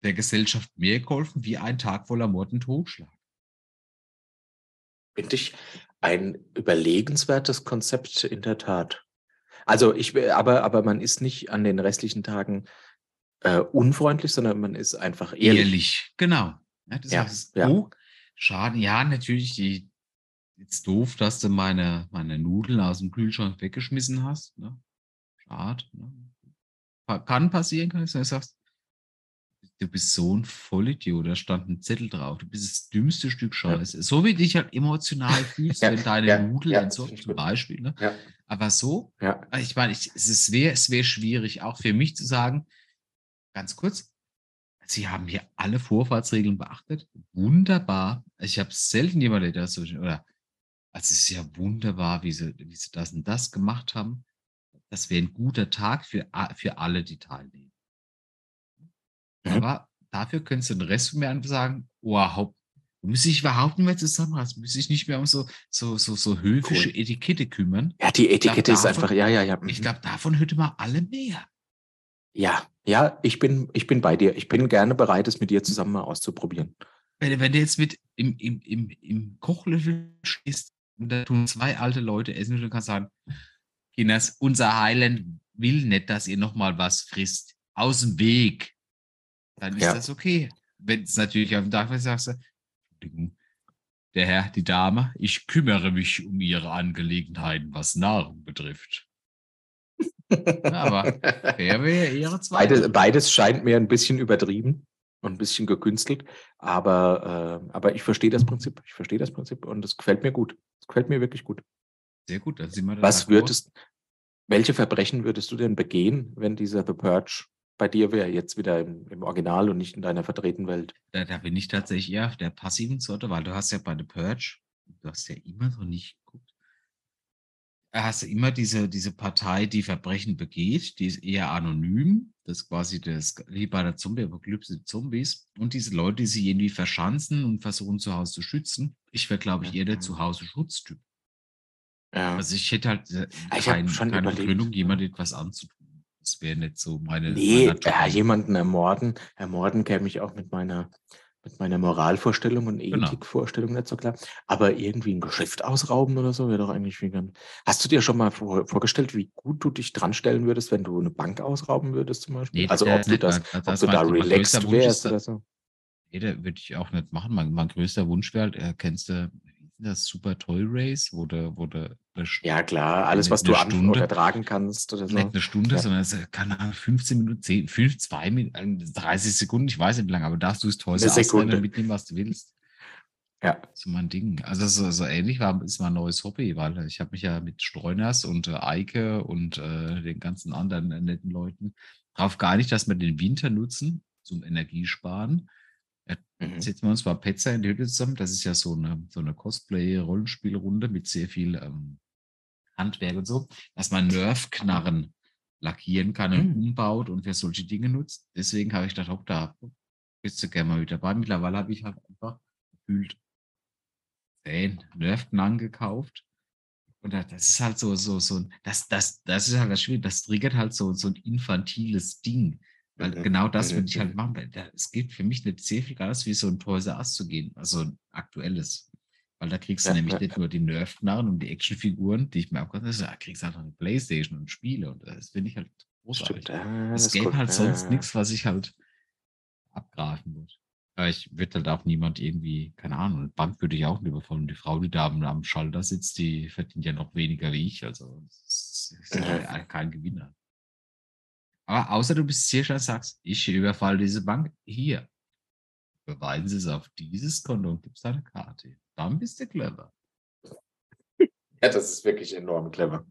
der Gesellschaft mehr geholfen wie ein Tag voller Mord und Totschlag. Finde ich ein überlegenswertes Konzept in der Tat. Also ich, will- aber, aber man ist nicht an den restlichen Tagen äh, unfreundlich, sondern man ist einfach ehrlich. Ehrlich, genau. Ja, das Ja, heißt, ja. oh, Schaden, ja, natürlich, die, jetzt doof, dass du meine, meine Nudeln aus dem Kühlschrank weggeschmissen hast. Ne? Schade. Ne? Kann passieren, kann ich sagen. Du sagst, du bist so ein Vollidiot, da stand ein Zettel drauf. Du bist das dümmste Stück Scheiße. Ja. So wie dich halt emotional fühlst, ja, wenn deine ja, Nudeln ja, so, zum Beispiel. Ne? Ja. Aber so, ja. ich meine, ich, es wäre es wär schwierig, auch für mich zu sagen, ganz kurz, Sie haben hier alle Vorfahrtsregeln beachtet. Wunderbar. Ich habe selten jemanden, der das so, oder, also es ist ja wunderbar, wie sie, wie sie das und das gemacht haben. Das wäre ein guter Tag für, für alle, die teilnehmen. Mhm. Aber dafür könntest du den Rest von mir an sagen, wow, du müsstest dich überhaupt nicht mehr zusammenreißen, müsste ich nicht mehr um so, so, so, so höfische cool. Etikette kümmern. Ja, die Etikette glaub, ist davon, einfach, ja, ja, ja. Ich mhm. glaube, davon hätte man alle mehr. Ja, ja, ich bin, ich bin bei dir. Ich bin gerne bereit, es mit dir zusammen mal auszuprobieren. Wenn, wenn du jetzt mit im, im, im, im Kochlöffel stehst und da tun zwei alte Leute essen und du kannst sagen, Kinders, unser Highland will nicht, dass ihr nochmal was frisst. Aus dem Weg. Dann ist ja. das okay. Wenn es natürlich auf dem Dach ist, sagst du, der Herr, die Dame, ich kümmere mich um ihre Angelegenheiten, was Nahrung betrifft. Aber wer wäre ihre zweite? Beides, beides scheint mir ein bisschen übertrieben und ein bisschen gekünstelt, aber, äh, aber ich verstehe das Prinzip. Ich verstehe das Prinzip und es gefällt mir gut. Es gefällt mir wirklich gut. Sehr gut, dann sind wir Was würdest, welche Verbrechen würdest du denn begehen, wenn dieser The Purge bei dir wäre, jetzt wieder im, im Original und nicht in deiner verdrehten Welt? Da, da bin ich tatsächlich eher auf der passiven Sorte, weil du hast ja bei The Purge, du hast ja immer noch nicht hast du immer diese, diese Partei, die Verbrechen begeht, die ist eher anonym. Das ist quasi das, wie bei der Zombie-Apokalypse Zombies. Und diese Leute, die sich irgendwie verschanzen und versuchen, zu Hause zu schützen. Ich wäre, glaube ich, eher der Zuhause-Schutztyp. Ja. Also ich hätte halt äh, ich kein, keine überlegt. Gründung, jemandem etwas anzutun. Das wäre nicht so meine. Nee, ja, jemanden ermorden. Ermorden käme ich auch mit meiner mit meiner Moralvorstellung und genau. Ethikvorstellung nicht so klar. Aber irgendwie ein Geschäft ausrauben oder so wäre doch eigentlich wie ganz. Hast du dir schon mal vor, vorgestellt, wie gut du dich dran stellen würdest, wenn du eine Bank ausrauben würdest zum Beispiel? Nee, also ob du das, das, ob du da relaxed wärst oder so? Nee, das würde ich auch nicht machen. Mein, mein größter Wunsch wäre, äh, kennst du das Super Toy Race, wo du, wo du ja, klar, alles, was du an oder tragen kannst oder so. Nicht eine Stunde, ja. sondern es Ahnung, 15 Minuten, 10, 5, 2 Minuten, 30 Sekunden, ich weiß nicht wie lange, aber darfst du es Toys ausleihen und mitnehmen, was du willst. Ja. So mein Ding. Also so, so ähnlich war ist mein neues Hobby, weil ich habe mich ja mit Streuners und äh, Eike und äh, den ganzen anderen äh, netten Leuten darauf gar nicht, dass wir den Winter nutzen zum Energiesparen, Mhm. Setzen wir uns mal Petzer in die Hütte zusammen. Das ist ja so eine, so eine Cosplay-Rollenspielrunde mit sehr viel ähm, Handwerk und so, dass man Nerf-Knarren lackieren kann und mhm. umbaut und für solche Dinge nutzt. Deswegen habe ich gedacht, auch da bist du gerne mal wieder dabei. Mittlerweile habe ich halt einfach gefühlt zehn Nerf-Knarren gekauft. Und das ist halt so, so, so, das, das, das ist halt das Schwierige, das triggert halt so, so ein infantiles Ding. Weil mhm. genau das würde ich halt machen. Es geht für mich nicht sehr viel anders, wie so ein Toys R zu gehen, also ein aktuelles. Weil da kriegst du ja, nämlich ja. nicht nur die Nerf-Knarren und die Actionfiguren, die ich mir auch ganz da kriegst du halt noch eine Playstation und Spiele und das finde ich halt großartig. Ja, es gäbe halt sonst nichts, was ich halt abgreifen würde. Aber ich würde halt auch niemand irgendwie, keine Ahnung, eine Bank würde ich auch nicht überfallen. Die Frau, die da am Schalter sitzt, die verdient ja noch weniger wie ich. Also es ist ja kein Gewinner. Aber außer du bist sicher und sagst, ich überfalle diese Bank hier. Beweisen Sie es auf dieses Konto und gibst eine Karte. Dann bist du clever. Ja, das ist wirklich enorm clever.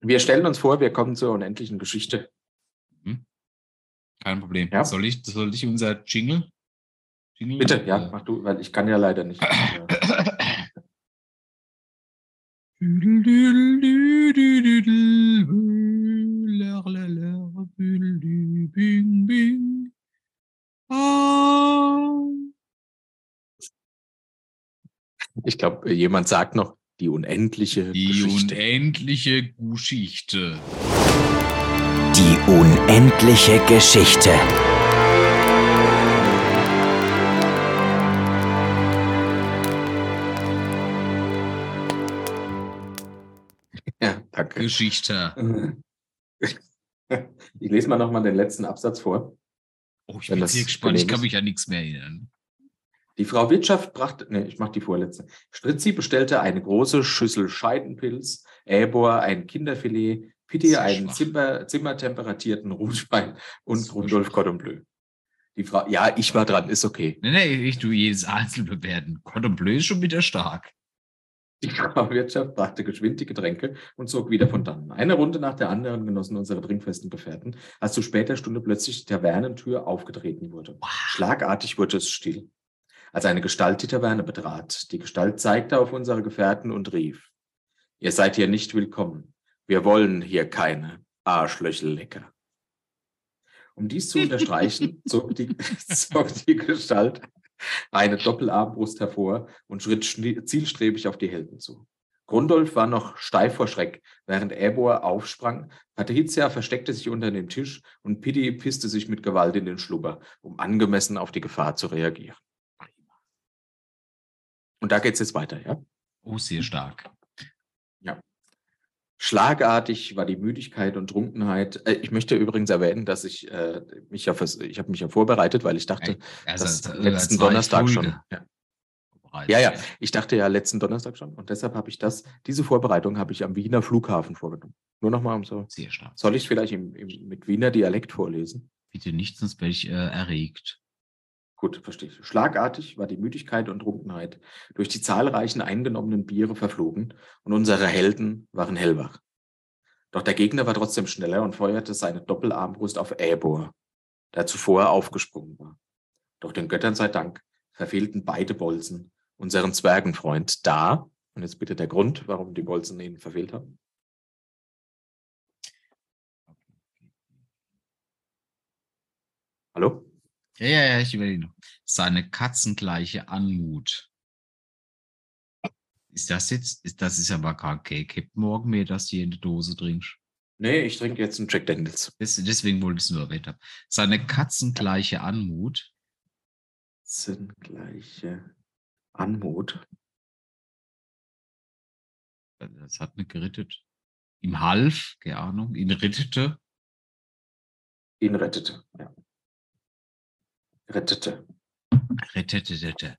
Wir stellen uns vor, wir kommen zur unendlichen Geschichte. Hm? Kein Problem. Ja? Soll, ich, soll ich unser Jingle? Jingle Bitte, ja, mach du, weil ich kann ja leider nicht. Ich glaube, jemand sagt noch die unendliche die Geschichte. Die unendliche Geschichte. Die unendliche Geschichte. Geschichte. Ich lese mal nochmal den letzten Absatz vor. Oh, ich bin sehr gespannt. Ich kann mich ja nichts mehr erinnern. Die Frau Wirtschaft brachte, nee, ich mache die vorletzte. Stritzi bestellte eine große Schüssel Scheidenpilz, Äbor ein Kinderfilet, Pitti einen. Zimmer, zimmertemperatierten Rotwein und Rudolf. Cordon Bleu. Die Frau, ja, ich war dran, ist okay. Nee, nee, ich tu jedes einzeln bewerten. Cordon Bleu ist schon wieder stark. Die Frau Wirtschaft brachte geschwind die Getränke und zog wieder von dannen. Eine Runde nach der anderen genossen unsere trinkfesten Gefährten, als zu später Stunde plötzlich die Tavernentür aufgetreten wurde. Schlagartig wurde es still. Als eine Gestalt die Taverne betrat. Die Gestalt zeigte auf unsere Gefährten und rief, ihr seid hier nicht willkommen. Wir wollen hier keine Arschlöchellecker. Um dies zu unterstreichen, zog die, zog die Gestalt eine Doppelarmbrust hervor und schritt zielstrebig auf die Helden zu. Grundolf war noch steif vor Schreck, während Ebor aufsprang. Patricia versteckte sich unter dem Tisch und Pitti pisste sich mit Gewalt in den Schlubber, um angemessen auf die Gefahr zu reagieren. Und da geht's jetzt weiter, ja? Oh, sehr stark. Schlagartig war die Müdigkeit und Trunkenheit. Äh, ich möchte übrigens erwähnen, dass ich äh, mich ja, vers- ich habe mich ja vorbereitet, weil ich dachte, Also, dass äh, letzten zwei Donnerstag schon. Ja. Ja, ja, ich dachte ja letzten Donnerstag schon. Und deshalb habe ich das, diese Vorbereitung habe ich am Wiener Flughafen vorgenommen. Nur nochmal um so. Sehr stark. Soll ich vielleicht im, im, mit Wiener Dialekt vorlesen? Bitte nicht, sonst werde ich äh, erregt. Gut, verstehe ich. Schlagartig war die Müdigkeit und Trunkenheit durch die zahlreichen eingenommenen Biere verflogen und unsere Helden waren hellwach. Doch der Gegner war trotzdem schneller und feuerte seine Doppelarmbrust auf Äbor, der zuvor aufgesprungen war. Doch den Göttern sei Dank verfehlten beide Bolzen unseren Zwergenfreund da, und jetzt bitte der Grund, warum die Bolzen ihn verfehlt haben. Hallo? Ja, ja, ja, ich überlege noch. Seine katzengleiche Anmut. Ist das jetzt, ist, das ist aber kein Cake morgen mehr, dass du hier in der Dose trinkst. Nee, ich trinke jetzt einen Jack Daniels. Des, deswegen wollte ich es nur erwähnt haben. Seine katzengleiche Anmut. sind gleiche Anmut. Das hat nicht gerettet. Ihm half, keine Ahnung, ihn rettete. Ihn rettete. Ja. Rettete. Rettete.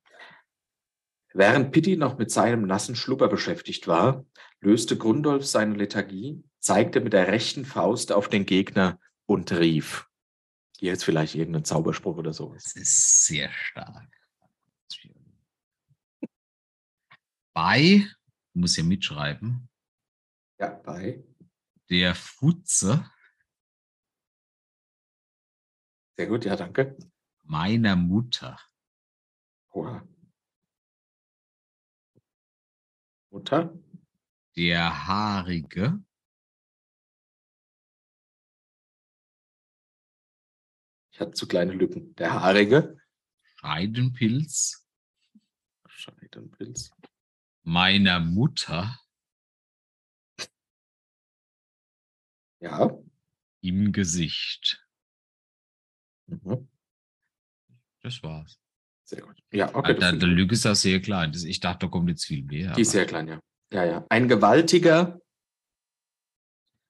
Während Pitti noch mit seinem nassen Schlupper beschäftigt war, löste Grundolf seine Lethargie, zeigte mit der rechten Faust auf den Gegner und rief. Hier ist vielleicht irgendein Zauberspruch oder sowas. Das ist sehr stark. Bei, muss ja mitschreiben, Ja, bei. der Futze Sehr gut, ja, danke. Meiner Mutter. Oha. Mutter. Der haarige Ich hatte zu kleine Lücken. Der haarige. Scheidenpilz Scheidenpilz. meiner Mutter Ja. im Gesicht. Mhm. Das war's. Sehr gut. Ja, okay. Okay, das der. Lücke ist auch sehr klein. Das, ich dachte, da kommt jetzt viel mehr. Die ist sehr klein, ja. Ja, ja. Ein gewaltiger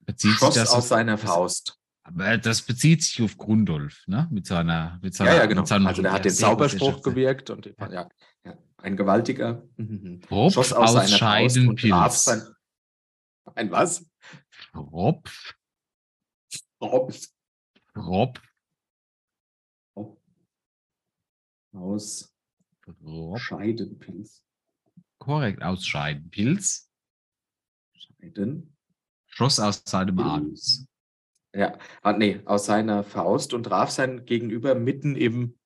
bezieht sich Schoss das aus auf- seiner Faust. Aber das bezieht sich auf Grundolf, ne? Mit seiner, mit seiner, Ja, ja, genau. Seinem, Also der hat ja, den Zauberspruch gewirkt und ja. Ja, ja. ein gewaltiger mhm. Tropf Schoss aus aus Scheidenpilz. sein. Ein was? Tropf, Tropf Tropf, aus Tropf. Scheidenpilz. Korrekt, aus Scheidenpilz. Scheiden. Schoss aus seinem Pilz. Anus. Ja, ah, nee, aus seiner Faust und traf sein Gegenüber mitten im.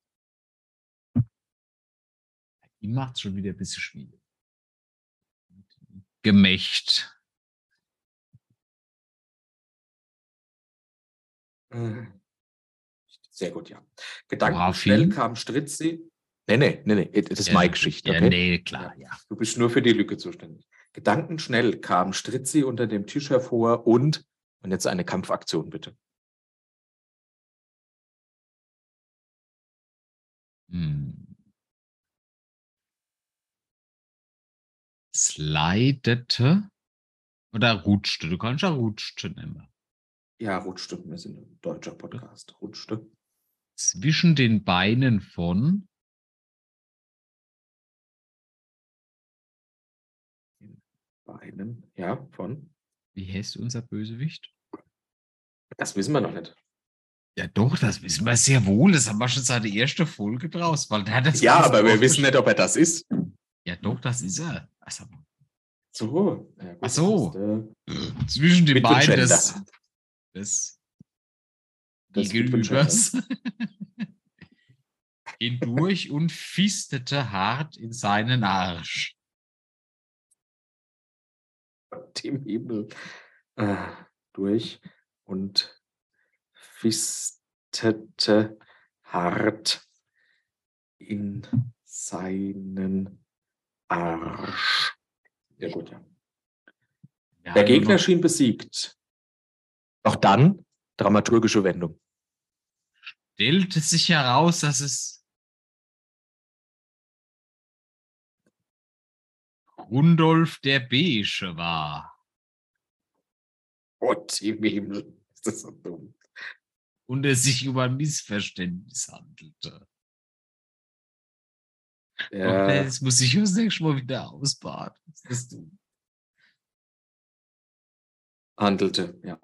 Die macht schon wieder ein bisschen schwierig. Gemächt. Äh, Sehr gut, ja. Gedanken schnell kam Stritzi. Nee, nee, nee, nee, das ist Ja, meine Geschichte. Ja, Okay? nee, klar, ja. Du bist nur für die Lücke zuständig. Gedankenschnell kam Stritzi unter dem Tisch hervor und, und jetzt eine Kampfaktion bitte. Hm. Slidete oder rutschte. Du kannst ja rutschte nennen. Ja, rutschte. Wir sind ein deutscher Podcast. Rutschte zwischen den Beinen von Beinen, ja, von. Wie heißt unser Bösewicht? Das wissen wir noch nicht. Ja, doch, das wissen wir sehr wohl. Das haben wir schon seit der ersten Folge draus. Weil der das ja, aber wir wissen nicht, ob er das ist. Ja, doch, das ist er. Also, so. Ja, gut, Ach so. Ist, äh, zwischen den Beinen des, des das Gegenübers hindurch und fistete hart in seinen Arsch. dem Himmel äh, durch und fistete hart in seinen Arsch. Ja gut, ja. Der Gegner schien besiegt. Doch dann dramaturgische Wendung. Stellte sich heraus, dass es Rundolf der Beige war Gott im Himmel. Ist das so dumm. und es sich über ein Missverständnis handelte. Ja, das muss ich das nächste Mal wieder ausbaden. Das ist dumm. handelte, ja.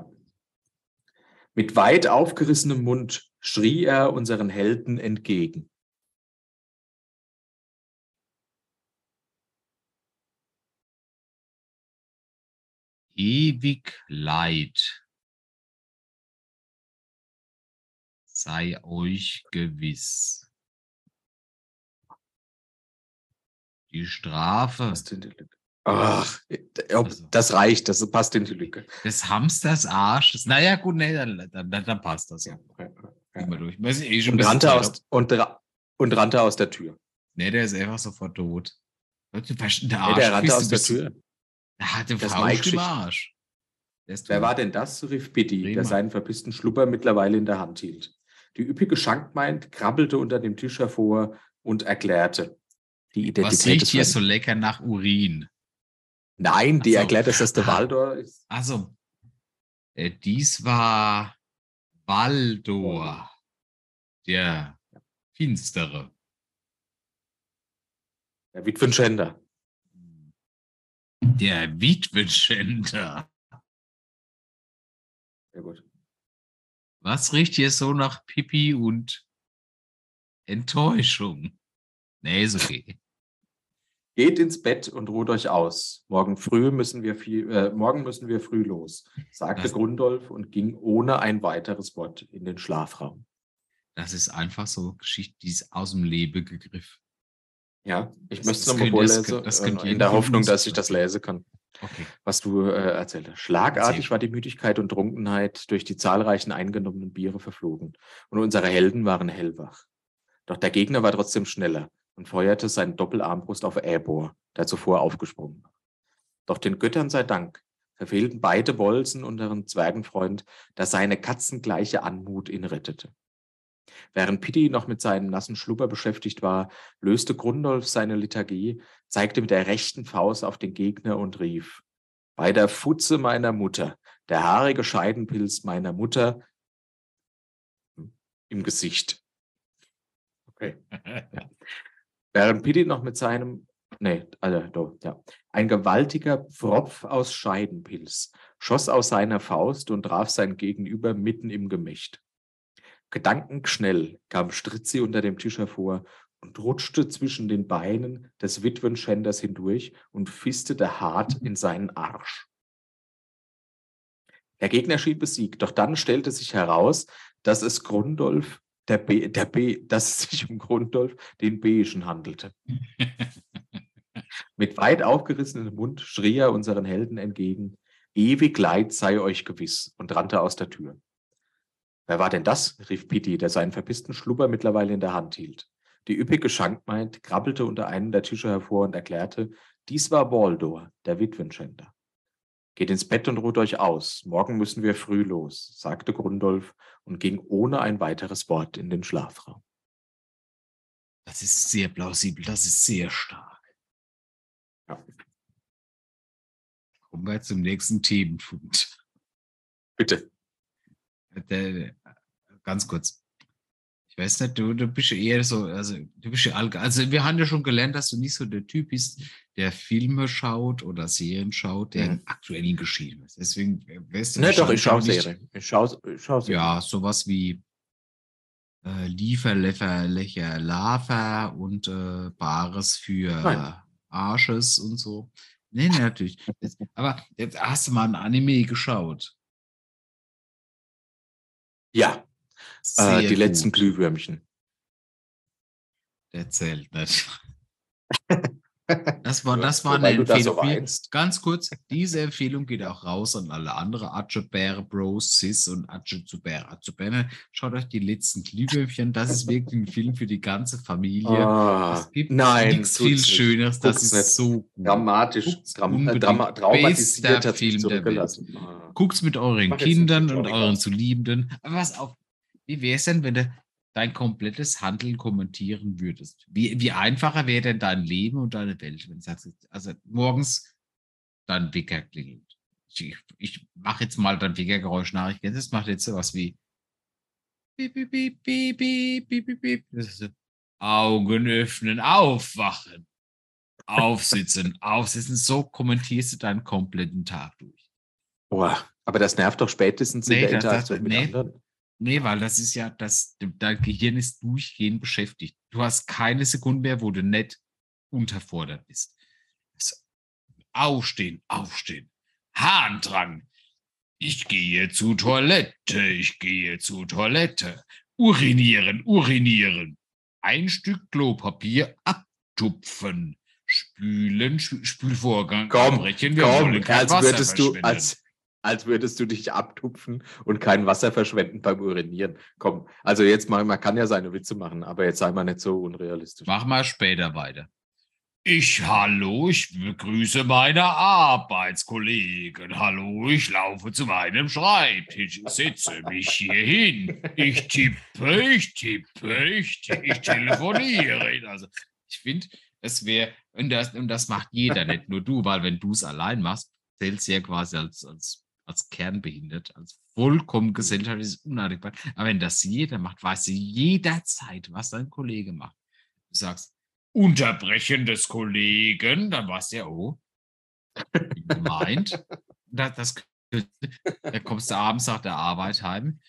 Mit weit aufgerissenem Mund schrie er unseren Helden entgegen. Ewig Leid sei euch gewiss. Die Strafe Passt in die Lücke. Ach, Also. das reicht, das passt in die Lücke. des Hamsters Arsches. Naja, gut, nee, dann, dann, dann, passt das. Ja, Ja. Ja, ja. durch. Sind eh schon Und, rannte aus, und, und rannte aus der Tür. Nee, der ist einfach sofort tot. Leute, was ist denn der Nee, Arsch? der rannte aus der Tür. Der Mike im Schicht. Arsch. Ist Wer war denn das? rief Pitti, der seinen verpissten Schlupper mittlerweile in der Hand hielt. Die üppige Schankmeint krabbelte unter dem Tisch hervor und erklärte. Die Identität Was riecht hier so lecker nach Urin? Nein, die so. erklärt, dass das der. Waldor ist. Also, äh, dies war Baldor, der Finstere. Der Witwenschänder. Der Witwenschänder. Sehr gut. Was riecht hier so nach Pipi und Enttäuschung? Nee, ist okay. Geht ins Bett und ruht euch aus. Morgen früh müssen wir viel, äh, morgen müssen wir früh los, sagte Das- Grundolf und ging ohne ein weiteres Wort in den Schlafraum. Das ist einfach so Geschichte, die ist aus dem Leben gegriffen. Ja, ich Das- möchte das es nochmal das vorlesen, das könnte äh, in der Hoffnung, dass ich das lesen kann. Okay. was du äh, erzählt hast. Schlagartig Erzähl. war die Müdigkeit und Trunkenheit durch die zahlreichen eingenommenen Biere verflogen und unsere Helden waren hellwach. Doch der Gegner war trotzdem schneller und feuerte seine Doppelarmbrust auf Erbor, der zuvor aufgesprungen war. Doch den Göttern sei Dank verfehlten beide Bolzen unseren Zwergenfreund, da seine katzengleiche Anmut ihn rettete. Während Pitti noch mit seinem nassen Schlupper beschäftigt war, löste Grundolf seine Liturgie, zeigte mit der rechten Faust auf den Gegner und rief, bei der Futze meiner Mutter, der haarige Scheidenpilz meiner Mutter im Gesicht. Okay. Während Pitti noch mit seinem, nee, also, ja, ein gewaltiger Pfropf aus Scheidenpilz schoss aus seiner Faust und traf sein Gegenüber mitten im Gemächt. Gedankenschnell kam Stritzi unter dem Tisch hervor und rutschte zwischen den Beinen des Witwenschänders hindurch und fistete hart in seinen Arsch. Der Gegner schien besiegt, doch dann stellte sich heraus, dass es Grundolf, der B, der B, dass es sich um Grundolf, den Beigen handelte. Mit weit aufgerissenem Mund schrie er unseren Helden entgegen, ewig Leid sei euch gewiss, und rannte aus der Tür. Wer war denn das? rief Pitti, der seinen verpissten Schlupper mittlerweile in der Hand hielt. Die üppige Schankmeint krabbelte unter einem der Tische hervor und erklärte, dies war Baldor, der Witwenschänder. Geht ins Bett und ruht euch aus. Morgen müssen wir früh los, sagte Grundolf und ging ohne ein weiteres Wort in den Schlafraum. Das ist sehr plausibel, das ist sehr stark. Ja. Kommen wir zum nächsten Themenpunkt. Bitte. Der, ganz kurz. Ich weiß nicht, du, du bist ja eher so, also du bist ja also wir haben ja schon gelernt, dass du nicht so der Typ bist, der Filme schaut oder Serien schaut, der Mhm. aktuellen Geschehen ist. Deswegen äh, weißt du Ne, doch, ich schaue Serien. Ich schaue ich schau Serien. Ja, sowas wie äh, Liefer, Leffer, Lecher, Lava und äh, Bares für Nein. Arsches und so. Nee, nee, natürlich. Jetzt, aber jetzt hast du mal ein Anime geschaut. Ja, äh, die letzten gut. Glühwürmchen. Der zählt nicht. Das war, das war eine so Empfehlung. weinst. Ganz kurz, diese Empfehlung geht auch raus an alle andere Atschebär Bros, Sis und Atschebär. Atschebär, schaut euch die letzten Glühwürmchen. Das ist wirklich ein Film für die ganze Familie. Ah, es gibt nein, nichts viel nicht. Schöneres. Das Guckt's ist nicht. so gut. Dramatisch, dram, äh, drama, traumatisiert Film der Welt. Ah. Guckt's mit euren Kindern und euren Cash. zu Liebenden. Aber was auf, wie wäre es denn, wenn du dein komplettes Handeln kommentieren würdest? Wie, wie einfacher wäre denn dein Leben und deine Welt, wenn du sagst, also morgens dein Wecker klingelt. Ich, ich mache jetzt mal dein Weckergeräusch nach. Ich kenne das macht jetzt sowas wie Piep, piep, piep, piep, piep, piep, so, Augen öffnen, aufwachen, aufsitzen, aufsitzen. So kommentierst du deinen kompletten Tag durch. Boah, aber das nervt doch spätestens Nee, in der das- das- Interaktion mit nee. anderen. Nee, weil das ist ja, das, dein Gehirn ist durchgehend beschäftigt. Du hast keine Sekunde mehr, wo du nicht unterfordert bist. Aufstehen, aufstehen. Harndrang. Ich gehe zur Toilette, ich gehe zur Toilette. Urinieren, urinieren. Ein Stück Klopapier abtupfen. Spülen, Spü- Spülvorgang Komm, abbrechen. Wir Komm, wollen kein als Wasser würdest du, als, als würdest du dich abtupfen und kein Wasser verschwenden beim Urinieren. Komm, also jetzt mal, man kann ja seine Witze machen, aber jetzt sei mal nicht so unrealistisch. Mach mal später weiter. Ich, hallo, ich begrüße meine Arbeitskollegen. Hallo, ich laufe zu meinem Schreibtisch, setze mich hier hin. Ich tippe, ich tippe, ich, ti- ich telefoniere. Also, ich finde, es wäre, und das, und das macht jeder, nicht nur du, weil wenn du es allein machst, zählst du ja quasi als, als, als kernbehindert, als vollkommen gesellschaftliches unadäquat. Aber wenn das jeder macht, weißt du jederzeit, was dein Kollege macht. Du sagst, Unterbrechen des Kollegen, dann weißt du ja, oh, gemeint. Das, das, da kommst du abends nach der Arbeit heim.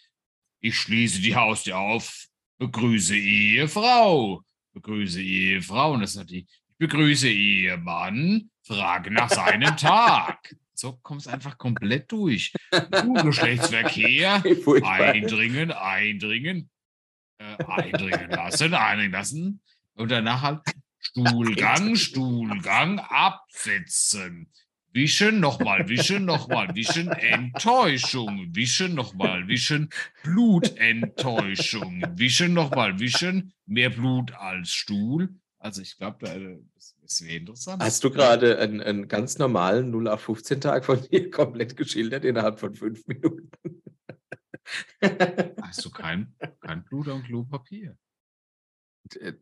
Ich schließe die Haustür auf, begrüße Ehefrau, begrüße Ehefrau. Und das ist die, ich begrüße Ehemann, frage nach seinem Tag. So kommst einfach komplett durch. Du, Geschlechtsverkehr, eindringen, eindringen, äh, eindringen lassen, eindringen lassen. Und danach halt Stuhlgang, Stuhlgang, absetzen. Wischen, nochmal wischen, nochmal wischen, Enttäuschung, wischen, nochmal wischen, Blutenttäuschung, wischen, nochmal wischen, mehr Blut als Stuhl. Also ich glaube, das, das wäre interessant. Hast du gerade einen, einen ganz normalen 0 auf 15 Tag von dir komplett geschildert innerhalb von fünf Minuten? Hast du kein, kein Blut am Klopapier?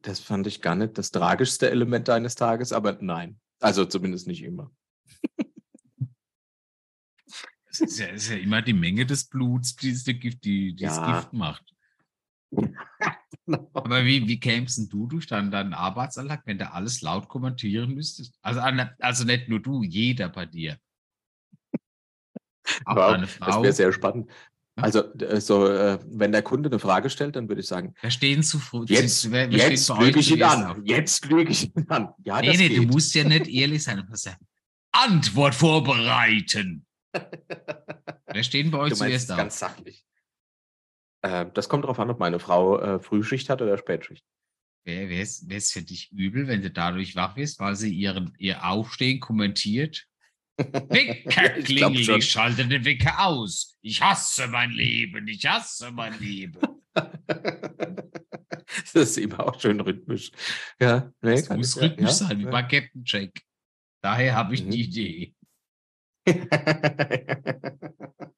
Das fand ich gar nicht das tragischste Element deines Tages, aber nein. Also zumindest nicht immer. Es ist, ja, ist ja immer die Menge des Bluts, die das die, die das Ja. Gift macht. Aber wie, wie kämst du durch deinen, deinen Arbeitsalltag, wenn du alles laut kommentieren müsstest? Also, also nicht nur du, jeder bei dir. Auch Wow, deine Das Frau. wäre sehr spannend. Also, so, äh, wenn der Kunde eine Frage stellt, dann würde ich sagen, Da stehen zu früh. jetzt, jetzt lüge ich ihn an. Jetzt lüge ich ihn an. Ja, Nee, das nee, geht. du musst ja nicht ehrlich sein. Ja Antwort vorbereiten. Wer steht bei euch Du meinst zuerst auf? ganz sachlich. Äh, das kommt darauf an, ob meine Frau äh, Frühschicht hat oder Spätschicht. Wäre es für dich übel, wenn du dadurch wach wirst, weil sie ihren, ihr Aufstehen kommentiert? Wecker Ich glaub klingel, schon. ich schalte den Wecker aus. Ich hasse mein Leben, ich hasse mein Leben. das ist immer auch schön rhythmisch. Ja, nee, Es kann muss ich- rhythmisch ja, sein, wie ja. bei Captain Jack. Daher habe ich Mhm. die Idee.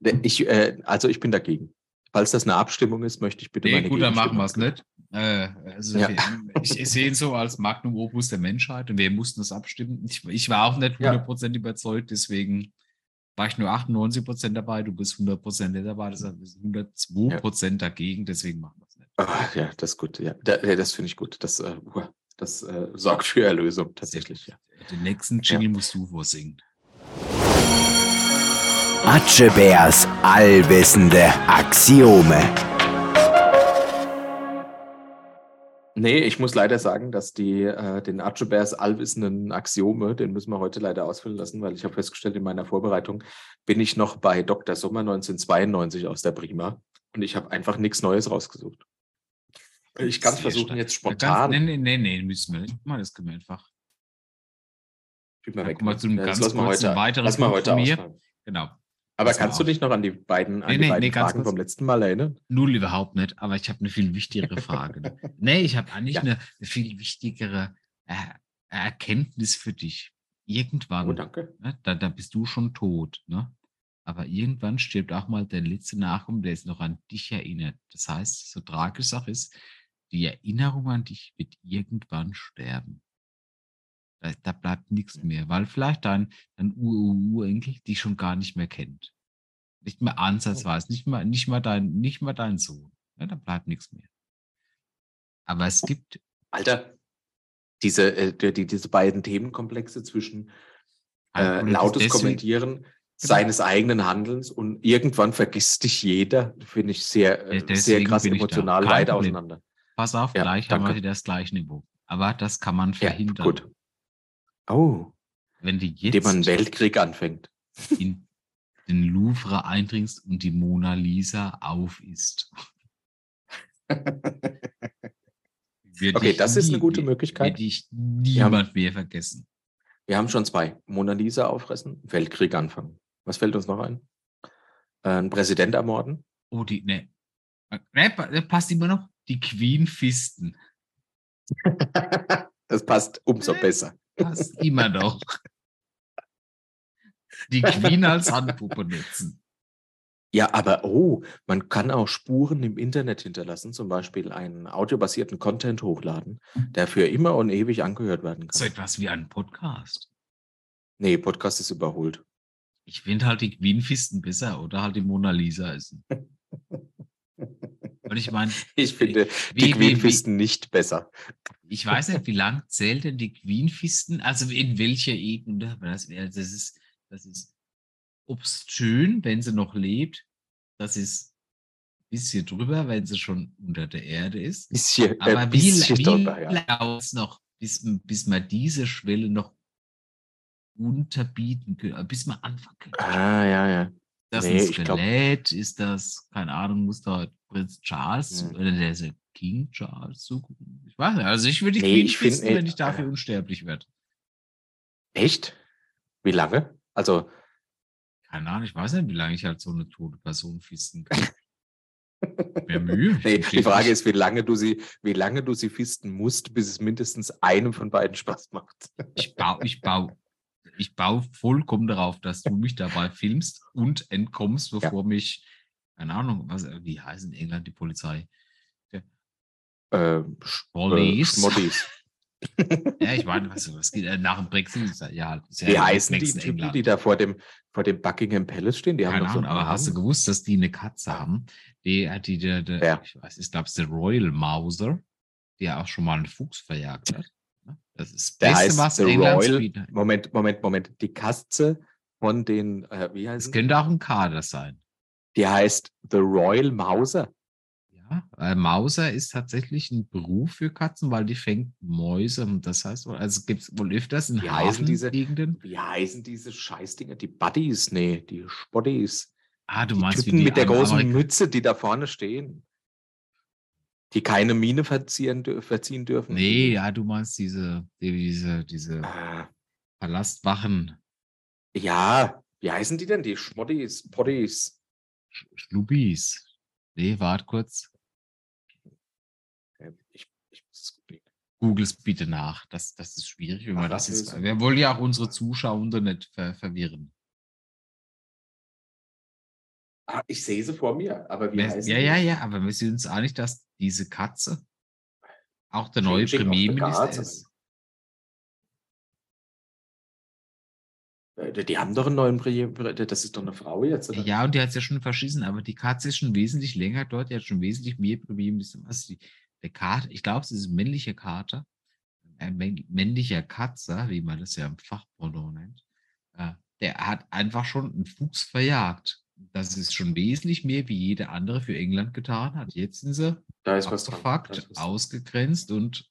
Ne, ich, äh, also ich bin dagegen. Falls das eine Abstimmung ist, möchte ich bitte Nee, meine gut, dann machen wir es nicht. Äh, also Ja. wir- ich, sehe ihn so als Magnum Opus der Menschheit und wir mussten das abstimmen. Ich, ich war auch nicht Ja. 100% überzeugt, deswegen war ich nur 98% dabei, du bist 100% nicht dabei, wir sind 102% dagegen, deswegen machen wir es nicht. Ah, ja, das ist gut. Ja, da, ja das finde ich gut. Das, äh, uah, das äh, sorgt für Erlösung tatsächlich. Ja. Den nächsten Jingle musst du vorsingen. Atschebärs allwissende Axiome. Nee, ich muss leider sagen, dass die, äh, den Archibers allwissenden Axiome, den müssen wir heute leider ausfüllen lassen, weil ich habe festgestellt, in meiner Vorbereitung bin ich noch bei Dr. Sommer 1992 aus der Prima und ich habe einfach nichts Neues rausgesucht. Ich kann es versuchen, stark. jetzt spontan. Ganz, nee, nee, nee, nee, müssen wir nicht machen, das können wir einfach. Gib mal Ja, weg. guck mal, zu einem Ja, das ganz kurzen heute, weiteren wir Punkt heute von mir. ausfallen. Genau. Aber mal kannst du dich noch an die beiden, an Nee, die nee, beiden nee, Fragen vom letzten Mal erinnern? Null überhaupt nicht, aber ich habe eine viel wichtigere Frage. nee, ich habe eigentlich Ja. eine, eine viel wichtigere äh, Erkenntnis für dich. Irgendwann, Oh, danke. ne, da, da bist du schon tot, ne? Aber irgendwann stirbt auch mal der letzte Nachkommen, der ist noch an dich erinnert. Das heißt, so tragisch auch ist, die Erinnerung an dich wird irgendwann sterben. Da, da bleibt nichts mehr, weil vielleicht dein, dein Ur-Urenkel dich schon gar nicht mehr kennt. Nicht mehr ansatzweise, nicht mal, nicht mal dein, nicht mal dein Sohn. Ja, da bleibt nichts mehr. Aber es gibt, Alter, diese, äh, die, die, diese beiden Themenkomplexe zwischen äh, lautes deswegen- Kommentieren seines eigenen Handelns und irgendwann vergisst dich jeder, finde ich sehr, äh, Ja, sehr krass emotional weit Problem. auseinander. pass auf, Ja, gleich haben wir danke. das gleiche Niveau. Aber das kann man Ja, verhindern. gut. Oh, Wenn du indem man einen jetzt Weltkrieg anfängt. in den Louvre eindringst und die Mona Lisa auf ist. Okay, das ist eine nie- gute Möglichkeit. Wird dich niemand mehr vergessen. Wir haben schon zwei. Mona Lisa auffressen, Weltkrieg anfangen. Was fällt uns noch ein? Äh, einen Präsident ermorden? Oh, die, ne. Ne, ne, passt immer noch. Die Queen Fisten. das passt umso Nee. besser. Passt immer noch. Die Queen als Handpuppe nutzen. Ja, aber oh, man kann auch Spuren im Internet hinterlassen, zum Beispiel einen audiobasierten Content hochladen, der für immer und ewig angehört werden So kann. etwas wie ein Podcast. Nee, Podcast ist überholt. Ich finde halt die Queen Fisten besser oder halt die Mona Lisa essen. Und ich meine, Ich finde wie- die Queenfisten nicht besser. ich weiß nicht, wie lang zählt denn die Queen Fisten? Also in welcher Ebene? Das, das ist, das ist obszön, wenn sie noch lebt. Das ist ein bisschen drüber, wenn sie schon unter der Erde ist. Bisschen, Aber äh, wie, wie drüber, ja. lange dauert es noch, bis, bis man diese Schwelle noch unterbieten können, bis man anfangen kann? Ah, ja, ja. das Nee, ein glaub- Skelett? Ist das, keine Ahnung, muss da Prinz Charles Hm. oder der ist ja King Charles zugucken? Ich weiß nicht. Also ich würde die Nee, Queen ich find, fisten, äh, wenn ich dafür äh, unsterblich werde. Echt? Wie lange? Also, Keine Ahnung, ich weiß nicht, wie lange ich halt so eine tote Person fisten kann. Mehr Mühe. Nee, die Frage nicht. ist, wie lange du sie, wie lange du sie fisten musst, bis es mindestens einem von beiden Spaß macht. Ich baue, ich baue, ich baue vollkommen darauf, dass du mich dabei filmst und entkommst, bevor mich, keine Ahnung, was, wie heißt in England die Polizei? Ähm, Police. Äh, Schmoddies. Ja, ich meine, was, was geht äh, nach dem Brexit? Ja, ja, ja Wie heißen die Typen, England. die da vor dem, vor dem Buckingham Palace stehen? Die haben Keine doch so Ahnung, einen aber hast du Namen. gewusst, dass die eine Katze haben? Die hat die, der, der, Wer? ich weiß, ich glaube, es ist der Royal Mauser, der auch schon mal einen Fuchs verjagt hat. Ne? Das ist das Der Beste, was England Royal. bietet. Moment, Moment, Moment. Die Katze von den, äh, wie Es heißt die? könnte auch ein Kader sein. Die heißt The Royal Mauser. Ja, äh, Mauser ist tatsächlich ein Beruf für Katzen, weil die fängt Mäuse. Und das heißt, also gibt es wohl öfters in Wie heißen diese- Hafengegenden. Wie heißen diese Scheißdinger? Die Buddies? Nee, die Spotties. Ah, du Die meinst Typen die mit der großen Amerik- Mütze, die da vorne stehen. Die keine Miene verziehen, verziehen dürfen. Nee, ja, du meinst diese, die, diese, diese Ah, Palastwachen, ja, wie heißen die denn? Die Schmoddies, Potties. Sch- Schlubbis. Nee, warte kurz. Okay, Ich, ich muss es googeln. Googles bitte nach. Das, das ist schwierig, wenn man das das ist- Wir wollen ja auch unsere Zuschauer nicht ver verwirren. Ah, ich sehe sie vor mir, aber wie Wer- heißen ja, ja, ja, aber wir sind uns einig, dass diese Katze auch der neue Premierminister ist. Die haben doch einen neuen Premier, das ist doch eine Frau jetzt, oder? Ja, und die hat es ja schon verschissen, aber die Katze ist schon wesentlich länger dort, die hat schon wesentlich mehr Premierminister. Was die, der Kater, ich glaube, es ist ein männlicher Kater, ein männl- männlicher Katzer, wie man das ja im Fachporno nennt. Äh, der hat einfach schon einen Fuchs verjagt. Das ist schon wesentlich mehr, wie jede andere für England getan hat. Jetzt sind sie Da ist was dran. ausgegrenzt und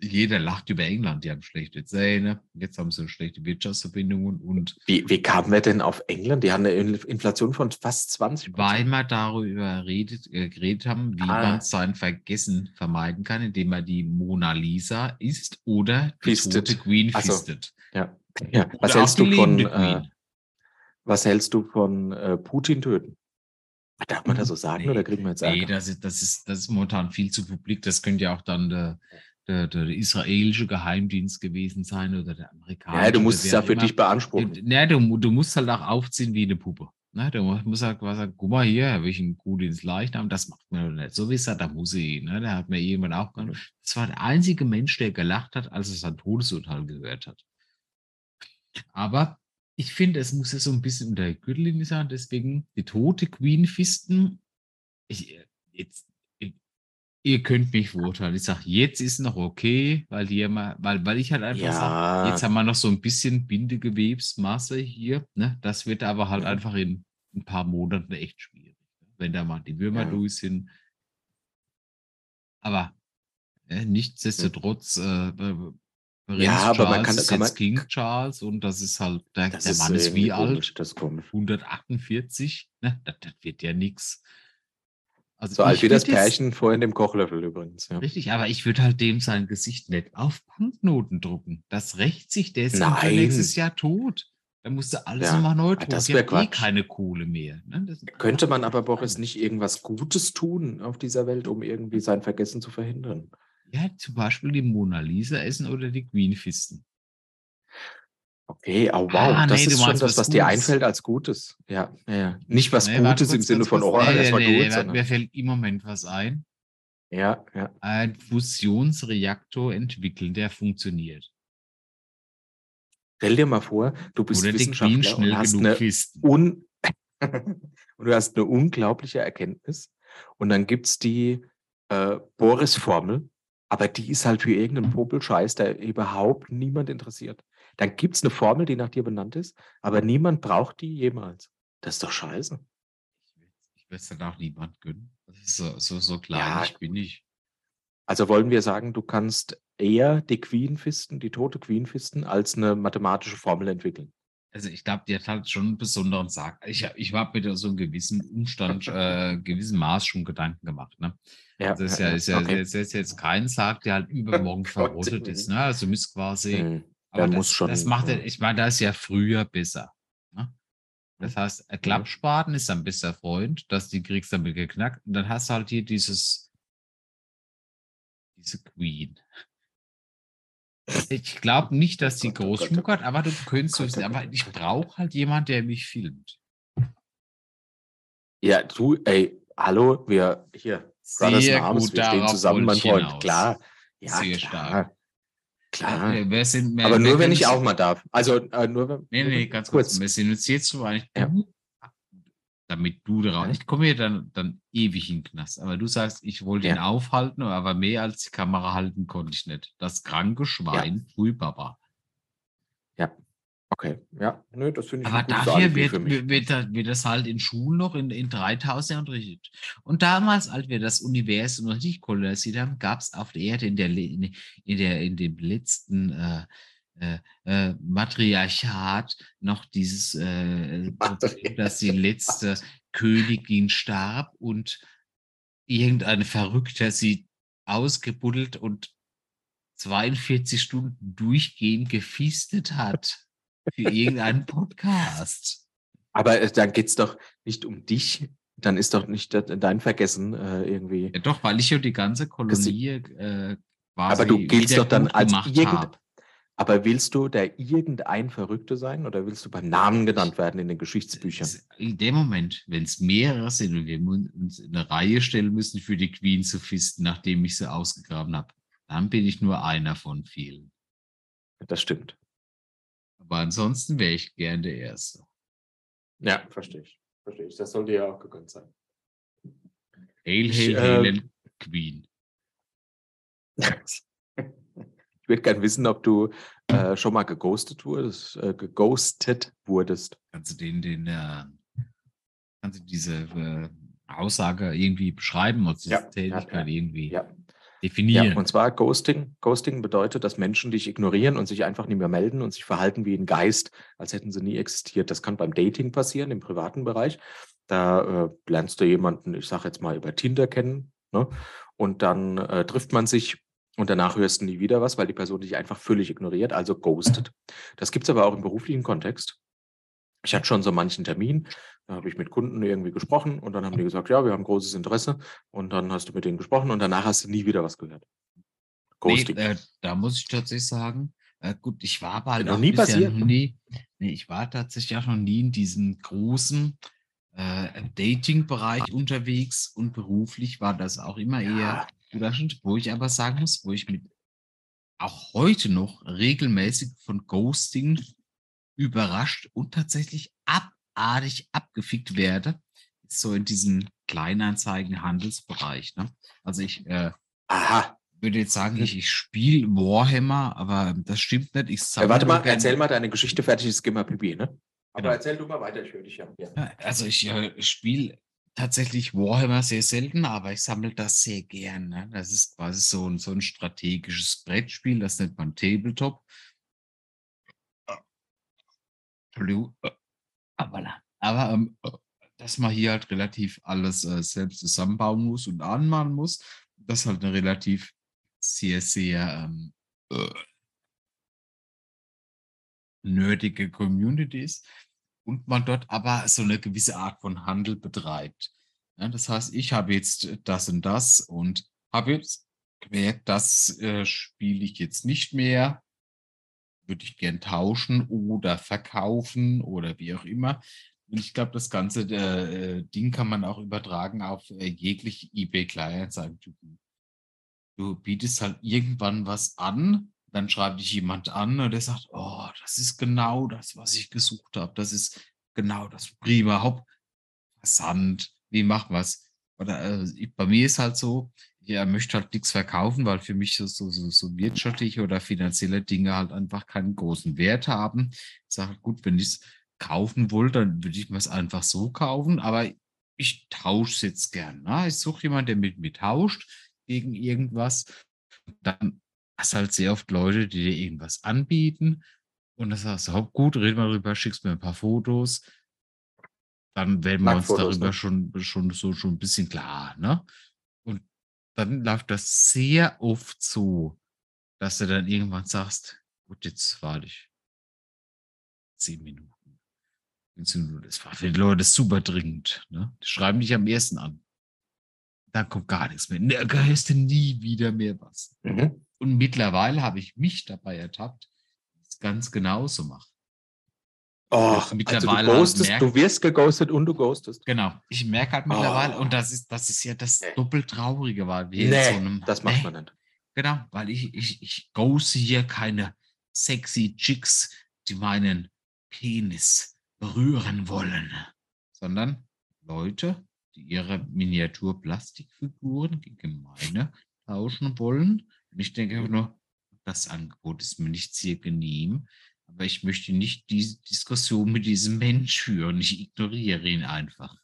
jeder lacht über England. Die haben schlechte Zähne, jetzt haben sie schlechte Wirtschaftsverbindungen und Wie, wie kamen wir denn auf England? Die haben eine In- Inflation von fast 20 weil wir darüber redet, äh, geredet haben, wie Ah. man sein Vergessen vermeiden kann, indem man die Mona Lisa isst oder die Fistet. tote Queen so. fistet. Ja. ja. Was hältst die du von lebende äh, Queen. was hältst du von äh, Putin töten? Darf man das so sagen Nee, oder kriegen wir jetzt Nee, Ärger? das ist, das, ist, das ist momentan viel zu publik. Das könnte ja auch dann der, der, der israelische Geheimdienst gewesen sein oder der amerikanische. ja, du musst es ja für immer. dich beanspruchen. Ja, du, du musst halt auch aufziehen wie eine Puppe. Ne? Du mu- musst halt quasi sagen, guck mal hier, habe ich einen ins Leichnam, das macht mir doch nicht. So wie es da muss ich. Ne? Der hat mir jemand auch gesagt. Das war der einzige Mensch, der gelacht hat, als er sein Todesurteil gehört hat. Aber ich finde, es muss ja so ein bisschen unter der Gürtellinie sein, deswegen die tote Queen fisten. Ich, jetzt, ich, ihr könnt mich verurteilen. Ich sage, jetzt ist noch okay, weil die immer, weil, weil ich halt einfach sage, Ja, Jetzt haben wir noch so ein bisschen Bindegewebsmasse hier. Ne? Das wird aber halt Mhm. einfach in ein paar Monaten echt schwierig. ne? Wenn da mal die Würmer Ja. durch sind. Aber äh, nichtsdestotrotz, äh, äh, Ja, aber man Charles kann- ist kann jetzt man- King Charles und das ist halt, der, der ist Mann ist irgendwie wie komisch, alt? Das ist komisch. 148. Ne? Das, das wird ja nichts. Also So alt wie das Pärchen vorhin dem Kochlöffel übrigens. Ja. Richtig, aber ich würde halt dem sein Gesicht nicht auf Banknoten drucken. Das rächt sich, der ist Nein. nächstes Jahr tot. Da musst du alles Ja, nochmal neu drucken. das Die wär haben eh keine Kohle mehr. Ne? Könnte man aber, Boris, nicht irgendwas Gutes tun auf dieser Welt, um irgendwie sein Vergessen zu verhindern? ja, zum Beispiel die Mona Lisa essen oder die Queen fisten. Okay, oh wow, Ah, das nee, ist schon das, was was dir einfällt als Gutes. Ja, ja, ja. Nicht was Nee, Gutes im kurz, Sinne kurz, von, oh, Nee, das war nee, gut, sondern, Mir fällt im Moment was ein. ja, ja. Ein Fusionsreaktor entwickeln, der funktioniert. Stell dir mal vor, du bist Oder Wissenschaftler schnell und hast genug eine un und du hast eine unglaubliche Erkenntnis und dann gibt es die äh, Boris-Formel, aber die ist halt für irgendeinen Popelscheiß, der überhaupt niemand interessiert. Dann gibt es eine Formel, die nach dir benannt ist, aber niemand braucht die jemals. Das ist doch scheiße. Ich will es dann auch niemand gönnen. Das ist so, so, so klar, Ja, ich bin ich. Also wollen wir sagen, du kannst eher die Queen fisten, die tote Queen fisten, als eine mathematische Formel entwickeln. Also ich glaube, die hat halt schon einen besonderen Sarg. Ich, ich habe mir da so einen gewissen Umstand, äh, gewissen Maß schon Gedanken gemacht. Ne? Ja, Das ist ja, ist ja, okay. das ist jetzt kein Sarg, der halt übermorgen verrottet ist. Ne? Also du müsst quasi. Hm, Aber der das, muss schon, das macht, ich meine, da ist ja früher besser. Ne? Das heißt, ein Klappspaten ist ein bester Freund, dass die kriegst damit geknackt. Und dann hast du halt hier dieses, diese Queen. Ich glaube nicht, dass die oh oh Großschmuck Gott. hat, aber du könntest, Gott, oh aber ich brauche halt jemand, der mich filmt. Ja, du, ey, hallo, wir hier, Brothers Sehr Arms, gut, wir stehen zusammen, mein Freund. hinaus. Klar, ja, Sehr klar, stark. Klar. Äh, wer sind, wer, Aber nur, wenn ich auch mal darf. Also, äh, nur wenn. Nee, nee, ganz kurz. Wir sind uns jetzt so eigentlich, Ja. damit du darauf. Ja. Ich komme hier dann, dann ewig in den Knast. Aber du sagst, ich wollte ihn Ja. aufhalten, aber mehr als die Kamera halten konnte ich nicht. Das kranke Schwein, früh Baba. Okay, ja, nö, das finde ich Aber dafür wird, wird, wird, das- halt in Schulen noch in, in 3000 unterrichtet. Und damals, als wir das Universum noch nicht kolonisiert haben, gab es auf der Erde in, der, in, der, in dem letzten äh, äh, äh, Matriarchat noch dieses äh, Problem, dass die letzte Königin starb und irgendein Verrückter sie ausgebuddelt und 42 Stunden durchgehend gefistet hat für irgendeinen Podcast. Aber äh, dann geht es doch nicht um dich. Dann ist doch nicht de- dein Vergessen äh, irgendwie. Ja, doch, weil ich ja die ganze Kolonie äh, quasi Aber du giltst doch dann als irgend- hab. Aber willst du der irgendein Verrückte sein oder willst du beim Namen genannt werden in den Geschichtsbüchern? Es- In dem Moment, wenn es mehrere sind und wir uns in eine Reihe stellen müssen, für die Queen zu fisten, nachdem ich sie ausgegraben habe, dann bin ich nur einer von vielen. Das stimmt. Aber ansonsten wäre ich gern der Erste. Ja, verstehe ich. Verstehe ich. Das sollte ja auch gegönnt sein. Hail, Ich, hail, äh, hail, Queen. Ich würde gerne wissen, ob du äh, schon mal geghostet wurdest, äh, geghostet wurdest. Kannst du den, den, äh, kannst du diese äh, Aussage irgendwie beschreiben oder diese Ja, ja, Tätigkeit ja. irgendwie Ja. Definieren? Ja, und zwar Ghosting. Ghosting bedeutet, dass Menschen dich ignorieren und sich einfach nicht mehr melden und sich verhalten wie ein Geist, als hätten sie nie existiert. Das kann beim Dating passieren, im privaten Bereich. Da äh, lernst du jemanden, ich sage jetzt mal, über Tinder kennen. Ne? Und dann äh, trifft man sich und danach hörst du nie wieder was, weil die Person dich einfach völlig ignoriert, also ghostet. Das gibt es aber auch im beruflichen Kontext. Ich hatte schon so manchen Termin, da habe ich mit Kunden irgendwie gesprochen und dann haben die gesagt, ja, wir haben großes Interesse. Und dann hast du mit denen gesprochen und danach hast du nie wieder was gehört. Ghosting. Nee, äh, da muss ich tatsächlich sagen, äh, gut, ich war aber Noch nie passiert? noch nie, nee, ich war tatsächlich auch noch nie in diesem großen äh, Dating-Bereich unterwegs und beruflich war das auch immer eher Ja. überraschend, wo ich aber sagen muss, wo ich mit auch heute noch regelmäßig von Ghosting überrascht und tatsächlich abartig abgefickt werde, ist so in diesem Kleinanzeigen-Handelsbereich. Ne? Also ich äh, würde jetzt sagen, ich, ich spiele Warhammer, aber das stimmt nicht. Ich Ja, sammle warte mal, erzähl mal deine Geschichte fertig, ist geh mal Pipi, ne? Aber Genau. erzähl du mal weiter, ich höre dich ja. ja. Ja, Also ich äh, spiele tatsächlich Warhammer sehr selten, aber ich sammle das sehr gern. Ne? Das ist quasi so ein, so ein strategisches Brettspiel, das nennt man Tabletop. Entschuldigung. Äh, Aber, aber ähm, äh, dass man hier halt relativ alles äh, selbst zusammenbauen muss und anmalen muss, das halt eine relativ sehr, sehr ähm, äh, nerdige Community ist und man dort aber so eine gewisse Art von Handel betreibt. Ja, das heißt, ich habe jetzt das und das und habe jetzt gemerkt, das äh, spiele ich jetzt nicht mehr, würde ich gern tauschen oder verkaufen oder wie auch immer. Und ich glaube, das ganze äh, Ding kann man auch übertragen auf äh, jegliche eBay-Kleinanzeigen. Du, du bietest halt irgendwann was an, dann schreibt dich jemand an und der sagt, oh, das ist genau das, was ich gesucht habe. Das ist genau das prima Hauptversand. Wie machen wir es? Oder äh, bei mir ist halt so, ja, möchte halt nichts verkaufen, weil für mich so, so, so, wirtschaftliche oder finanzielle Dinge halt einfach keinen großen Wert haben. Ich sage, gut, wenn ich es kaufen wollte, dann würde ich mir es einfach so kaufen, aber ich tausche es jetzt gern. Ne? Ich suche jemanden, der mit mir tauscht gegen irgendwas. Dann hast halt sehr oft Leute, die dir irgendwas anbieten und dann sagst du, "Hopp, gut, red mal drüber, schickst mir ein paar Fotos. Dann werden wir uns darüber ne? schon, schon so schon ein bisschen klar, ne? Dann läuft das sehr oft so, dass du dann irgendwann sagst, gut, jetzt warte ich zehn Minuten. 15 Minuten. Das war für die Leute super dringend. Ne? Die schreiben dich am ersten an. Dann kommt gar nichts mehr. Ne, Da hörst du nie wieder mehr was. Mhm. Und mittlerweile habe ich mich dabei ertappt, ganz genauso mache. Oh, Jetzt also mittlerweile du ghostest, du wirst geghostet und du ghostest. Genau. Ich merke halt mittlerweile, Oh. und das ist, das ist ja das Nee. doppelt Traurige, weil wir in Nee, so einem. das macht Nee, man nicht. Genau, weil ich, ich, ich ghoste hier keine sexy Chicks, die meinen Penis berühren wollen, sondern Leute, die ihre Miniaturplastikfiguren gegen meine tauschen wollen. Und ich denke nur, das Angebot ist mir nicht sehr genehm, aber ich möchte nicht diese Diskussion mit diesem Mensch führen. Ich ignoriere ihn einfach.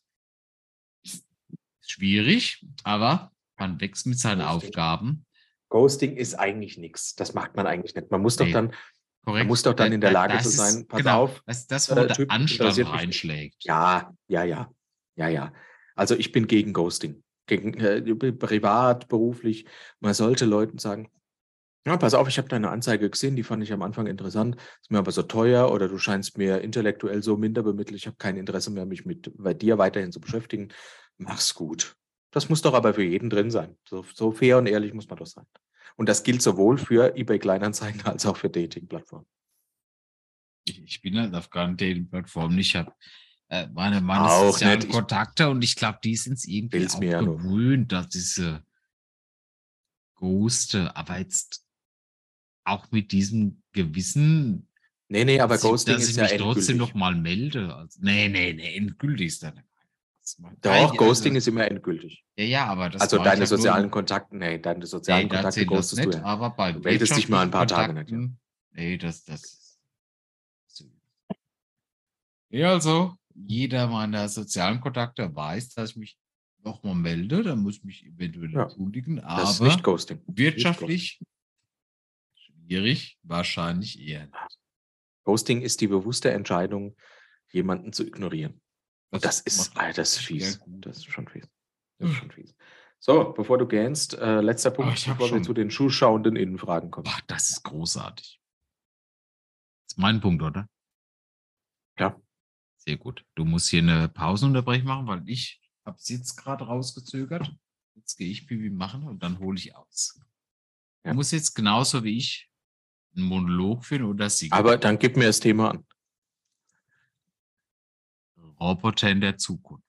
Schwierig, aber man wächst mit seinen Richtig. Aufgaben. Ghosting ist eigentlich nichts. Das macht man eigentlich nicht. Man muss doch Nee. dann, Korrekt. muss doch dann in der Lage das zu ist- sein, pass genau, auf, Das ist das, wo äh, der Typ Anstand mich reinschlägt. ja, ja, ja, ja, ja. Also ich bin gegen Ghosting. Gegen äh, privat, beruflich. Man sollte Leuten sagen, ja, pass auf, ich habe deine Anzeige gesehen, die fand ich am Anfang interessant, ist mir aber so teuer oder du scheinst mir intellektuell so minder bemittelt, ich habe kein Interesse mehr, mich mit bei dir weiterhin zu beschäftigen. Mach's gut. Das muss doch aber für jeden drin sein. So, so fair und ehrlich muss man doch sein. Und das gilt sowohl für eBay Kleinanzeigen als auch für Dating-Plattformen. Ich, bin halt auf keinen Dating-Plattformen. Ich habe äh, meine, meine Auch sozialen nicht. Ich- Kontakte und ich glaube, die sind es irgendwie auch mir ja gewöhnt, dass diese Ghoste, aber jetzt auch mit diesem gewissen Nee, nee, aber dass ich- Ghosting dass ist ich ja mich trotzdem endgültig. noch mal melde. Also, nee, nee, nee, endgültig ist dann. Doch, Nein, Ghosting also, ist immer endgültig. Ja, ja, aber das also deine ja nur- sozialen Kontakte, nee, deine sozialen Nee, Kontakte ghostest du nicht, ja. aber bei Du meldest dich mal ein paar Tage nicht, ja. Nee, das, das. Ja, also, jeder meiner sozialen Kontakte weiß, dass ich mich nochmal melde. Da muss ich mich eventuell Ja, entschuldigen, Das ist aber nicht Ghosting. wirtschaftlich schwierig, wahrscheinlich eher nicht. Ghosting ist die bewusste Entscheidung, jemanden zu ignorieren. Und das ist, macht ah, das ist fies. gut. Das ist schon fies. Das ist schon fies. So, bevor du gähnst, äh, letzter Punkt, ich hab bevor wir schon- zu den schuhschauenden Innenfragen kommen. Boah, das ist großartig. Das ist mein Punkt, oder? Ja. Sehr gut. Du musst hier eine Pausenunterbrechung machen, weil ich habe jetzt gerade rausgezögert. Jetzt gehe ich Pipi machen und dann hole ich aus. Ja. Du musst jetzt genauso wie ich einen Monolog führen oder singen. Aber dann gib mir das Thema an. Roboter in der Zukunft.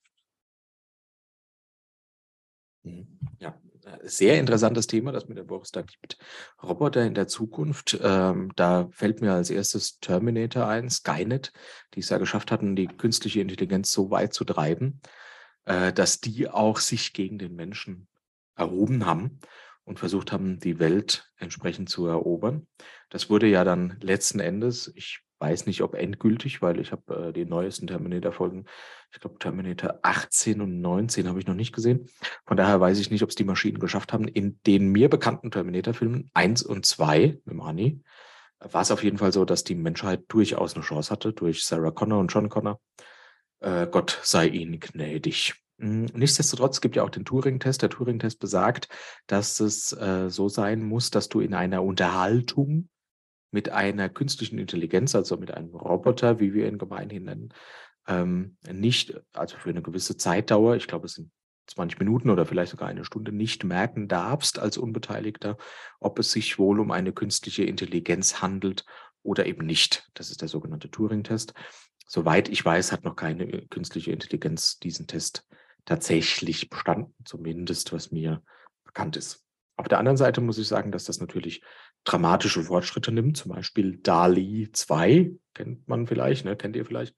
Mhm. Ja, äh, sehr interessantes Thema, das mir der Boris da gibt. Roboter in der Zukunft. Ähm, da fällt mir als erstes Terminator ein, Skynet, die es ja geschafft hatten, die künstliche Intelligenz so weit zu treiben, äh, dass die auch sich gegen den Menschen erhoben haben und versucht haben, die Welt entsprechend zu erobern. Das wurde ja dann letzten Endes, ich weiß nicht, ob endgültig, weil ich habe äh, die neuesten Terminator-Folgen, ich glaube Terminator 18 und 19 habe ich noch nicht gesehen. Von daher weiß ich nicht, ob es die Maschinen geschafft haben. In den mir bekannten Terminator-Filmen 1 und 2 mit Arnie war es auf jeden Fall so, dass die Menschheit durchaus eine Chance hatte durch Sarah Connor und John Connor. Äh, Gott sei ihnen gnädig. Mm, Nichtsdestotrotz gibt ja auch den Turing-Test. Der Turing-Test besagt, dass es äh, so sein muss, dass du in einer Unterhaltung mit einer künstlichen Intelligenz, also mit einem Roboter, wie wir ihn gemeinhin nennen, ähm, nicht, also für eine gewisse Zeitdauer, ich glaube, es sind 20 Minuten oder vielleicht sogar eine Stunde, nicht merken darfst als Unbeteiligter, ob es sich wohl um eine künstliche Intelligenz handelt oder eben nicht. Das ist der sogenannte Turing-Test. Soweit ich weiß, hat noch keine äh, künstliche Intelligenz diesen Test tatsächlich bestanden, zumindest was mir bekannt ist. Auf der anderen Seite muss ich sagen, dass das natürlich dramatische Fortschritte nimmt. Zum Beispiel DALI 2, kennt man vielleicht, ne? kennt ihr vielleicht.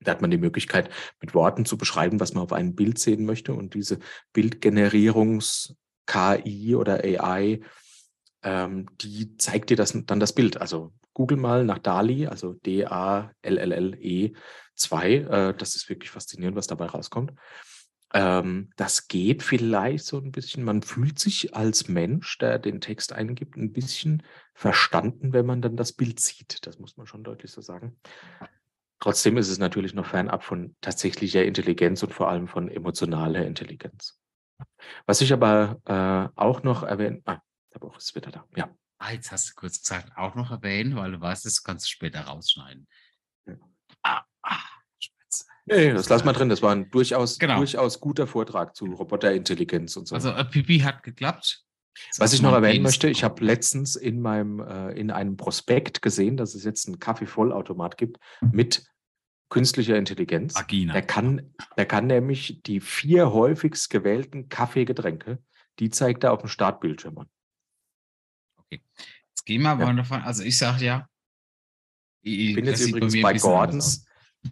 Da hat man die Möglichkeit, mit Worten zu beschreiben, was man auf einem Bild sehen möchte. Und diese Bildgenerierungs-KI oder AI, ähm, die zeigt dir das, dann das Bild. Also google mal nach DALI, also D-A-L-L-L-E 2. Äh, das ist wirklich faszinierend, was dabei rauskommt. Ähm, das geht vielleicht so ein bisschen, man fühlt sich als Mensch, der den Text eingibt, ein bisschen verstanden, wenn man dann das Bild sieht. Das muss man schon deutlich so sagen. Trotzdem ist es natürlich noch fernab von tatsächlicher Intelligenz und vor allem von emotionaler Intelligenz. Was ich aber äh, auch noch erwähnen, ah, der Boris ist wieder da, ja. Ah, jetzt hast du kurz gesagt, auch noch erwähnen, weil du weißt, das kannst du später rausschneiden. Ja. Ah, ah. Nee, das lass mal drin, das war ein durchaus, Genau. durchaus guter Vortrag zu Roboterintelligenz und so. Also, äh, Pipi hat geklappt. Jetzt Was ich noch erwähnen möchte, ich habe letztens in meinem äh, in einem Prospekt gesehen, dass es jetzt einen Kaffeevollautomat gibt mit künstlicher Intelligenz. Vagina. Der kann, der kann nämlich die vier häufigst gewählten Kaffeegetränke, die zeigt er auf dem Startbildschirm an. Jetzt gehen wir Ja. davon. Also, ich sage ja. Ich bin jetzt übrigens bei Gordons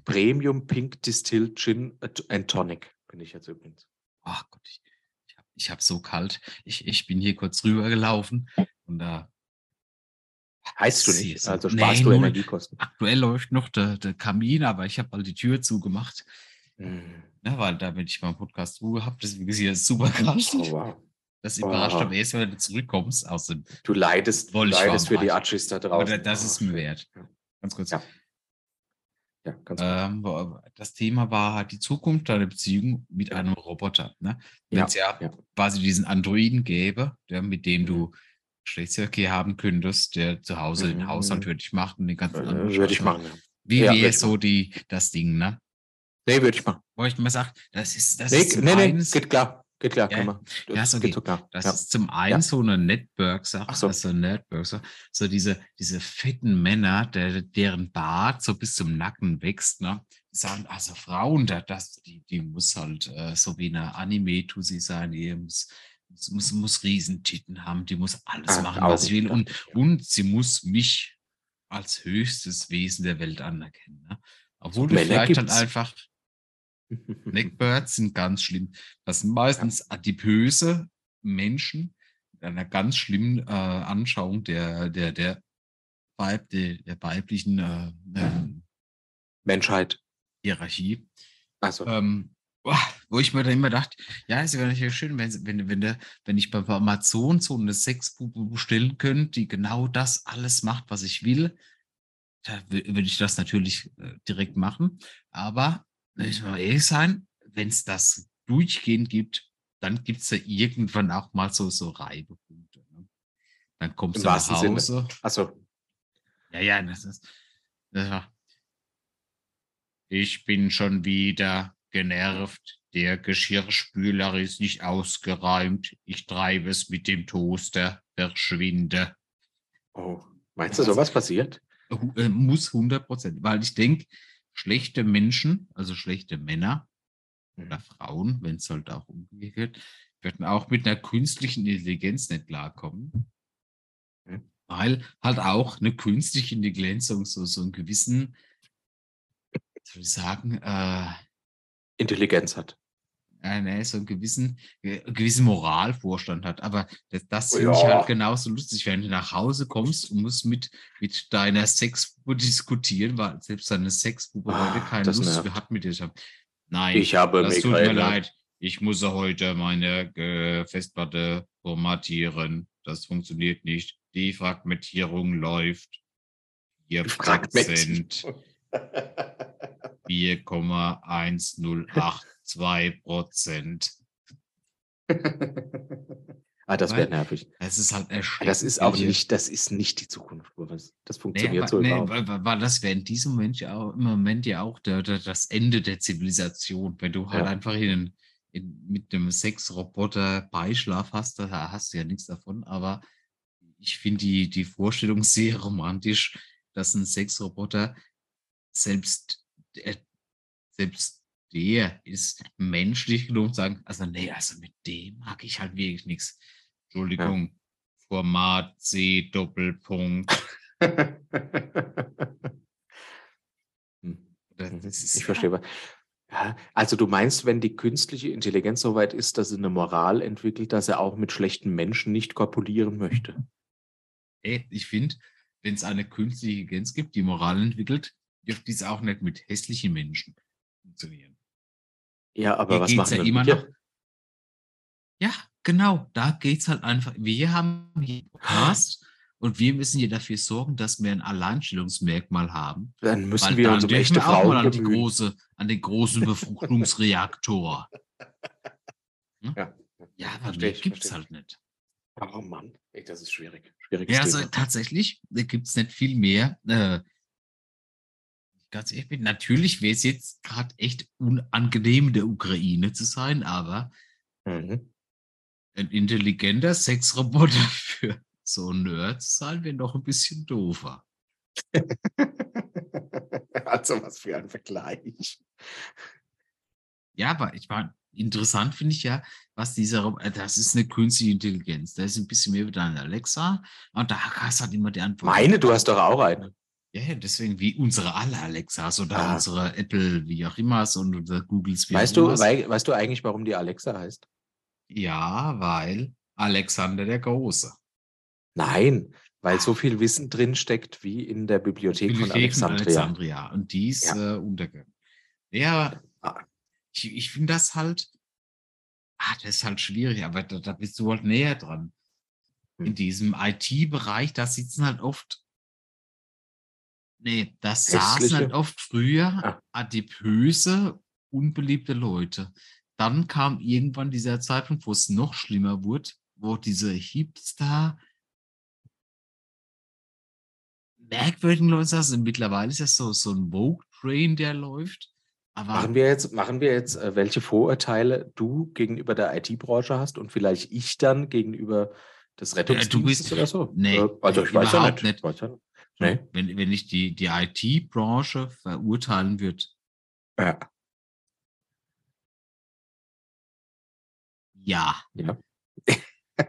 Premium Pink Distilled Gin and Tonic. Bin ich jetzt übrigens. Ach Gott, ich, ich habe ich hab so kalt. Ich, ich bin hier kurz rübergelaufen und da Heißt du nicht? Also Nee, sparst du null. Energiekosten. aktuell läuft noch der, der Kamin, aber ich habe mal die Tür zugemacht, Hm. ne, weil damit ich meinen Podcast Ruhe habe. Deswegen ist hier super kalt. Oh, wow. Das überrascht Oh. am ersten, wenn du zurückkommst aus dem. Du leidest, du leidest für die Atschis da Aber draußen. das ist mir wert. Ja. Ganz kurz. Ja. Ja, ganz. Ähm, das Thema war halt die Zukunft deiner Beziehung mit einem Roboter. Ne? Wenn Ja, es ja, ja. quasi diesen Androiden gäbe, der, mit dem du Geschlechtsverkehr haben könntest, der zu Hause den Mhm. Haushalt für dich macht und den ganzen anderen Äh, würde ich Scheiß machen. ja. Wie Ja, wäre so die, das Ding, ne? Nee, würde ich machen. Wo ich mal sage, das ist, das Nee, ist nee, nee, geht klar. Geht klar, Ja, können wir. Das ja, ist geht okay. so klar. das ja. ist zum einen Ja. so eine Network-Sache, Ach so. also Network, so diese, diese fetten Männer, der, deren Bart so bis zum Nacken wächst, ne? Die sagen, also Frauen, da, das, die, die muss halt äh, so wie eine Anime-Tussi sein, die muss, muss, muss, muss Riesentitten haben, die muss alles Ah, machen, was sie will. Und, und sie muss mich als höchstes Wesen der Welt anerkennen. Ne? Obwohl So du Männer vielleicht halt gibt's. einfach Neckbirds sind ganz schlimm. Das sind meistens adipöse Menschen mit einer ganz schlimmen äh, Anschauung der, der, der, Weib, der, der weiblichen äh, ähm, Menschheit. Hierarchie. Also, Ähm, wo ich mir dann immer dachte, ja, es wäre natürlich schön, wenn, wenn, wenn, der, wenn ich bei Amazon so eine Sexbube bestellen könnte, die genau das alles macht, was ich will. Da wü- würde ich das natürlich äh, direkt machen. Aber ich mal ehrlich sein, wenn es das durchgehend gibt, dann gibt es ja irgendwann auch mal so, so Reibepunkte. Ne? Dann kommst Im du nach. Hause. also Ja, ja, das ist. Das war, ich bin schon wieder genervt. Der Geschirrspüler ist nicht ausgeräumt. Ich treibe es mit dem Toaster. Verschwinde. oh, meinst du, sowas passiert? Äh, Muss 100 Prozent. Weil ich denke, schlechte Menschen, also schlechte Männer oder Frauen, wenn es halt auch umgekehrt, werden auch mit einer künstlichen Intelligenz nicht klarkommen. Mhm. Weil halt auch eine künstliche Intelligenz so, so, so einen gewissen, wie soll ich sagen, äh, Intelligenz hat. Äh, nee, so einen gewissen, äh, gewissen Moralvorstand hat. Aber das, das Oh finde ich ja. halt genauso lustig, wenn du nach Hause kommst und musst mit, mit deiner Sexbube diskutieren, weil selbst deine Sexbube Ah, heute keine Lust mehr hat mit dir. Nein, Ich habe das tut mir leid. Ich muss heute meine äh, Festplatte formatieren. Das funktioniert nicht. Die Fragmentierung läuft. 4%, 4,1082 Prozent. ah, das wäre nervig. Es ist halt erschreckend. Das ist auch nicht, das ist nicht die Zukunft. Das Nee, funktioniert aber, so nee, überhaupt. weil, das wäre in diesem Moment ja auch, im Moment ja auch der, der, das Ende der Zivilisation. Wenn du halt Ja. einfach in, in, mit dem Sexroboter Beischlaf hast, da hast du ja nichts davon. Aber ich finde die, die Vorstellung sehr romantisch, dass ein Sexroboter selbst, der, selbst der ist menschlich genug zu sagen, also nee, also mit dem mag ich halt wirklich nichts. Entschuldigung, Format C Doppelpunkt. Hm. Das Mhm. ist Ich ja- verstehe. Ja, also du meinst, wenn die künstliche Intelligenz so weit ist, dass sie eine Moral entwickelt, dass er auch mit schlechten Menschen nicht kopulieren möchte. Ey, ich finde, wenn es eine künstliche Intelligenz gibt, die Moral entwickelt, dürfte dies auch nicht mit hässlichen Menschen funktionieren. Ja, aber Hier was machen ja wir immer noch. Ja, genau, da geht es halt einfach. Wir haben hier Podcast und wir müssen hier dafür sorgen, dass wir ein Alleinstellungsmerkmal haben. Dann müssen wir dann uns dürfen echte wir auch mal Frauen an, die große, an den großen Befruchtungsreaktor. Hm? Ja, Ja, aber mehr gibt es halt nicht. Oh Mann, ey, das ist schwierig. Schwieriges Ja, also Thema. tatsächlich, gibt es nicht viel mehr. Äh, ganz ehrlich, bin, natürlich wäre es jetzt gerade echt unangenehm, der Ukraine zu sein, aber Mhm. ein intelligenter Sexroboter für so Nerds sein wäre doch ein bisschen doofer. also was für ein Vergleich. Ja, aber ich meine, interessant finde ich ja, was dieser, äh, das ist eine künstliche Intelligenz. Das ist ein bisschen mehr wie deine Alexa. Und da hast du halt immer die Antwort. Meine, du hast doch auch eine. Ja, ja, deswegen wie unsere alle Alexas oder Ah. unsere Apple, wie auch immer, und unser Googles, wie auch Weißt du, immer. wei weißt du eigentlich, warum die Alexa heißt? Ja, weil Alexander der Große. Nein, weil Ah. so viel Wissen drin steckt wie in der Bibliothek, von Bibliothek von Alexandria. Alexandria. Und die ist Ja. äh, untergegangen. Ja, Ah. ich, ich finde das halt, ah, das ist halt schwierig, aber da, da bist du halt näher dran. In Hm. diesem IT-Bereich, da sitzen halt oft, nee, da saßen Hässliche? halt oft früher Ah. adipöse, unbeliebte Leute. Dann kam irgendwann dieser Zeitpunkt, wo es noch schlimmer wurde, wo diese Hipster, merkwürdigen Leute saßen. Mittlerweile ist das so, so ein Vogue-Train, der läuft. Aber Machen wir jetzt, machen wir jetzt, äh, welche Vorurteile du gegenüber der IT-Branche hast und vielleicht ich dann gegenüber des Rettungsdienstes bist- oder so? nee, Äh, also ich weiß ja nicht. nicht. Ja Nee. wenn, wenn ich die, die IT-Branche verurteilen würde, Ja. ja. Ja.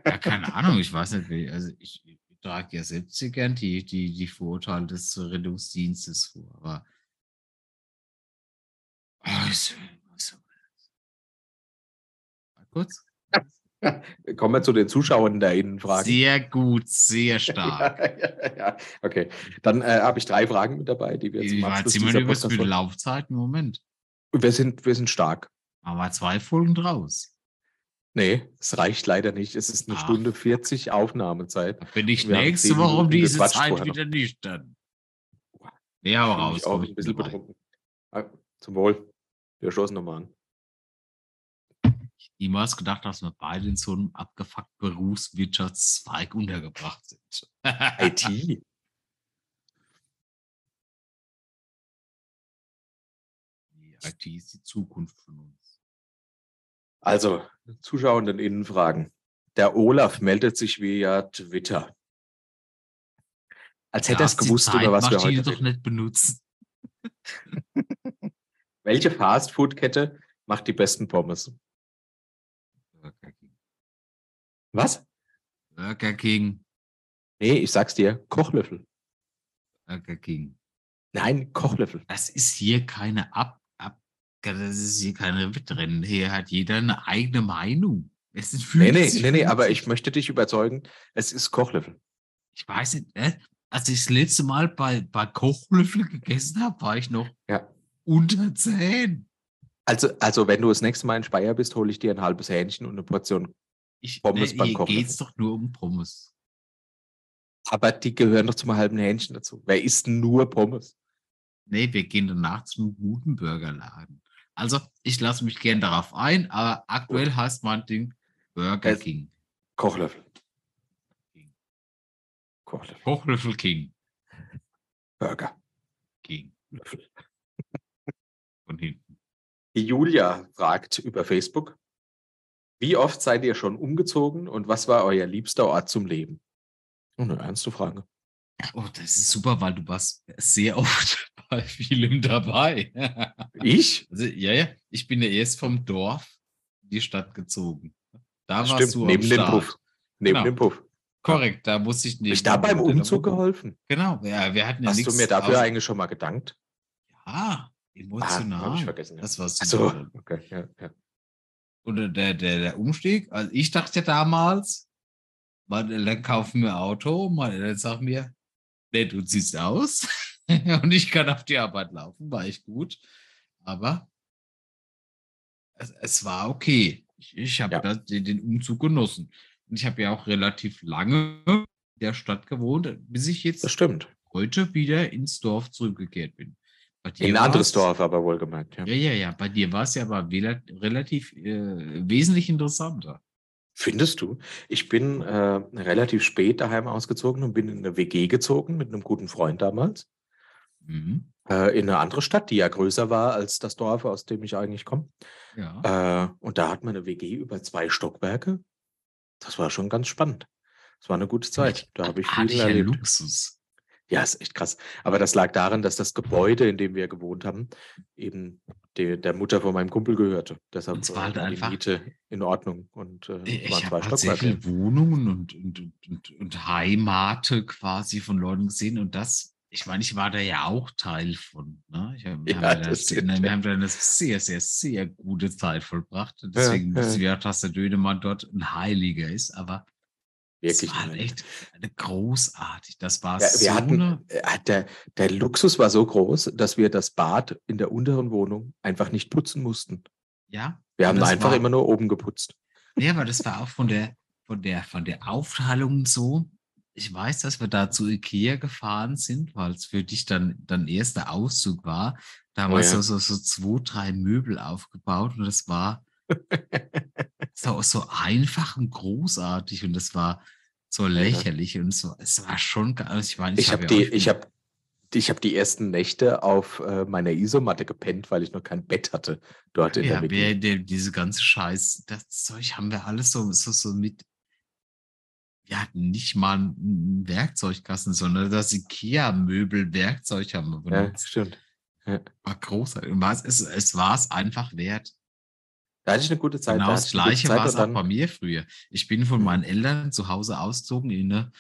Ja, keine Ahnung, ich weiß nicht, wie, also ich, trage ja selbst sehr gern die, die, die Vorurteile des Rettungsdienstes vor. Aber ist- ist- Mal kurz. Kommen wir zu den Zuschauern der Innenfragen. Sehr gut, sehr stark. ja, ja, okay. Dann äh, habe ich drei Fragen mit dabei, die wir zum weit Abschluss sind wir über die Laufzeit im Moment? wir sind, wir sind stark. Aber zwei Folgen draus. Nee, es reicht leider nicht. Es ist eine Ach. Stunde 40 Aufnahmezeit. Bin ich Wir nächste Woche um diese Zeit wieder nicht dann. Ja, aber raus. ich auch ein bisschen betrunken. Ah, Zum Wohl. Wir stoßen nochmal an. Niemals gedacht, dass wir beide in so einem abgefuckten Berufswirtschaftszweig untergebracht sind. IT. Die IT ist die Zukunft von uns. Also, Zuschauenden Innenfragen. Der Olaf meldet sich via Twitter. Als hätte er es die gewusst, über was wir heute doch reden. nicht benutzen. Welche Fastfood-Kette macht die besten Pommes? Burger King. Was? Burger King. Nee, ich sag's dir. Kochlöffel. Burger King. Nein, Kochlöffel. Das ist hier keine Ab, Ab das ist hier keine Wettrennen. Hier hat jeder eine eigene Meinung. Es sind Nee, nee, 50, nee, nee, aber 50. ich möchte dich überzeugen, es ist Kochlöffel. Ich weiß nicht, äh, als ich das letzte Mal bei, bei Kochlöffel gegessen habe, war ich noch Ja. unter 10. Also, also, wenn du das nächste Mal in Speyer bist, hole ich dir ein halbes Hähnchen und eine Portion. Ich, Pommes nee, beim hier Kochlöffel. geht es doch nur um Pommes. Aber die gehören doch zum halben Hähnchen dazu. Wer isst nur Pommes? Nee, wir gehen danach zum guten Burgerladen. Also, ich lasse mich gern darauf ein, aber aktuell heißt mein Ding Burger Es- King. Kochlöffel. Kochlöffel. Kochlöffel King. Burger. King. Löffel. Von hinten. Julia fragt über Facebook, wie oft seid ihr schon umgezogen und was war euer liebster Ort zum Leben? Oh, eine ernste Frage. Oh, das ist super, weil du warst sehr oft bei vielem dabei. Ich? Also, ja, ja, ich bin ja erst vom Dorf in die Stadt gezogen. Da Das warst stimmt, du am neben dem Start. Puff. Neben Genau. dem Puff. Korrekt, da musste ich Hab nicht. ich da beim Umzug geholfen? Genau, ja, wir hatten ja Hast du mir dafür eigentlich schon mal gedankt? Ja, Ah, emotional. habe ich vergessen. Ja. Das war Ach so, super. okay, ja, ja. Und der, der, der Umstieg, also ich dachte damals, meine Eltern kaufen mir Auto, meine Eltern sagen mir, nee, du siehst aus und ich kann auf die Arbeit laufen, war echt gut. Aber es, es war okay. Ich, ich habe Ja. den, Umzug genossen. Und ich habe ja auch relativ lange in der Stadt gewohnt, bis ich jetzt heute wieder ins Dorf zurückgekehrt bin. In ein anderes Dorf, aber wohlgemerkt. Ja. Ja, ja, ja. Bei dir war es ja aber relativ äh, wesentlich interessanter. Findest du? Ich bin äh, relativ spät daheim ausgezogen und bin in eine WG gezogen mit einem guten Freund damals. Mhm. Äh, in eine andere Stadt, die ja größer war als das Dorf, aus dem ich eigentlich komme. Ja. Äh, und da hat man eine WG über zwei Stockwerke. Das war schon ganz spannend. Das war eine gute Zeit. Da habe ich viel erlebt. Luxus. Ja, ist echt krass. Aber das lag daran, dass das Gebäude, in dem wir gewohnt haben, eben de, der Mutter von meinem Kumpel gehörte. Deshalb Und es war halt die einfach- Miete in Ordnung und äh, Ich habe halt viele Wohnungen und, und, und, und, Heimate quasi von Leuten gesehen. Und das, ich meine, ich war da ja auch Teil von. Ne? Ich hab, wir, Ja, haben da, das stimmt, ne, ja. wir haben da eine sehr, sehr, sehr gute Zeit vollbracht. Und deswegen ja. wissen wir auch, dass der Dönemann dort ein Heiliger ist. Aber Wirklich. es war nein. echt großartig. Das war Ja, so hatten, eine. äh, der, der Luxus war so groß, dass wir das Bad in der unteren Wohnung einfach nicht putzen mussten. Ja, Wir haben das einfach war- immer nur oben geputzt. Ja, aber das war auch von der, von der, von der Aufteilung so. Ich weiß, dass wir da zu Ikea gefahren sind, weil es für dich dann, dann erster Auszug war. Da haben Oh wir so, so, so zwei, drei Möbel aufgebaut und das war so, so einfach und großartig und das war so lächerlich und so, es war schon, also ich meine, Ich habe ja die, ich habe ich habe die ersten Nächte auf äh, meiner Isomatte gepennt, weil ich noch kein Bett hatte dort in ja, der WG. wir, diese ganze Scheiß, das Zeug haben wir alles so, so, so mit. Wir hatten nicht mal einen Werkzeugkasten, sondern das IKEA-Möbel-Werkzeug haben wir Ja, benutzt. stimmt. War großartig. Es war es einfach wert. Da hatte ich eine gute Zeit. Genau da das Gleiche war es auch bei mir früher. Ich bin von Mhm. meinen Eltern zu Hause ausgezogen in eine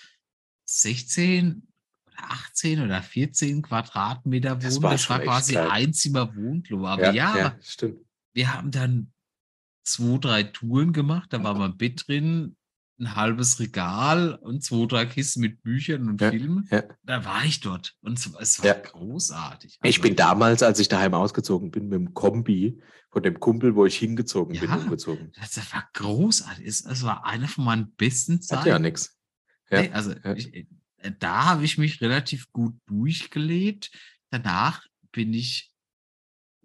16 oder 18 oder 14 Quadratmeter Das Wohnung. war Das war quasi klein. Einzimmer Wohnklo. Aber Ja, ja, ja, stimmt. wir haben dann zwei, drei Touren gemacht. Da war mein Bett drin, ein halbes Regal und zwei, drei Kisten mit Büchern und Ja, Filmen. ja. Da war ich dort und es, war Ja. großartig. Ich Also, bin damals, als ich daheim ausgezogen bin, mit dem Kombi von dem Kumpel, wo ich hingezogen bin, umgezogen. Das war großartig. Es, war eine von meinen besten Hat Zeiten. ja nichts. Ja, Nee, also ich, äh, da habe ich mich relativ gut durchgelebt. Danach bin ich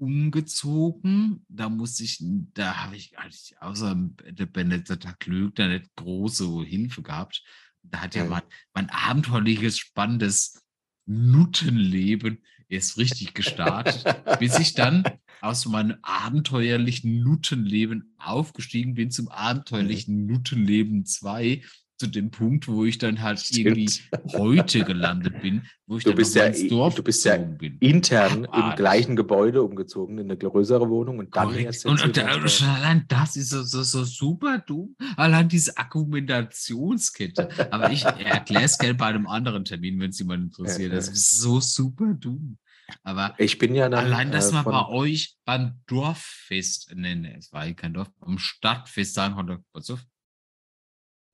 umgezogen. Da musste ich, da habe ich, ich außer der Benedetta Klöckner nicht große Hilfe gehabt. Da hat ja Mhm. mein, mein abenteuerliches, spannendes Nuttenleben erst richtig gestartet, bis ich dann aus meinem abenteuerlichen Nuttenleben aufgestiegen bin zum abenteuerlichen Nuttenleben 2, zu dem Punkt, wo ich dann halt irgendwie Stimmt. heute gelandet bin, wo ich Du dann bist ja ins Dorf du bist ja bin. Intern im Abartig. gleichen Gebäude umgezogen, in eine größere Wohnung und dann Korrekt. erst Und, und, Dorf. allein das ist so, so, so super dumm. Allein diese Argumentationskette. Aber ich erkläre es gerne bei einem anderen Termin, wenn es jemand interessiert. Das ist so super dumm. Aber Ich bin ja dann. allein, dass äh, man bei euch beim Dorffest, nee, nee, es war ja kein Dorf, beim Stadtfest sagen konnte, pass auf,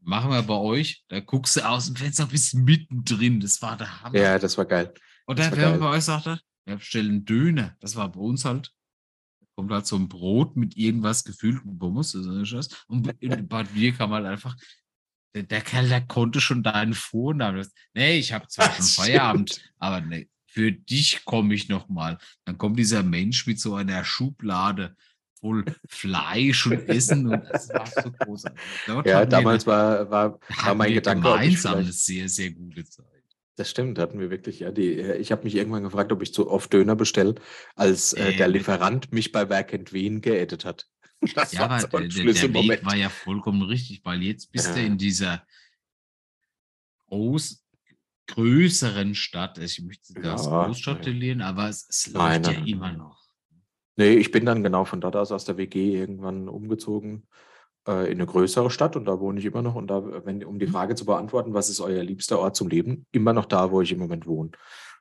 machen wir bei euch, da guckst du aus dem Fenster, bist mittendrin. Das war der Hammer. Ja, das war geil. Und dann, war wenn man geil. bei euch sagte, wir bestellen Döner, das war bei uns halt, da kommt halt so ein Brot mit irgendwas das nicht das. Und bei- in- kann man halt einfach, der, der Kerl, der konnte schon deinen Vornamen. Nee, ich habe zwar schon Stimmt. Feierabend, aber nee, für dich komme ich noch mal. Dann kommt dieser Mensch mit so einer Schublade voll Fleisch und Essen und das war so großartig. Dort Ja, wir damals eine- war, war, war mein wir Gedanke, gemeinsam eine sehr, sehr gute Zeit. das stimmt, hatten wir wirklich, ja. Die, äh, ich habe mich irgendwann gefragt, ob ich zu oft Döner bestelle, als äh, der Ähm. Lieferant mich bei Werk Wien geedit hat. Das Ja, aber so der, der, Weg war ja vollkommen richtig, weil jetzt bist du Ja. in dieser groß, größeren Stadt. Ich möchte das Ja, Großstadt ja. titulieren, aber es, es läuft ja immer noch. Nee, ich bin dann genau von dort aus aus der WG irgendwann umgezogen äh, in eine größere Stadt und da wohne ich immer noch. Und da, wenn, um die Mhm. Frage zu beantworten, was ist euer liebster Ort zum Leben? Immer noch da, wo ich im Moment wohne.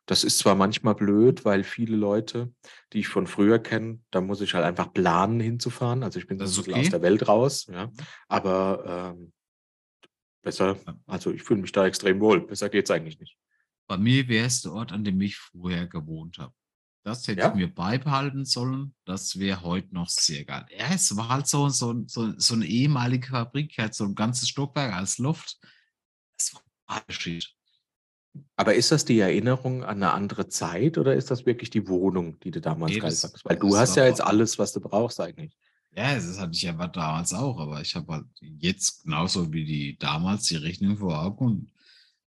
Das ist zwar manchmal blöd, weil viele Leute, die ich von früher kenne, da muss ich halt einfach planen hinzufahren. Also ich bin so okay. aus der Welt raus, ja. Aber ähm, besser, also ich fühle mich da extrem wohl. Besser geht's eigentlich nicht. Bei mir wäre es der Ort, an dem ich vorher gewohnt habe. Das hätte Ja? ich mir beibehalten sollen. Das wäre heute noch sehr geil. Ja, es war halt so, so, so, so eine ehemalige Fabrik, halt so ein ganzes Stockwerk als Loft. Das war shit. Aber ist das die Erinnerung an eine andere Zeit oder ist das wirklich die Wohnung, die du damals Nee, geil fandest? Weil du hast ja jetzt alles, was du brauchst eigentlich. Ja, das hatte ich ja aber damals auch, aber ich habe halt jetzt genauso wie die damals die Rechnung vor Augen. Und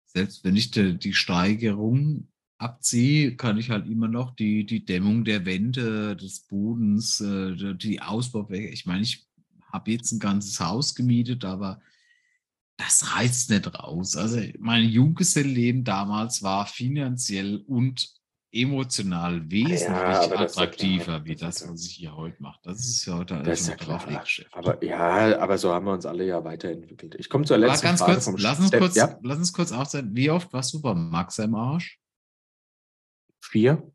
selbst wenn ich die, die Steigerung abziehe, kann ich halt immer noch die, die Dämmung der Wände, des Bodens, äh, die- Ausbaufläche. Ich meine, ich habe jetzt ein ganzes Haus gemietet, aber das reißt nicht raus. Also mein Junggesellenleben damals war finanziell und emotional wesentlich aber das ja attraktiver wie das das, was ich hier heute mache. Das ist ja heute Das ist ja alles. Draufleggeschäft. Aber ja, aber so haben wir uns alle ja weiterentwickelt. Ich komme zur Aber letzten ganz Frage kurz, vom lass uns Steff- kurz, Ja, lass uns kurz aufzeigen. Wie oft warst du beim Max im Arsch? Vier.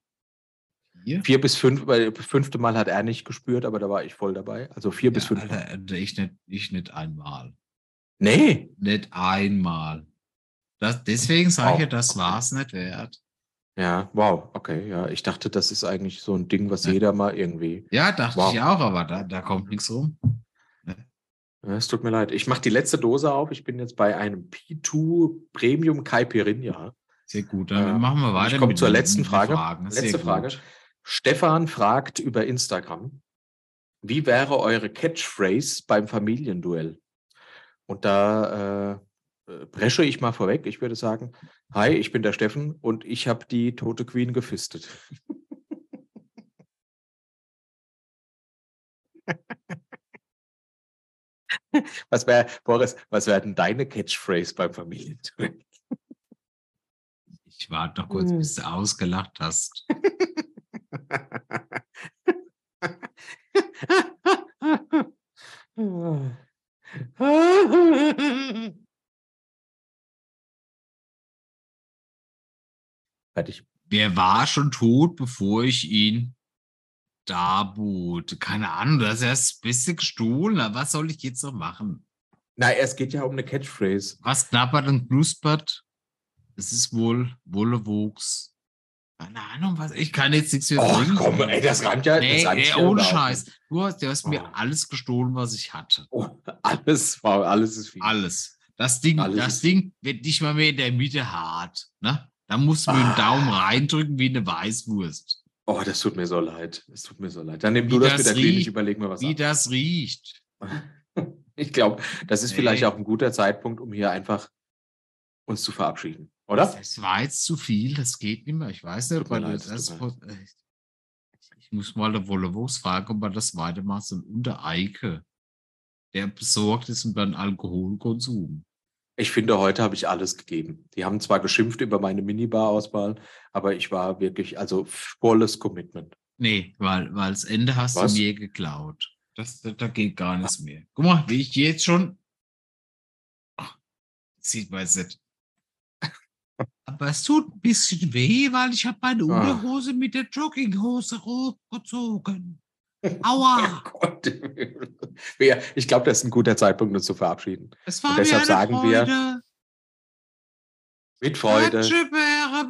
Hier? Vier bis fünf, weil das fünfte Mal hat er nicht gespürt, aber da war ich voll dabei. Also vier bis Ja, fünf. Mal. Alter, Alter, ich nicht, ich nicht einmal. Nee. Nicht einmal. Das, deswegen sage ich Wow, ja, das war es nicht wert. Ja, wow, okay, ja. Ich dachte, das ist eigentlich so ein Ding, was Ja. jeder mal irgendwie. Ja, dachte Wow. ich auch, aber da, da kommt nichts rum. Ja, Es tut mir leid. Ich mache die letzte Dose auf. Ich bin jetzt bei einem P2 Premium Caipirinha. Sehr gut, dann Ähm, machen wir weiter. Ich komme zur letzten Frage. Letzte gut. Frage. Stefan fragt über Instagram, wie wäre eure Catchphrase beim Familienduell? Und da äh, äh, presche ich mal vorweg. Ich würde sagen, hi, ich bin der Steffen und ich habe die tote Queen gefistet. Was wäre, Boris, was wäre denn deine Catchphrase beim Familienduell? Ich warte noch kurz, Hm. bis du ausgelacht hast. der war schon tot, bevor ich ihn da bot. Keine Ahnung, das ist ja das Beste gestohlen. aber Was soll ich jetzt noch machen? Na, es geht ja um eine Catchphrase. Was knabbert und knuspert? Es ist wohl Wollewuchs. Keine Ahnung, was. Ich kann jetzt nichts mehr Oh, bringen. komm, ey, das reimt ja. Nee, das ey, ohne Scheiß. Du hast, du hast mir Oh. alles gestohlen, was ich hatte. Oh, alles, wow, alles ist viel. Alles. Das Ding, Alles das Ding wird nicht mal mehr in der Mitte hart. Ne? Da musst du mir Ah. Daumen reindrücken wie eine Weißwurst. Oh, das tut mir so leid. Das tut mir so leid. Dann nimm Wie du das das mit der Klinik, überleg mir was Wie an. das riecht. Ich glaube, das ist Nee. vielleicht auch ein guter Zeitpunkt, um hier einfach uns zu verabschieden, oder? Das war jetzt zu viel, das geht nicht mehr. Ich weiß nicht, ob man das. mir äh, Ich muss mal der Wollewuchs fragen, ob man das weitermacht. Ein unter Eike, der besorgt ist über den Alkoholkonsum. Ich finde, heute habe ich alles gegeben. Die haben zwar geschimpft über meine Minibar-Auswahl, aber ich war wirklich, also volles Commitment. Nee, weil, weil das Ende hast Was? du mir geklaut. Das, da, da geht gar nichts mehr. Guck mal, wie ich jetzt schon. Ach, sieht man jetzt nicht. Aber es tut ein bisschen weh, weil ich habe meine Ah. Unterhose mit der Jogginghose hochgezogen. Oh Aua! Gott. Ja, Ich glaube, das ist ein guter Zeitpunkt, uns zu verabschieden. Es war Und deshalb sagen wir, Freude. Mit Freude. Ratsche, Bäre,